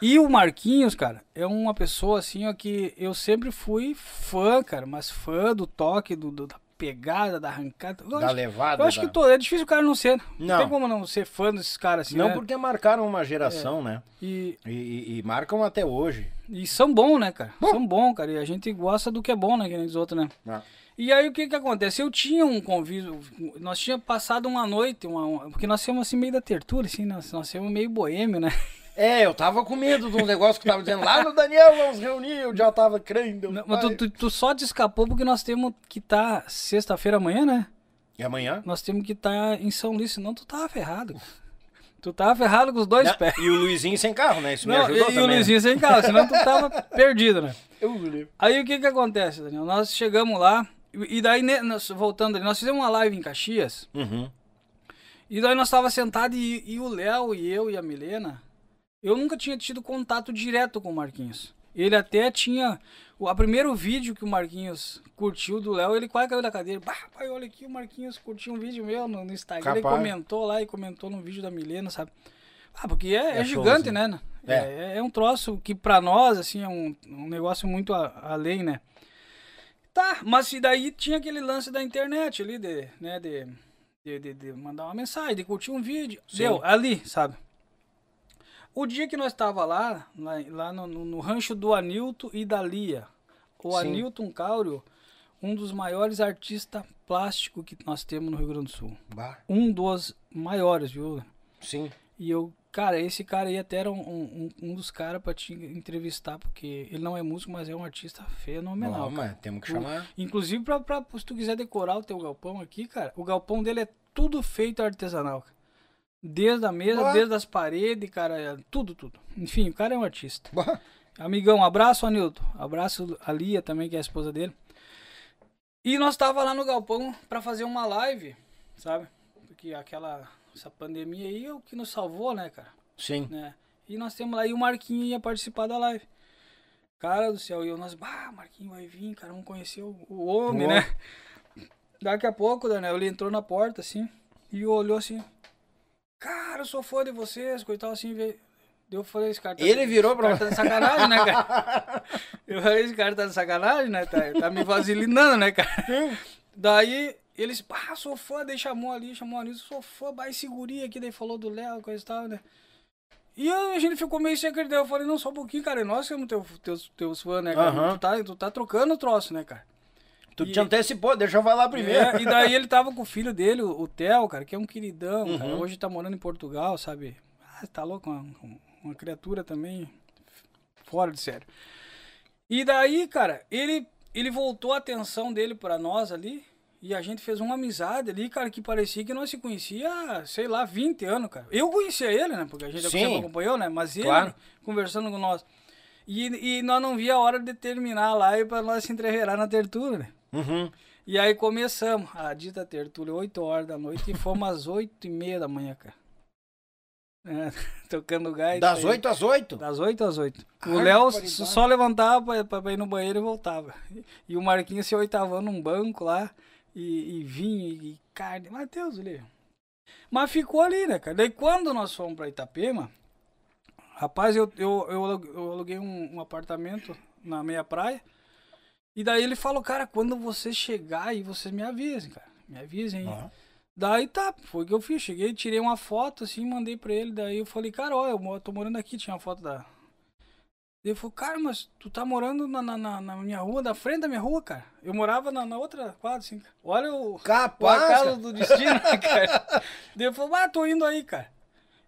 E o Marquinhos, cara, é uma pessoa assim, ó, que eu sempre fui fã, cara, mas fã do toque, do, do- da pegada, da arrancada. Eu Da acho, levada. eu acho da- que to- é difícil o cara não ser. Não, Não. tem como não ser fã desses caras assim, Não né? porque marcaram uma geração, né? E, E, e- e marcam até hoje. E são bons, né, cara? São bons, cara. E a gente gosta do que é bom, né? Que nem os outros, né? Ah. E aí o que que acontece? Eu tinha um convívio, nós tínhamos passado uma noite, uma, uma- porque nós tínhamos assim meio da tertúlia, assim, nós, nós tínhamos meio boêmio, né? É, eu tava com medo de um negócio que tava dizendo lá no Daniel, vamos reunir, eu já tava crendo. Não, Mas tu, tu, tu só te escapou porque nós temos que estar sexta-feira amanhã, né? E amanhã? Nós temos que estar em São Luís, senão tu tava ferrado. Tu tava ferrado com os dois Não, pés. E o Luizinho sem carro, né? Isso me Não, ajudou e, e também. o Luizinho sem carro, senão tu tava perdido, né? Eu. Aí o que que acontece, Daniel? Nós chegamos lá, e daí, né, nós- voltando ali, nós fizemos uma live em Caxias, Uhum. e daí nós tava sentado e, e o Léo e eu e a Milena, eu nunca tinha tido contato direto com o Marquinhos. Ele até tinha, o a primeiro vídeo que o Marquinhos curtiu do Léo, ele quase caiu da cadeira. Bah, pai, olha aqui, o Marquinhos curtiu um vídeo meu no, no Instagram, ele Capaz. comentou lá e comentou no vídeo da Milena, sabe? Ah, porque é, É é gigante, showzinho. né? É. É. é um troço que pra nós, assim, é um, um negócio muito a- além, né? Tá, mas e daí tinha aquele lance da internet ali, de, né, de, de, de- de mandar uma mensagem, de curtir um vídeo. Sim. Deu, ali, sabe? O dia que nós tava lá, lá, lá no, no- no rancho do Anilton e da Lia, o Sim. Anilton Cáurio, um dos maiores artistas plásticos que nós temos no Rio Grande do Sul. Bah, Um dos maiores, viu? sim. E eu, cara, esse cara aí até era um, um, um dos caras pra te entrevistar, porque ele não é músico, mas é um artista fenomenal. Não, mas temos que O- chamar. Inclusive, pra, pra, se tu quiser decorar o teu galpão aqui, cara, o galpão dele é tudo feito artesanal. cara. Desde a mesa, Boa. desde as paredes, cara, é tudo, tudo. Enfim, o cara é um artista. Bah, Amigão, abraço, Anilton. Abraço a Lia também, que é a esposa dele. E nós tava lá no galpão pra fazer uma live, sabe? Porque aquela essa pandemia aí é o que nos salvou, né, cara? Sim. né? E nós temos lá, e o Marquinho ia participar da live. Cara do céu, e eu, nós, bah, Marquinho vai vir, cara, vamos conhecer o, o homem, né? Daqui a pouco, Daniel, ele entrou na porta, assim, e olhou assim, cara, eu sou fã de vocês, coitado, assim, veio. Eu falei, esse cara tá, Ele virou pra- cara tá de sacanagem, né, cara? Eu falei, esse cara tá de sacanagem, né? Tá, tá me vaselinando, né, cara? Daí eles, pá, sou fã, daí chamou ali, chamou ali, sou fã, vai segurinha aqui, daí falou do Léo, coisa e tal, né? E a gente ficou meio sem acreditar. Eu falei, não, só um pouquinho, cara, nós somos teu, teus, teus fãs, né, cara? Aham. Tu, tá, tu tá trocando o troço, né, cara? Tu E- te antecipou, deixa eu falar primeiro. É, e daí ele tava com o filho dele, o, o Theo, cara, que é um queridão, cara. Uhum. Hoje tá morando em Portugal, sabe? Ah, tá louco, uma, uma criatura também fora de sério. E daí, cara, ele, ele voltou a atenção dele pra nós ali. E a gente fez uma amizade ali, cara, que parecia que nós se conhecia, há, sei lá, 20 anos, cara. Eu conhecia ele, né? Porque a gente Sim. sempre acompanhou, né? Mas ele Claro. conversando com nós. E, e nós não via a hora de terminar a live pra nós se entreverar na tertúlia, né? Uhum. E aí começamos a dita tertúlia, 8 horas da noite, e fomos às 8 e meia da manhã, cara. É, tocando gaita. Das aí. 8 às 8? Das 8 às 8. Ah, O Léo só levantava pra- pra ir no banheiro e voltava. E o Marquinhos se oitavando num banco lá, e, e vinho, e carne. Mas Deus, livre. Mas ficou ali, né, cara? Daí quando nós fomos pra Itapema, rapaz, eu, eu, eu eu aluguei um, um apartamento na meia praia. E daí ele falou, cara, quando você chegar aí, vocês me avisem, cara. Me avisem aí. Ó. Daí tá, foi o que eu fiz. Cheguei, tirei uma foto assim, mandei pra ele. Daí eu falei, cara, ó, eu tô morando aqui, tinha uma foto da. Ele falou, cara, mas tu tá morando na, na, na- na minha rua, da frente da minha rua, cara. Eu morava na, na outra quadra, assim. Olha o, o Capaz, acaso cara. do destino, cara. Daí eu falei, ah, tô indo aí, cara.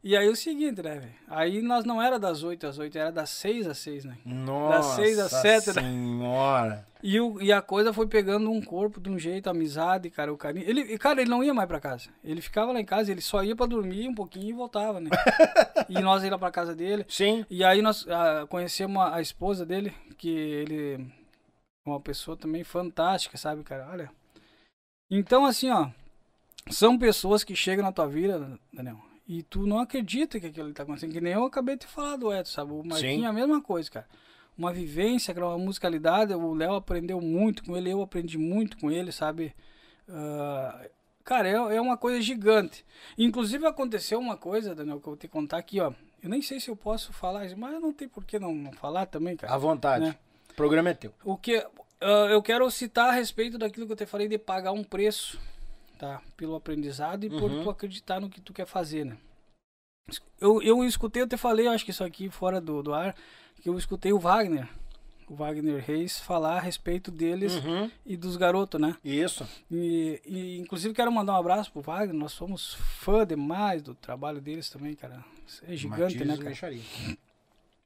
E aí o seguinte, né, velho? Aí nós não era das 8 às 8, era das 6 às 6, né? Nossa seis às sete, né? senhora. E, o, e a coisa foi pegando um corpo de um jeito, a amizade, cara, o carinho. Ele, e, cara, ele não ia mais pra casa. Ele ficava lá em casa, ele só ia pra dormir um pouquinho e voltava, né? e nós ia lá pra casa dele. Sim. E aí nós ah, conhecemos a, a esposa dele, que ele é uma pessoa também fantástica, sabe, cara? Olha. Então, assim, ó, são pessoas que chegam na tua vida, Daniel, e tu não acredita que aquilo tá acontecendo. Que nem eu acabei de falar do Edson, sabe? O Marquinhos é a mesma coisa, cara. Uma vivência, uma musicalidade. O Léo aprendeu muito com ele, eu aprendi muito com ele, sabe? Ah, cara, é, é uma coisa gigante. Inclusive aconteceu uma coisa, Daniel, que eu vou te contar aqui, ó. Eu nem sei se eu posso falar mas não tem por que não, não falar também, cara. À vontade. Né? O programa é teu. O que ah, eu quero citar a respeito daquilo que eu te falei de pagar um preço, tá? Pelo aprendizado e por Uhum. tu acreditar no que tu quer fazer, né? Eu, eu escutei, eu te falei, eu acho que isso aqui fora do, do ar, que eu escutei o Wagner, o Wagner Reis, falar a respeito deles Uhum. e dos garotos, né? Isso. E, e, inclusive quero mandar um abraço pro Wagner, nós somos fã demais do trabalho deles também, cara. Isso É gigante, Matias né, cara? Meixaria.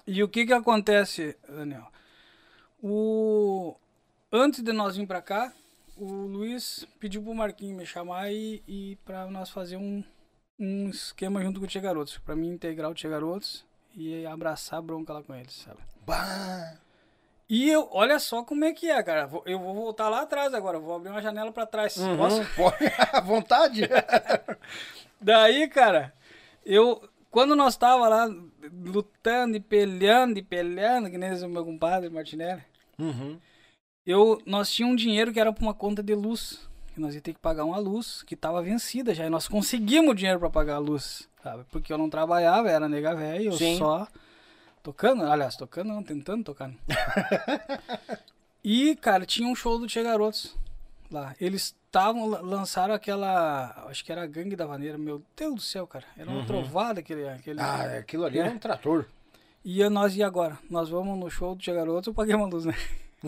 E o que que acontece, Daniel? O... Antes de nós vir pra cá, o Luiz pediu pro Marquinhos me chamar e, e para nós fazer um, um esquema junto com o Tia Garotos. Pra mim integrar o Tia Garotos e abraçar a bronca lá com eles, sabe? Bah. E eu, olha só como é que é, cara. Eu vou voltar lá atrás agora, vou abrir uma janela pra trás. Posso? Uhum. Pode. À vontade. Daí, cara, eu. Quando nós tava lá lutando e peleando e peleando, que nem esse meu compadre Martinelli, Uhum. Eu, nós tínhamos um dinheiro que era pra uma conta de luz. Que nós ia ter que pagar uma luz que tava vencida já. E nós conseguimos o dinheiro pra pagar a luz, sabe? Porque eu não trabalhava, era nega velha, eu Sim. só tocando. Aliás, tocando não, tentando tocar. né? e, cara, tinha um show do Tia Garotos lá. Eles estavam, lançaram aquela. Acho que era a Gangue da Vaneira. Meu Deus do céu, cara. Era uma trovada aquele. aquele Uhum. Ah, aquilo ali É. é um trator. e nós, e agora? Nós vamos no show do Tia Garotos, eu paguei uma luz, né?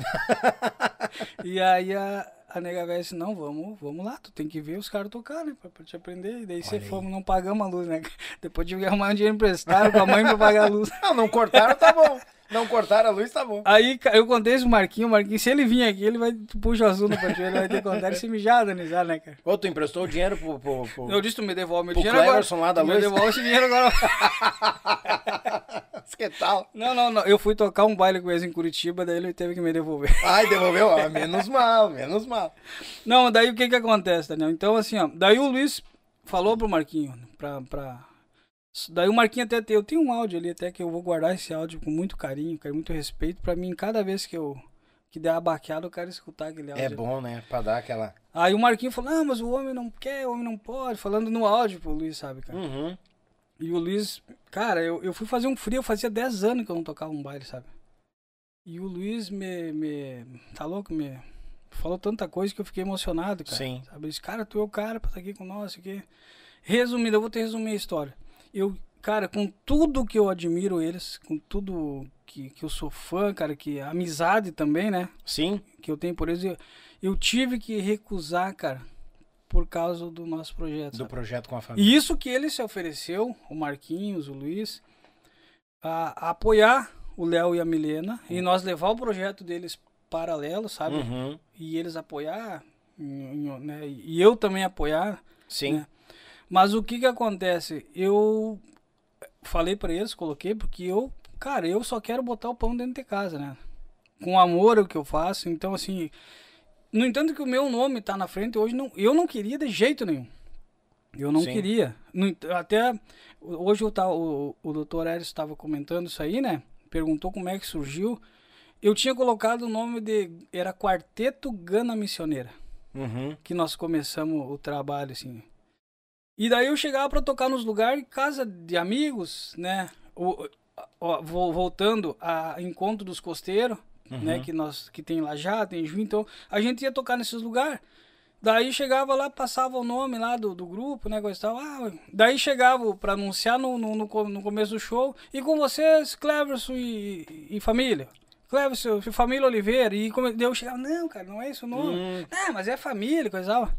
e aí a, a nega velha disse, não, vamos, vamos lá, tu tem que ver os caras tocar, né? Pra, pra te aprender. E daí você fomos, não pagamos a luz, né? Depois que arrumar um dinheiro emprestado com a mãe pra pagar a luz. Não, não cortaram, tá bom. Não cortaram a luz, tá bom. Aí eu contei isso pro Marquinho, o Marquinho, se ele vir aqui, ele vai tu puxa o assunto pra ti, ele vai ter que contar ele se mijar, Danizar, né, cara? Ô, tu emprestou o dinheiro pro... pro, pro... Eu disse, tu me devolve meu Pro dinheiro agora. Cleverson lá da Tu me luz. devolve esse dinheiro agora. Que tal? Não, não, não. Eu fui tocar um baile com eles em Curitiba, daí ele teve que me devolver. Ai, devolveu? Ah, menos mal, menos mal. Não, daí o que que acontece, Daniel? Então, assim, ó, daí o Luiz falou pro Marquinho, pra, pra... Daí o Marquinho até tem, eu tenho um áudio ali até que eu vou guardar esse áudio com muito carinho, com muito respeito, pra mim, cada vez que eu que der a baqueada, eu quero escutar aquele áudio. É bom, né? Pra dar aquela... Aí o Marquinho falou, ah, mas o homem não quer, o homem não pode, falando no áudio pro Luiz, sabe, cara? Uhum. E o Luiz, cara, eu, eu fui fazer um frio, fazia 10 anos que eu não tocava um baile, sabe? E o Luiz me, me tá louco, me falou tanta coisa que eu fiquei emocionado, cara. Sim. Sabe? Ele disse, cara, tu é o cara pra estar aqui com nós, aqui. Resumindo, eu vou te resumir a história. Eu, cara, com tudo que eu admiro eles, com tudo que, que eu sou fã, cara, que amizade também, né? Sim. Que eu tenho por eles, eu, eu tive que recusar, cara, por causa do nosso projeto. Do sabe? projeto com a família. E isso que ele se ofereceu, o Marquinhos, o Luiz, a, a apoiar o Léo e a Milena e nós levar o projeto deles paralelo, sabe? Uhum. E eles apoiar, né? e eu também apoiar. Sim. Né? Mas o que que acontece? Eu falei pra eles, coloquei, porque eu, cara, eu só quero botar o pão dentro de casa, né? Com amor é o que eu faço. Então, assim, no entanto que o meu nome tá na frente hoje, não, eu não queria de jeito nenhum. Eu não Sim. queria. Até hoje eu tava, o, o doutor Eris estava comentando isso aí, né? Perguntou como é que surgiu. Eu tinha colocado o nome de. Era Quarteto Gana Missioneira Uhum. que nós começamos o trabalho, assim. E daí eu chegava pra tocar nos lugares, casa de amigos, né? O, vo- voltando a Encontro dos Costeiros, né? Que nós que tem lá já, tem Ju, então a gente ia tocar nesses lugares. Daí chegava lá, passava o nome lá do, do grupo, né? Coisa e tal. Ah, daí chegava pra anunciar no, no, no, no começo do show. E com vocês, Cleverson e, e família. Cleverson família Oliveira. E come... daí eu chegava, não, cara, não é isso o nome. Hum. Ah, mas é família, coisa e tal.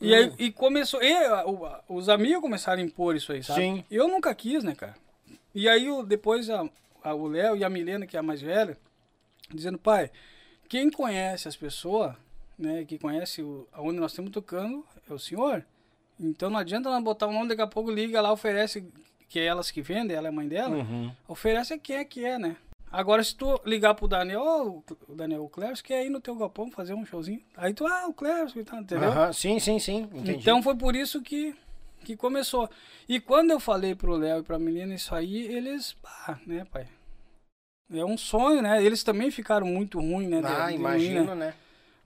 E aí e começou. E, a- o- a- os amigos começaram a impor isso aí, sabe? Sim. Eu nunca quis, né, cara? E aí depois a, a- o Léo e a Milena, que é a mais velha, dizendo, pai, quem conhece as pessoas, né, que conhece o, aonde nós estamos tocando, é o senhor. Então não adianta nós botar o nome, daqui a pouco liga lá, oferece, que é elas que vendem, ela é mãe dela, Uhum. oferece quem é que é, né? Agora, se tu ligar pro Daniel, ó, o Daniel, o Clércio quer ir no teu galpão fazer um showzinho. Aí tu, ah, o Clércio tal, entendeu? Aham, Sim, sim, sim. Entendi. Então foi por isso que, que começou. E quando eu falei pro Léo e pra menina isso aí, eles, ah, né, pai? É um sonho, né? Eles também ficaram muito ruins, né? ah, de ruim, imagino, né? né?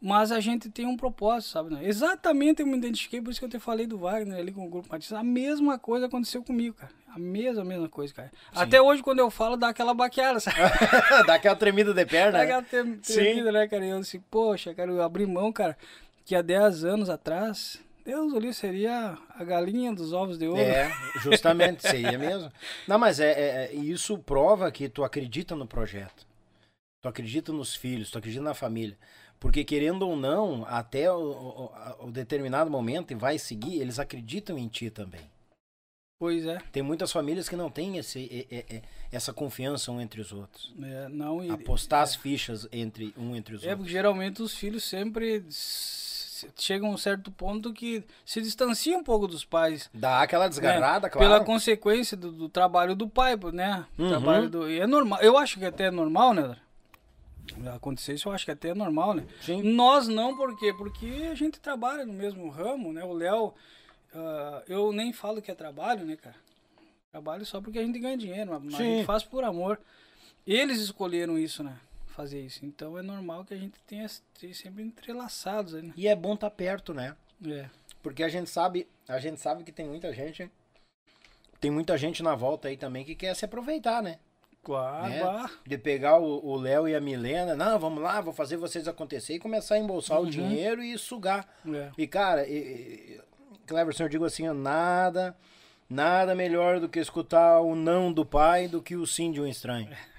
Mas a gente tem um propósito, sabe? né? Exatamente eu me identifiquei, por isso que eu te falei do Wagner ali com o Grupo Matista. A mesma coisa aconteceu comigo, cara. A mesma, mesma coisa, cara. Até hoje, quando eu falo, dá aquela baqueada, sabe? Dá aquela tremida de perna. Dá né? aquela trem- tremida, né, cara? E eu disse, poxa, cara, eu abri mão, cara, que há 10 anos atrás, Deus ali seria a galinha dos ovos de ouro. É, justamente, seria mesmo. Não, mas é, é- é- isso prova que tu acredita no projeto. Tu acredita nos filhos, tu acredita na família. Porque querendo ou não, até o, o- o determinado momento, e vai seguir, eles acreditam em ti também. Pois é. Tem muitas famílias que não têm esse, é- é- é- essa confiança um entre os outros. É, não, e, Apostar as fichas entre um entre os é outros. porque geralmente os filhos sempre s- chegam a um certo ponto que se distanciam um pouco dos pais. Dá aquela desgarrada, né? claro. Pela consequência do, do trabalho do pai, né? Uhum. Trabalho do, é normal. Eu acho que até é normal, né? Acontecer isso eu acho que até é normal, né? Sim. Nós não, por quê? Porque a gente trabalha no mesmo ramo, né? O Léo, ah, eu nem falo que é trabalho, né, cara? Trabalho só porque a gente ganha dinheiro, mas a Sim. gente faz por amor. Eles escolheram isso, né? Fazer isso. Então é normal que a gente tenha sempre entrelaçados né? E é bom estar perto, né? É. Porque a gente sabe, a gente sabe que tem muita gente, tem muita gente na volta aí também que quer se aproveitar, né? Claro, Né? De pegar o Léo e a Milena, não, vamos lá, vou fazer vocês acontecer e começar a embolsar o dinheiro e sugar. É. E cara, e, e, Cleverson, eu digo assim, nada, nada melhor do que escutar o não do pai do que o sim de um estranho.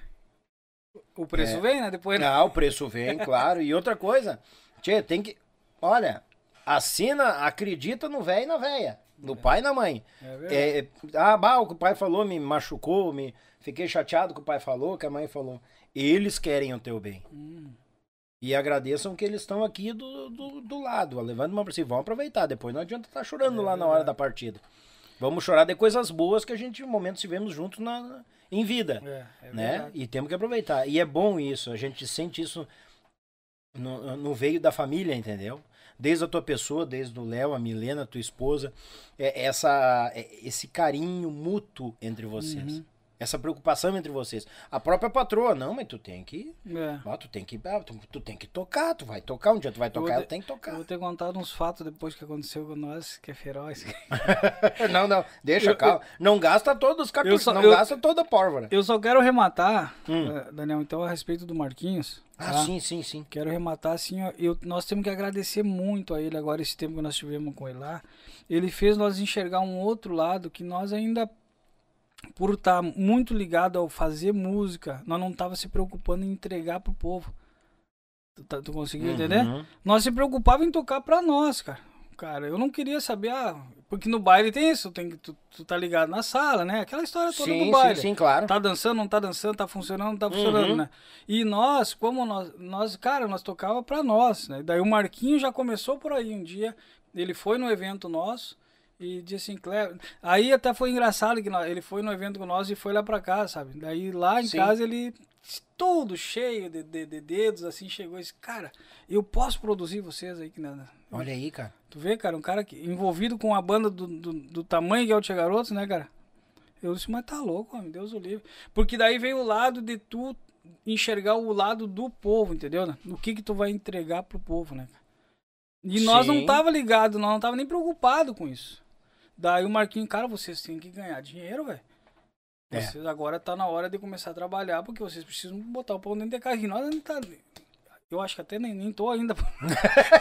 O preço É. vem, né? Depois. Ah, o preço vem, claro. E outra coisa, tchê, tem que. Olha, assina, acredita no velho e na véia. No pai e na mãe. É. É, é, ah, bah, o que o pai falou me machucou, me fiquei chateado com o pai falou, que a mãe falou. Eles querem o teu bem. Hum. E agradeçam que eles estão aqui do, do, do lado, ó, levando uma pra si. Vão aproveitar. Depois não adianta estar chorando É lá na hora da partida. Vamos chorar de coisas boas que a gente, em momentos, tivemos juntos na, em vida É, é né? verdade. E temos que aproveitar. E é bom isso, a gente sente isso no, no veio da família, entendeu? Desde a tua pessoa, desde o Léo, a Milena, a tua esposa, é, essa, é, esse carinho mútuo entre vocês. Uhum. Essa preocupação entre vocês. A própria patroa, não, mas tu tem que. É. ó, tu tem que. ah, tu, tu tem que tocar, tu vai tocar, um dia tu vai tocar, tu tem que Eu tocar. vou ter contado uns fatos depois que aconteceu com nós, que é feroz. não, não, deixa, Eu- calma. Não gasta todos os só- não eu- gasta toda a pólvora. Eu só quero rematar, Hum. eh, Daniel, então, a respeito do Marquinhos. Ah, tá? sim, sim, sim. Quero rematar assim, ó, eu, nós temos que agradecer muito a ele agora, esse tempo que nós tivemos com ele lá. Ele fez nós enxergar um outro lado que nós ainda, por estar muito ligado ao fazer música, nós não estava se preocupando em entregar pro povo. Tu, tá- tu conseguiu entender? Uhum. Nós se preocupava em tocar pra nós, cara. Cara, eu não queria saber, ah, porque no baile tem isso, tem tu, tu tá ligado na sala, né? Aquela história toda Sim, do baile. sim, sim, claro. Tá dançando, não tá dançando, tá funcionando, não tá funcionando, Uhum. né? E nós, como nós, nós, cara, nós tocava pra nós, né? Daí o Marquinho já começou por aí um dia, ele foi no evento nosso e disse assim, Cleber, aí até foi engraçado que nós- ele foi no evento com nós e foi lá pra casa, sabe? Daí lá em Sim. casa ele todo cheio de, de- de dedos, assim, chegou e disse, cara, eu posso produzir vocês aí que nada. Olha aí, cara. Tu vê, cara, um cara que, envolvido com a banda do, do, do tamanho que é o Tia Garotos, né, cara? Eu disse, mas tá louco, homem, Deus o livre. Porque daí vem o lado de tu enxergar o lado do povo, entendeu? né? O que que tu vai entregar pro povo, né? E nós não tava ligado, nós não tava nem preocupado com isso. Daí o Marquinhos, cara, vocês têm que ganhar dinheiro, velho. É. Vocês agora tá na hora de começar a trabalhar, porque vocês precisam botar o pão dentro de casa. E nós não tá... Eu acho que até nem, nem tô ainda.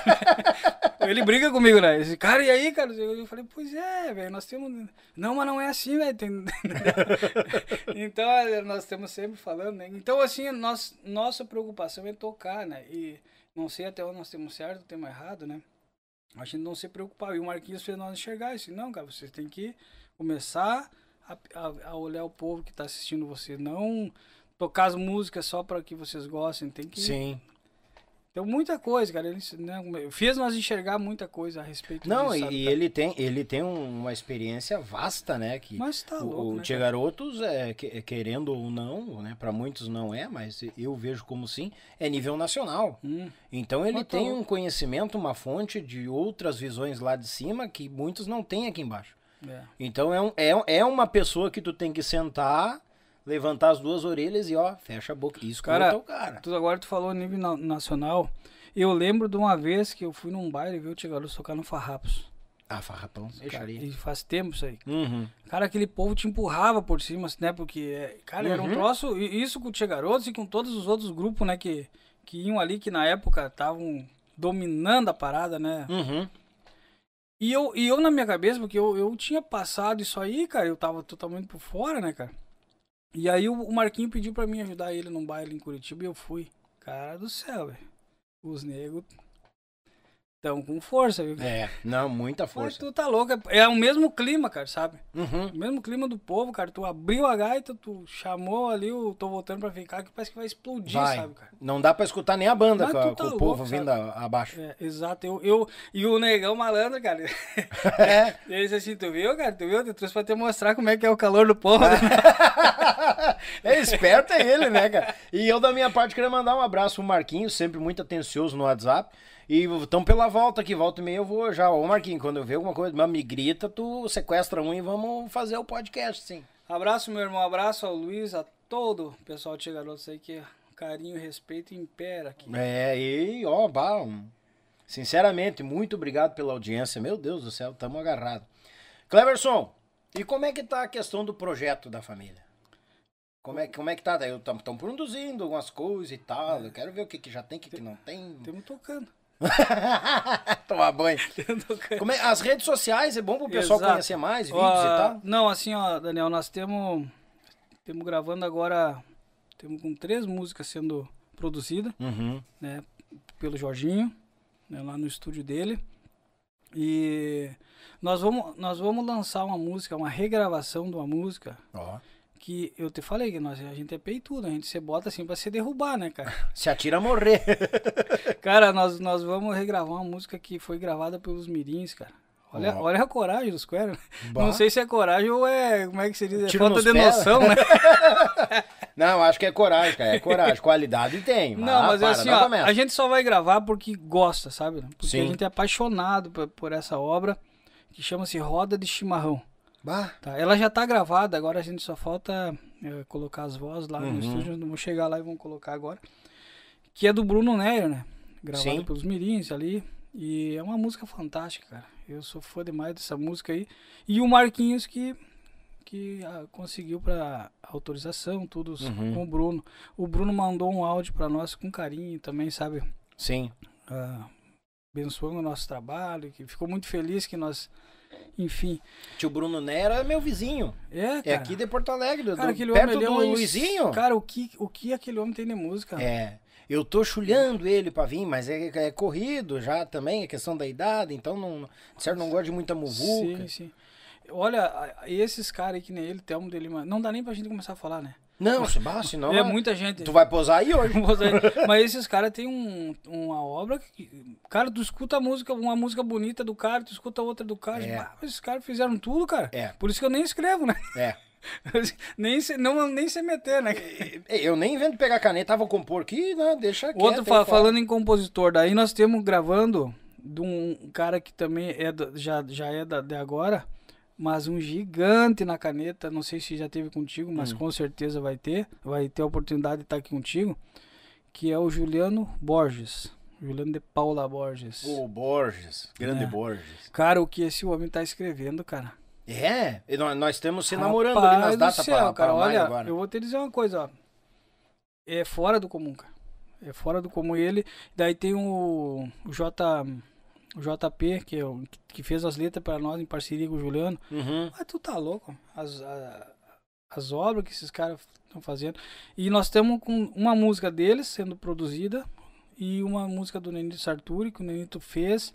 Ele briga comigo, né? Esse cara, e aí, cara? Eu falei, pois é, velho, nós temos. Não, mas não é assim, velho. Tem... então, nós estamos sempre falando, né? Então, assim, nós, nossa preocupação é tocar, né? E não sei até onde nós temos certo, temos errado, né? A gente não se preocupava. E o Marquinhos fez nós enxergar isso. Não, cara, vocês têm que começar a, a, a olhar o povo que está assistindo você. Não tocar as músicas só para que vocês gostem. Tem que Sim. Então, muita coisa, cara. Ele né, fez nós enxergar muita coisa a respeito Não, disso. e sabe, ele tem, ele tem um- uma experiência vasta, né? Que Mas tá louco, o né, Tia cara? Garotos, é, que- querendo ou não, né? Para muitos não é, mas eu vejo como sim, é nível nacional. Hum, Então ele Mas tá tem louco. um conhecimento, uma fonte de outras visões lá de cima que muitos não têm aqui embaixo. é. Então é, um, é, é uma pessoa que tu tem que sentar, levantar as duas orelhas e ó, fecha a boca. Isso Cara, o cara. Tu, agora tu falou nível na- nacional. Eu lembro de uma vez que eu fui num baile e vi o Tia Garoto tocar no Farrapos. Ah, farrapão, Cara, deixaria. e faz tempo isso aí. Uhum. Cara, aquele povo te empurrava por cima, né? Porque, cara, era um Uhum. troço. e Isso com o Tia Garotos e com todos os outros grupos, né? Que, que iam ali, que na época estavam dominando a parada, né? Uhum. E eu, e eu na minha cabeça, porque eu, eu tinha passado isso aí, cara, eu tava totalmente por fora, né, cara? E aí o, o Marquinho pediu pra mim ajudar ele num baile em Curitiba e eu fui. Cara do céu, velho. Os negros estão com força, viu? É, não, muita Mas força. tu tá louco, é é o mesmo clima, cara, sabe? Uhum. O mesmo clima do povo, cara. Tu abriu a gaita, tu chamou ali o Tô Voltando Pra Ficar, que parece que vai explodir, Vai. sabe, cara? Não dá pra escutar nem a banda Mas com, tu tá com o louco, povo sabe? vindo abaixo. É, exato. Eu, eu, e o negão malandro, cara. É. Ele disse assim, tu viu, cara? Tu viu? Eu trouxe pra te mostrar como é que é o calor do povo. é esperto é ele, né, cara? E eu, da minha parte, queria mandar um abraço pro Marquinhos, sempre muito atencioso no WhatsApp. E estão pela volta aqui, volta e meia eu vou já. Ô, Marquinhos, quando eu ver alguma coisa, me grita, tu sequestra um e vamos fazer o podcast, sim. abraço, meu irmão. Abraço ao Luiz, a todo o pessoal de Garotos aí que carinho e respeito impera aqui. É, e ó, bah, sinceramente, muito obrigado pela audiência. Meu Deus do céu, tamo agarrado. Cleverson, e como é que tá a questão do projeto da família? Como é, como é que tá? Estão produzindo algumas coisas e tal. Eu quero ver o que, que já tem, o que, que não tem. Temos tocando. Tomar banho. Como é- as redes sociais é bom pro pessoal Exato. conhecer mais vídeos Ó, e tal. Não, assim, ó, Daniel, nós temos temos gravando agora, temos com três músicas sendo produzidas, Uhum. né, pelo Jorginho, né, lá no estúdio dele. E nós vamos nós vamos lançar uma música, uma regravação de uma música Ó. que eu te falei que nós, a gente é peitudo, a gente se bota assim pra se derrubar, né, cara? Se atira a morrer. Cara, nós, nós vamos regravar uma música que foi gravada pelos Mirins, cara. Olha, Ó. olha a coragem dos. Bah. Não sei se é coragem ou é. Como é que se diz? É Tiro falta nos de pés. noção, né? Não, acho que é coragem, cara. É coragem. Qualidade tem. Não, mas é assim, ó, começa. a gente só vai gravar porque gosta, sabe? Porque Sim. a gente é apaixonado por, por essa obra que chama-se Roda de Chimarrão. Bah. Tá? Ela já tá gravada, agora a gente só falta é, colocar as vozes lá Uhum. no estúdio. Vamos chegar lá e vamos colocar agora. Que é do Bruno Neyer, né? Gravada Sim. pelos Mirins ali. E é uma música fantástica, cara. Eu sou fã demais dessa música aí. E o Marquinhos que, que ah, conseguiu pra autorização, tudo Uhum. com o Bruno. O Bruno mandou um áudio pra nós com carinho também, sabe? Sim. Ah, abençoando o nosso trabalho, que ficou muito feliz que nós, enfim. Tio Bruno Nera é meu vizinho. É, cara. É aqui de Porto Alegre, do, Cara, do- aquele perto homem, ele é do um- Luizinho. Cara, o que, o que aquele homem tem de música? É. Eu tô chulhando ele pra vir, mas é, é corrido já também, é questão da idade, então não, certo não gosta de muita muvuca. Sim, sim. Olha, esses caras aí que nem ele, Telmo dele, não dá nem pra gente começar a falar, né? Não, Sebastião, senão é muita gente. tu vai posar aí hoje. Mas esses caras têm um, uma obra que. Cara, tu escuta a música, uma música bonita do cara, tu escuta outra do cara. É. esses caras fizeram tudo, cara. É. Por isso que eu nem escrevo, né? É. nem, se, não, nem se meter, né? Eu nem invento pegar caneta, ah, vou compor aqui, não, deixa quieto. Outro fa- falando em compositor, daí nós temos gravando de um cara que também é da- já, já é da, de agora, mas um gigante na caneta, não sei se já teve contigo, Hum. mas com certeza vai ter, vai ter a oportunidade de estar aqui contigo, que é o Juliano Borges, Juliano de Paula Borges. O Borges, grande É. Borges. Cara, o que esse homem tá escrevendo, cara. É, e nós, temos se namorando ali Rapaz nas do datas céu, pra, cara, pra olha, agora. eu vou te dizer uma coisa, ó. É fora do comum, cara. É fora do comum ele. Daí tem o, o J o JP, que, é o, que fez as letras para nós em parceria com o Juliano. Uhum. Mas tu tá louco? As, a- as obras que esses caras estão fazendo. E nós estamos com uma música deles sendo produzida e uma música do Nenito Sarturi, que o Nenito fez.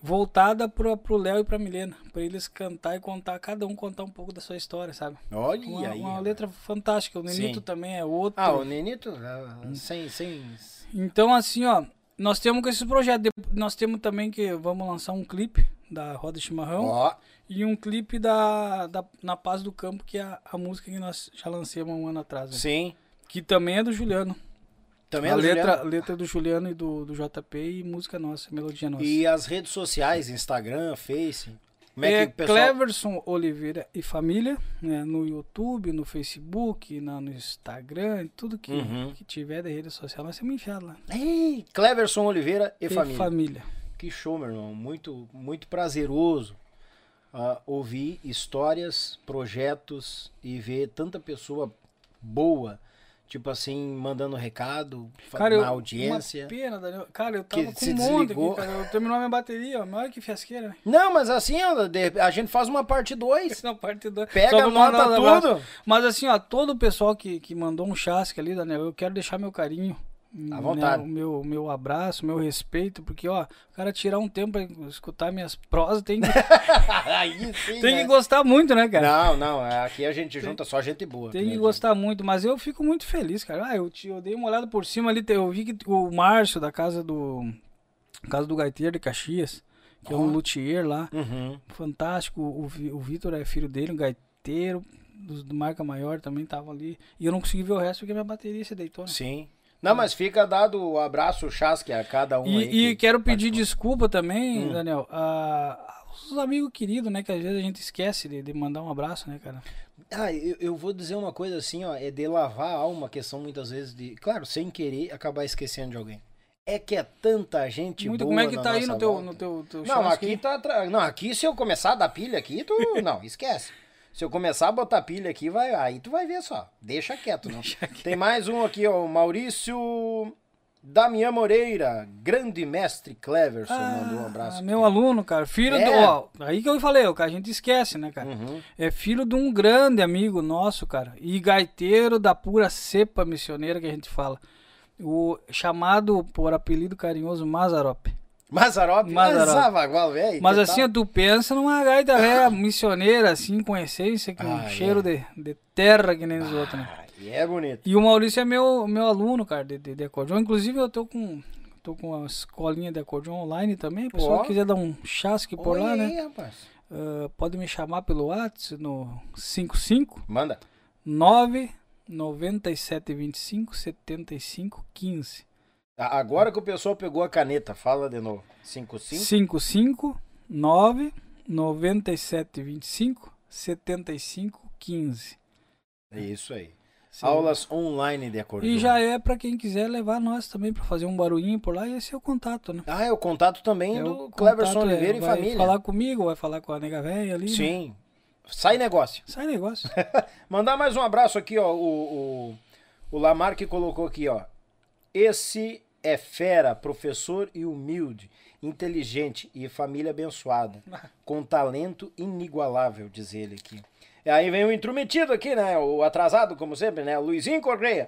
voltada pro, pro Léo e pra Milena, pra eles cantar e contar, cada um contar um pouco da sua história, sabe? Olha Uma, aí. uma letra fantástica. O Nenito Sim. também é outro. Ah, o Nenito, ah, sem, sem... Então, assim, ó, nós temos com esse projeto. de- Nós temos também que vamos lançar um clipe da Roda de Chimarrão Ó, e um clipe da, da Na Paz do Campo, que é a, a música que nós já lancemos um ano atrás. né? sim. Que também é do Juliano. Também a é do letra, Juliano. letra do Juliano e do, do JP e música nossa, melodia nossa. E as redes sociais, Instagram, Face. Como é, é que o pessoal... Cleverson Oliveira e Família, né, no YouTube, no Facebook, na, no Instagram, tudo que, Uhum. que tiver da rede social, nós temos enfiado lá. Ei, Cleverson Oliveira e, E família. família. Que show, meu irmão. Muito, muito prazeroso ah, ouvir histórias, projetos e ver tanta pessoa boa, tipo assim, mandando recado Cara, na eu, audiência. Uma pena, Daniel. Cara, eu Que tava com se um monte aqui, cara. Eu terminou a minha bateria, ó. Olha que fiasqueira, né? Não, mas assim, ó, a gente faz uma parte 2. Esse na parte do... Pega, abraços. tudo. Mas assim, ó, todo o pessoal que, que mandou um chasque ali, Daniel, eu quero deixar meu carinho. À né, vontade. o meu, meu abraço, meu respeito, porque, ó, o cara tirar um tempo pra escutar minhas prosas tem que, Aí sim, tem né? que gostar muito, né, cara? Não, não, é, aqui a gente junta só gente boa. Tem que né, gostar muito, mas eu fico muito feliz, cara. Ah, eu, te- eu dei uma olhada por cima ali, eu vi que o Márcio da casa do casa do Gaiteiro de Caxias, que é um luthier lá, gente. Uhum. fantástico. O, o Vitor é filho dele, um gaiteiro do, do marca maior também tava ali. E eu não consegui ver o resto porque minha bateria se deitou. Né? Sim. Não, mas fica dado o abraço, chasque a cada um aí. E, e que quero pedir participou. desculpa também, Hum. Daniel, a, aos amigos queridos, né? Que às vezes a gente esquece de, de mandar um abraço, né, cara? Ah, eu, eu vou dizer uma coisa assim, ó, é de lavar a alma, questão muitas vezes de, claro, sem querer acabar esquecendo de alguém. É que é tanta gente Muito, boa como é que tá aí no teu, no teu, teu Não, aqui aí? tá, não, aqui se eu começar a dar pilha aqui, tu, não, esquece. Se eu começar a botar pilha aqui, vai, aí tu vai ver só. Deixa quieto, não. Tem mais um aqui, ó, o Maurício Damião Moreira, grande mestre Cleverson, mandou um abraço. Ah, meu aluno, cara. Filho É. do. Ó, aí que eu falei, o que a gente esquece, né, cara? Uhum. É filho de um grande amigo nosso, cara. E gaiteiro da pura cepa missioneira que a gente fala. O chamado por apelido carinhoso Mazarop. Mazarop, Mazarop. Mazarop. velho. Mas que assim, tal? tu pensa numa gaita velha missioneira, assim, com essência, com Ah, um é. cheiro de, de terra que nem os outros, né? Ah, e é bonito. E o Maurício é meu, meu aluno, cara, de, de, de acordeon. Inclusive, eu tô com. Tô com a escolinha de acordeon online também. O pessoal quiser dar um chasque por Oi lá, aí, né? rapaz. Ah, pode me chamar pelo WhatsApp no 55 Manda. 9 9725 7515. Agora que o pessoal pegou a caneta, fala de novo. 55? 55 9 9725 7515. É isso aí. Sim. Aulas online de acordeon. E já é pra quem quiser levar nós também pra fazer um barulhinho por lá, esse é o contato, né? Ah, é o contato também É do Cleverson é, Oliveira e vai família. falar comigo, vai falar com a nega velha ali. né? Sim. Sai negócio. Sai negócio. Mandar mais um abraço aqui, ó. O, o, o Lamar que colocou aqui, ó. Esse é fera, professor e humilde, inteligente e família abençoada, com talento inigualável, diz ele aqui. E aí vem o intrometido aqui, né? O atrasado, como sempre, né? O Luizinho Correia.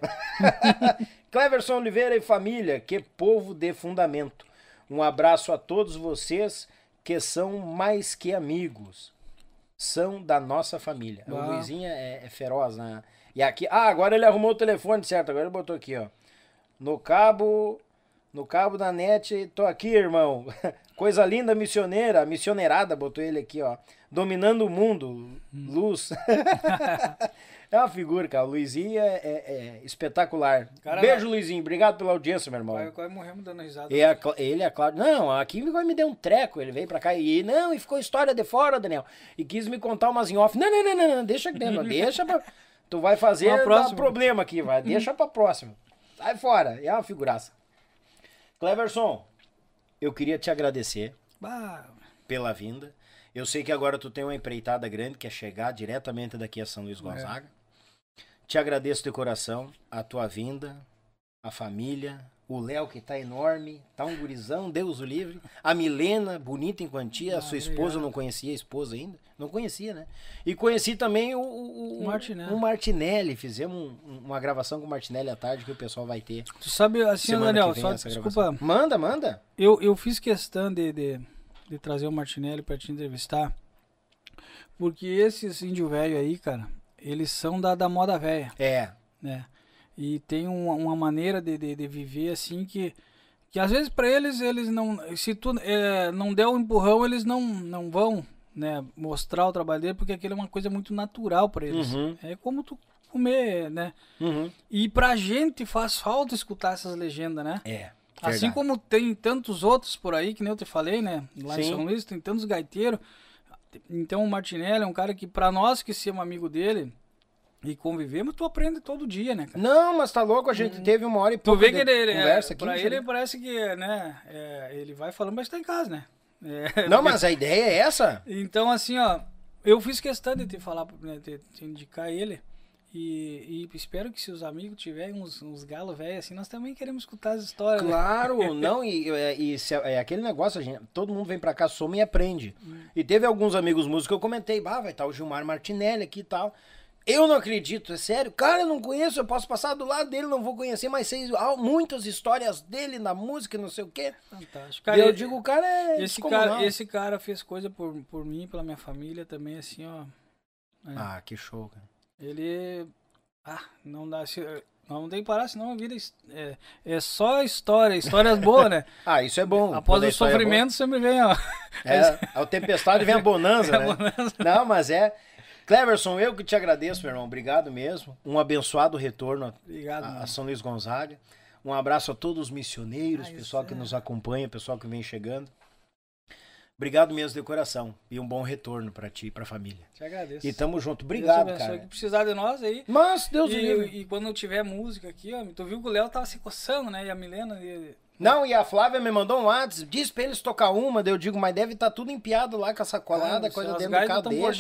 Cleverson Oliveira e família, que povo de fundamento. Um abraço a todos vocês que são mais que amigos. São da nossa família. O Ah. Luizinho é, é feroz, né? E aqui. Ah, agora ele arrumou o telefone, certo? Agora ele botou aqui, ó. No cabo. No cabo da net, tô aqui, irmão. Coisa linda, missioneira. Missioneirada, botou ele aqui, ó. Dominando o mundo. Luz. é uma figura, cara. O Luizinho é, é- é espetacular. Cara, Beijo, Luizinho. Obrigado pela audiência, meu irmão. Quase, quase morremos dando risada. E a Cla- ele, a Cláudia. Não, aqui me deu um treco. Ele veio pra cá e. Não, e ficou história de fora, Daniel. E quis me contar umas em off. Não, não, não, não, não. Deixa aqui dentro. deixa pra. Tu vai fazer próxima. problema aqui, vai. Deixa pra próxima. Sai fora. É uma figuraça. Cleverson, eu queria te agradecer Bah, pela vinda. Eu sei que agora tu tem uma empreitada grande, que é chegar diretamente daqui a São Luís Gonzaga. Te agradeço de coração a tua vinda, a família, o Léo que tá enorme, tá um gurizão, Deus o livre. A Milena, bonita em quantia, a Ah, sua esposa, obrigado. eu não conhecia a esposa ainda. Não conhecia, né? E conheci também o, o, O Martinelli. o Martinelli. Fizemos um- uma gravação com o Martinelli à tarde que o pessoal vai ter. tu sabe assim, Daniel, só desculpa, gravação. Manda, manda. eu, eu fiz questão de, de de trazer o Martinelli para te entrevistar. Porque esses índio velho aí, cara, eles são da, da moda velha. É. Né? E tem uma, uma maneira de, de, de, viver assim que. Que às vezes para eles, eles não. Se tu é, não der um empurrão, eles não, não vão né, mostrar o trabalho dele, porque aquilo é uma coisa muito natural para eles. Uhum. É como tu comer, né? Uhum. E pra gente faz falta escutar essas legendas, né? É. Verdade. Assim como tem tantos outros por aí, que nem eu te falei, né? Lá Sim. em São Luís tem tantos gaiteiros. Então o Martinelli é um cara que, para nós que somos amigo dele e convivemos, tu aprende todo dia, né, cara? Não, mas tá louco, a gente hum. teve uma hora e pouco tu vê que ele, é, conversa é, aqui. Pra ele parece que, né, é, ele vai falando, mas tá em casa, né? É, não, mas a ideia é essa. Então, assim, ó, eu fiz questão de te falar, né, de te indicar ele. E, e, espero que se os amigos tiverem uns, uns galos velhos assim, nós também queremos escutar as histórias. Né? Claro, né? não, e, e, se, é, é aquele negócio, gente, todo mundo vem pra cá, soma e aprende. Hum. E teve alguns amigos músicos que eu comentei, bah, vai estar o Gilmar Martinelli aqui e tal. Eu não acredito, é sério. Cara, eu não conheço, eu posso passar do lado dele, não vou conhecer, mas sei muitas histórias dele na música, não sei o quê. Fantástico. Cara, e eu digo, o cara é. Esse cara, esse cara fez coisa por, por mim, pela minha família também, assim, ó. É. Ah, que show, cara. Ele. Ah, não dá. Não tem que parar, senão a vida é, é só história, histórias boas, né? ah, isso é bom. Após o é sofrimento é sempre vem, ó. É, a tempestade vem a bonança, né? A bonança. Não, mas é. Cleverson, eu que te agradeço, meu irmão. Obrigado mesmo. Um abençoado retorno Obrigado, a, a São Luís Gonzaga. Um abraço a todos os missioneiros, Ai, pessoal que é. nos acompanha, pessoal que vem chegando. Obrigado mesmo de coração. E um bom retorno para ti e pra família. Te agradeço. E tamo junto. Obrigado, cara. Que precisar de nós aí. Mas, Deus e, e quando tiver música aqui, ó, tu viu que o Léo tava se coçando, né? E a Milena. E... Não, e a Flávia me mandou um WhatsApp, disse pra eles tocar uma, daí eu digo, mas deve estar tá tudo empiado lá com a sacolada, ah, coisa dentro do carro,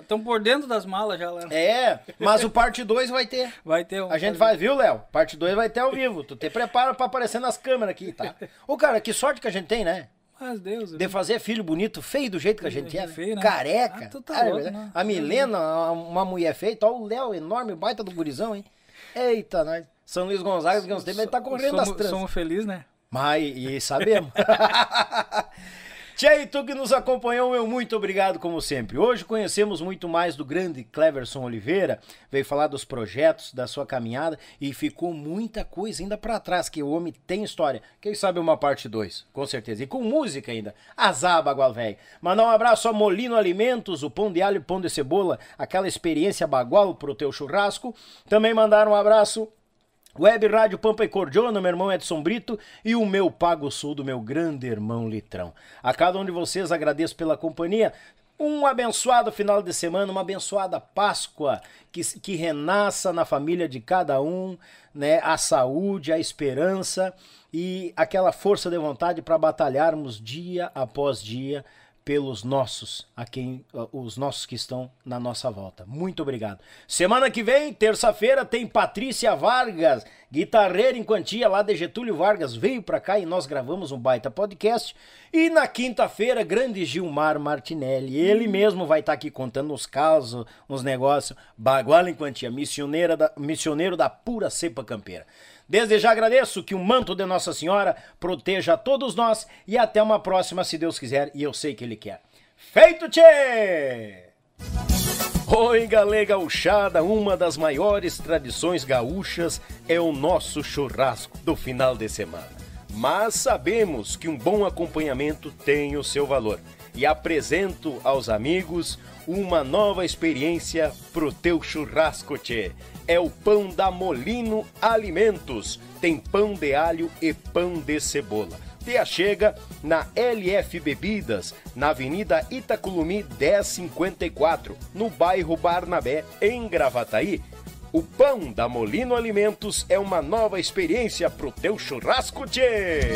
Estão por, por, dentro das malas já, Léo. É, mas o parte 2 vai ter. Vai ter. Um, a gente vai, viu, Léo? Parte 2 vai ter ao vivo. Tu te prepara pra aparecer nas câmeras aqui, tá? Ô, cara, que sorte que a gente tem, né? Mas Deus. De fazer filho bonito, feio do jeito que a gente é. Feio, né? Careca. Ah, tá louco, né? A Milena, uma mulher feia. Olha o Léo, enorme, baita do gurizão, hein? Eita, nós. São Luís Gonzaga, que uns tempos, ele tá correndo somos, das trans. Somos felizes, né? Mas, e sabemos. E tu que nos acompanhou, meu muito obrigado como sempre. Hoje conhecemos muito mais do grande Cleverson Oliveira, veio falar dos projetos, da sua caminhada e ficou muita coisa ainda para trás, que o homem tem história. Quem sabe uma parte 2, com certeza. E com música ainda. Azar, bagual velho. Mandar um abraço a Molino Alimentos, o pão de alho e pão de cebola, aquela experiência bagual pro teu churrasco. Também mandar um abraço Web Rádio Pampa e Cordiona, meu irmão Edson Brito e o meu Pago Sul do meu grande irmão Litrão. A cada um de vocês agradeço pela companhia. Um abençoado final de semana, uma abençoada Páscoa que, que renasça na família de cada um, né? A saúde, a esperança e aquela força de vontade para batalharmos dia após dia pelos nossos, a quem os nossos que estão na nossa volta. Muito obrigado. Semana que vem, terça-feira, tem Patrícia Vargas, guitarreira em quantia lá de Getúlio Vargas, veio para cá e nós gravamos um baita podcast. E na quinta-feira, grande Gilmar Martinelli, ele mesmo vai estar tá aqui contando uns casos, uns negócios, baguala em quantia, missioneira da, missioneiro da pura cepa campeira. Desde já agradeço que o manto de Nossa Senhora proteja todos nós e até uma próxima, se Deus quiser, e eu sei que Ele quer. Feito, tchê! Oi, galera gauchada, uma das maiores tradições gaúchas é o nosso churrasco do final de semana. Mas sabemos que um bom acompanhamento tem o seu valor e apresento aos amigos uma nova experiência pro teu churrasco, tchê é o pão da Molino Alimentos. Tem pão de alho e pão de cebola. Te achega na LF Bebidas, na Avenida Itaculumi 1054, no bairro Barnabé, em Gravataí. O pão da Molino Alimentos é uma nova experiência pro teu churrasco, tchê!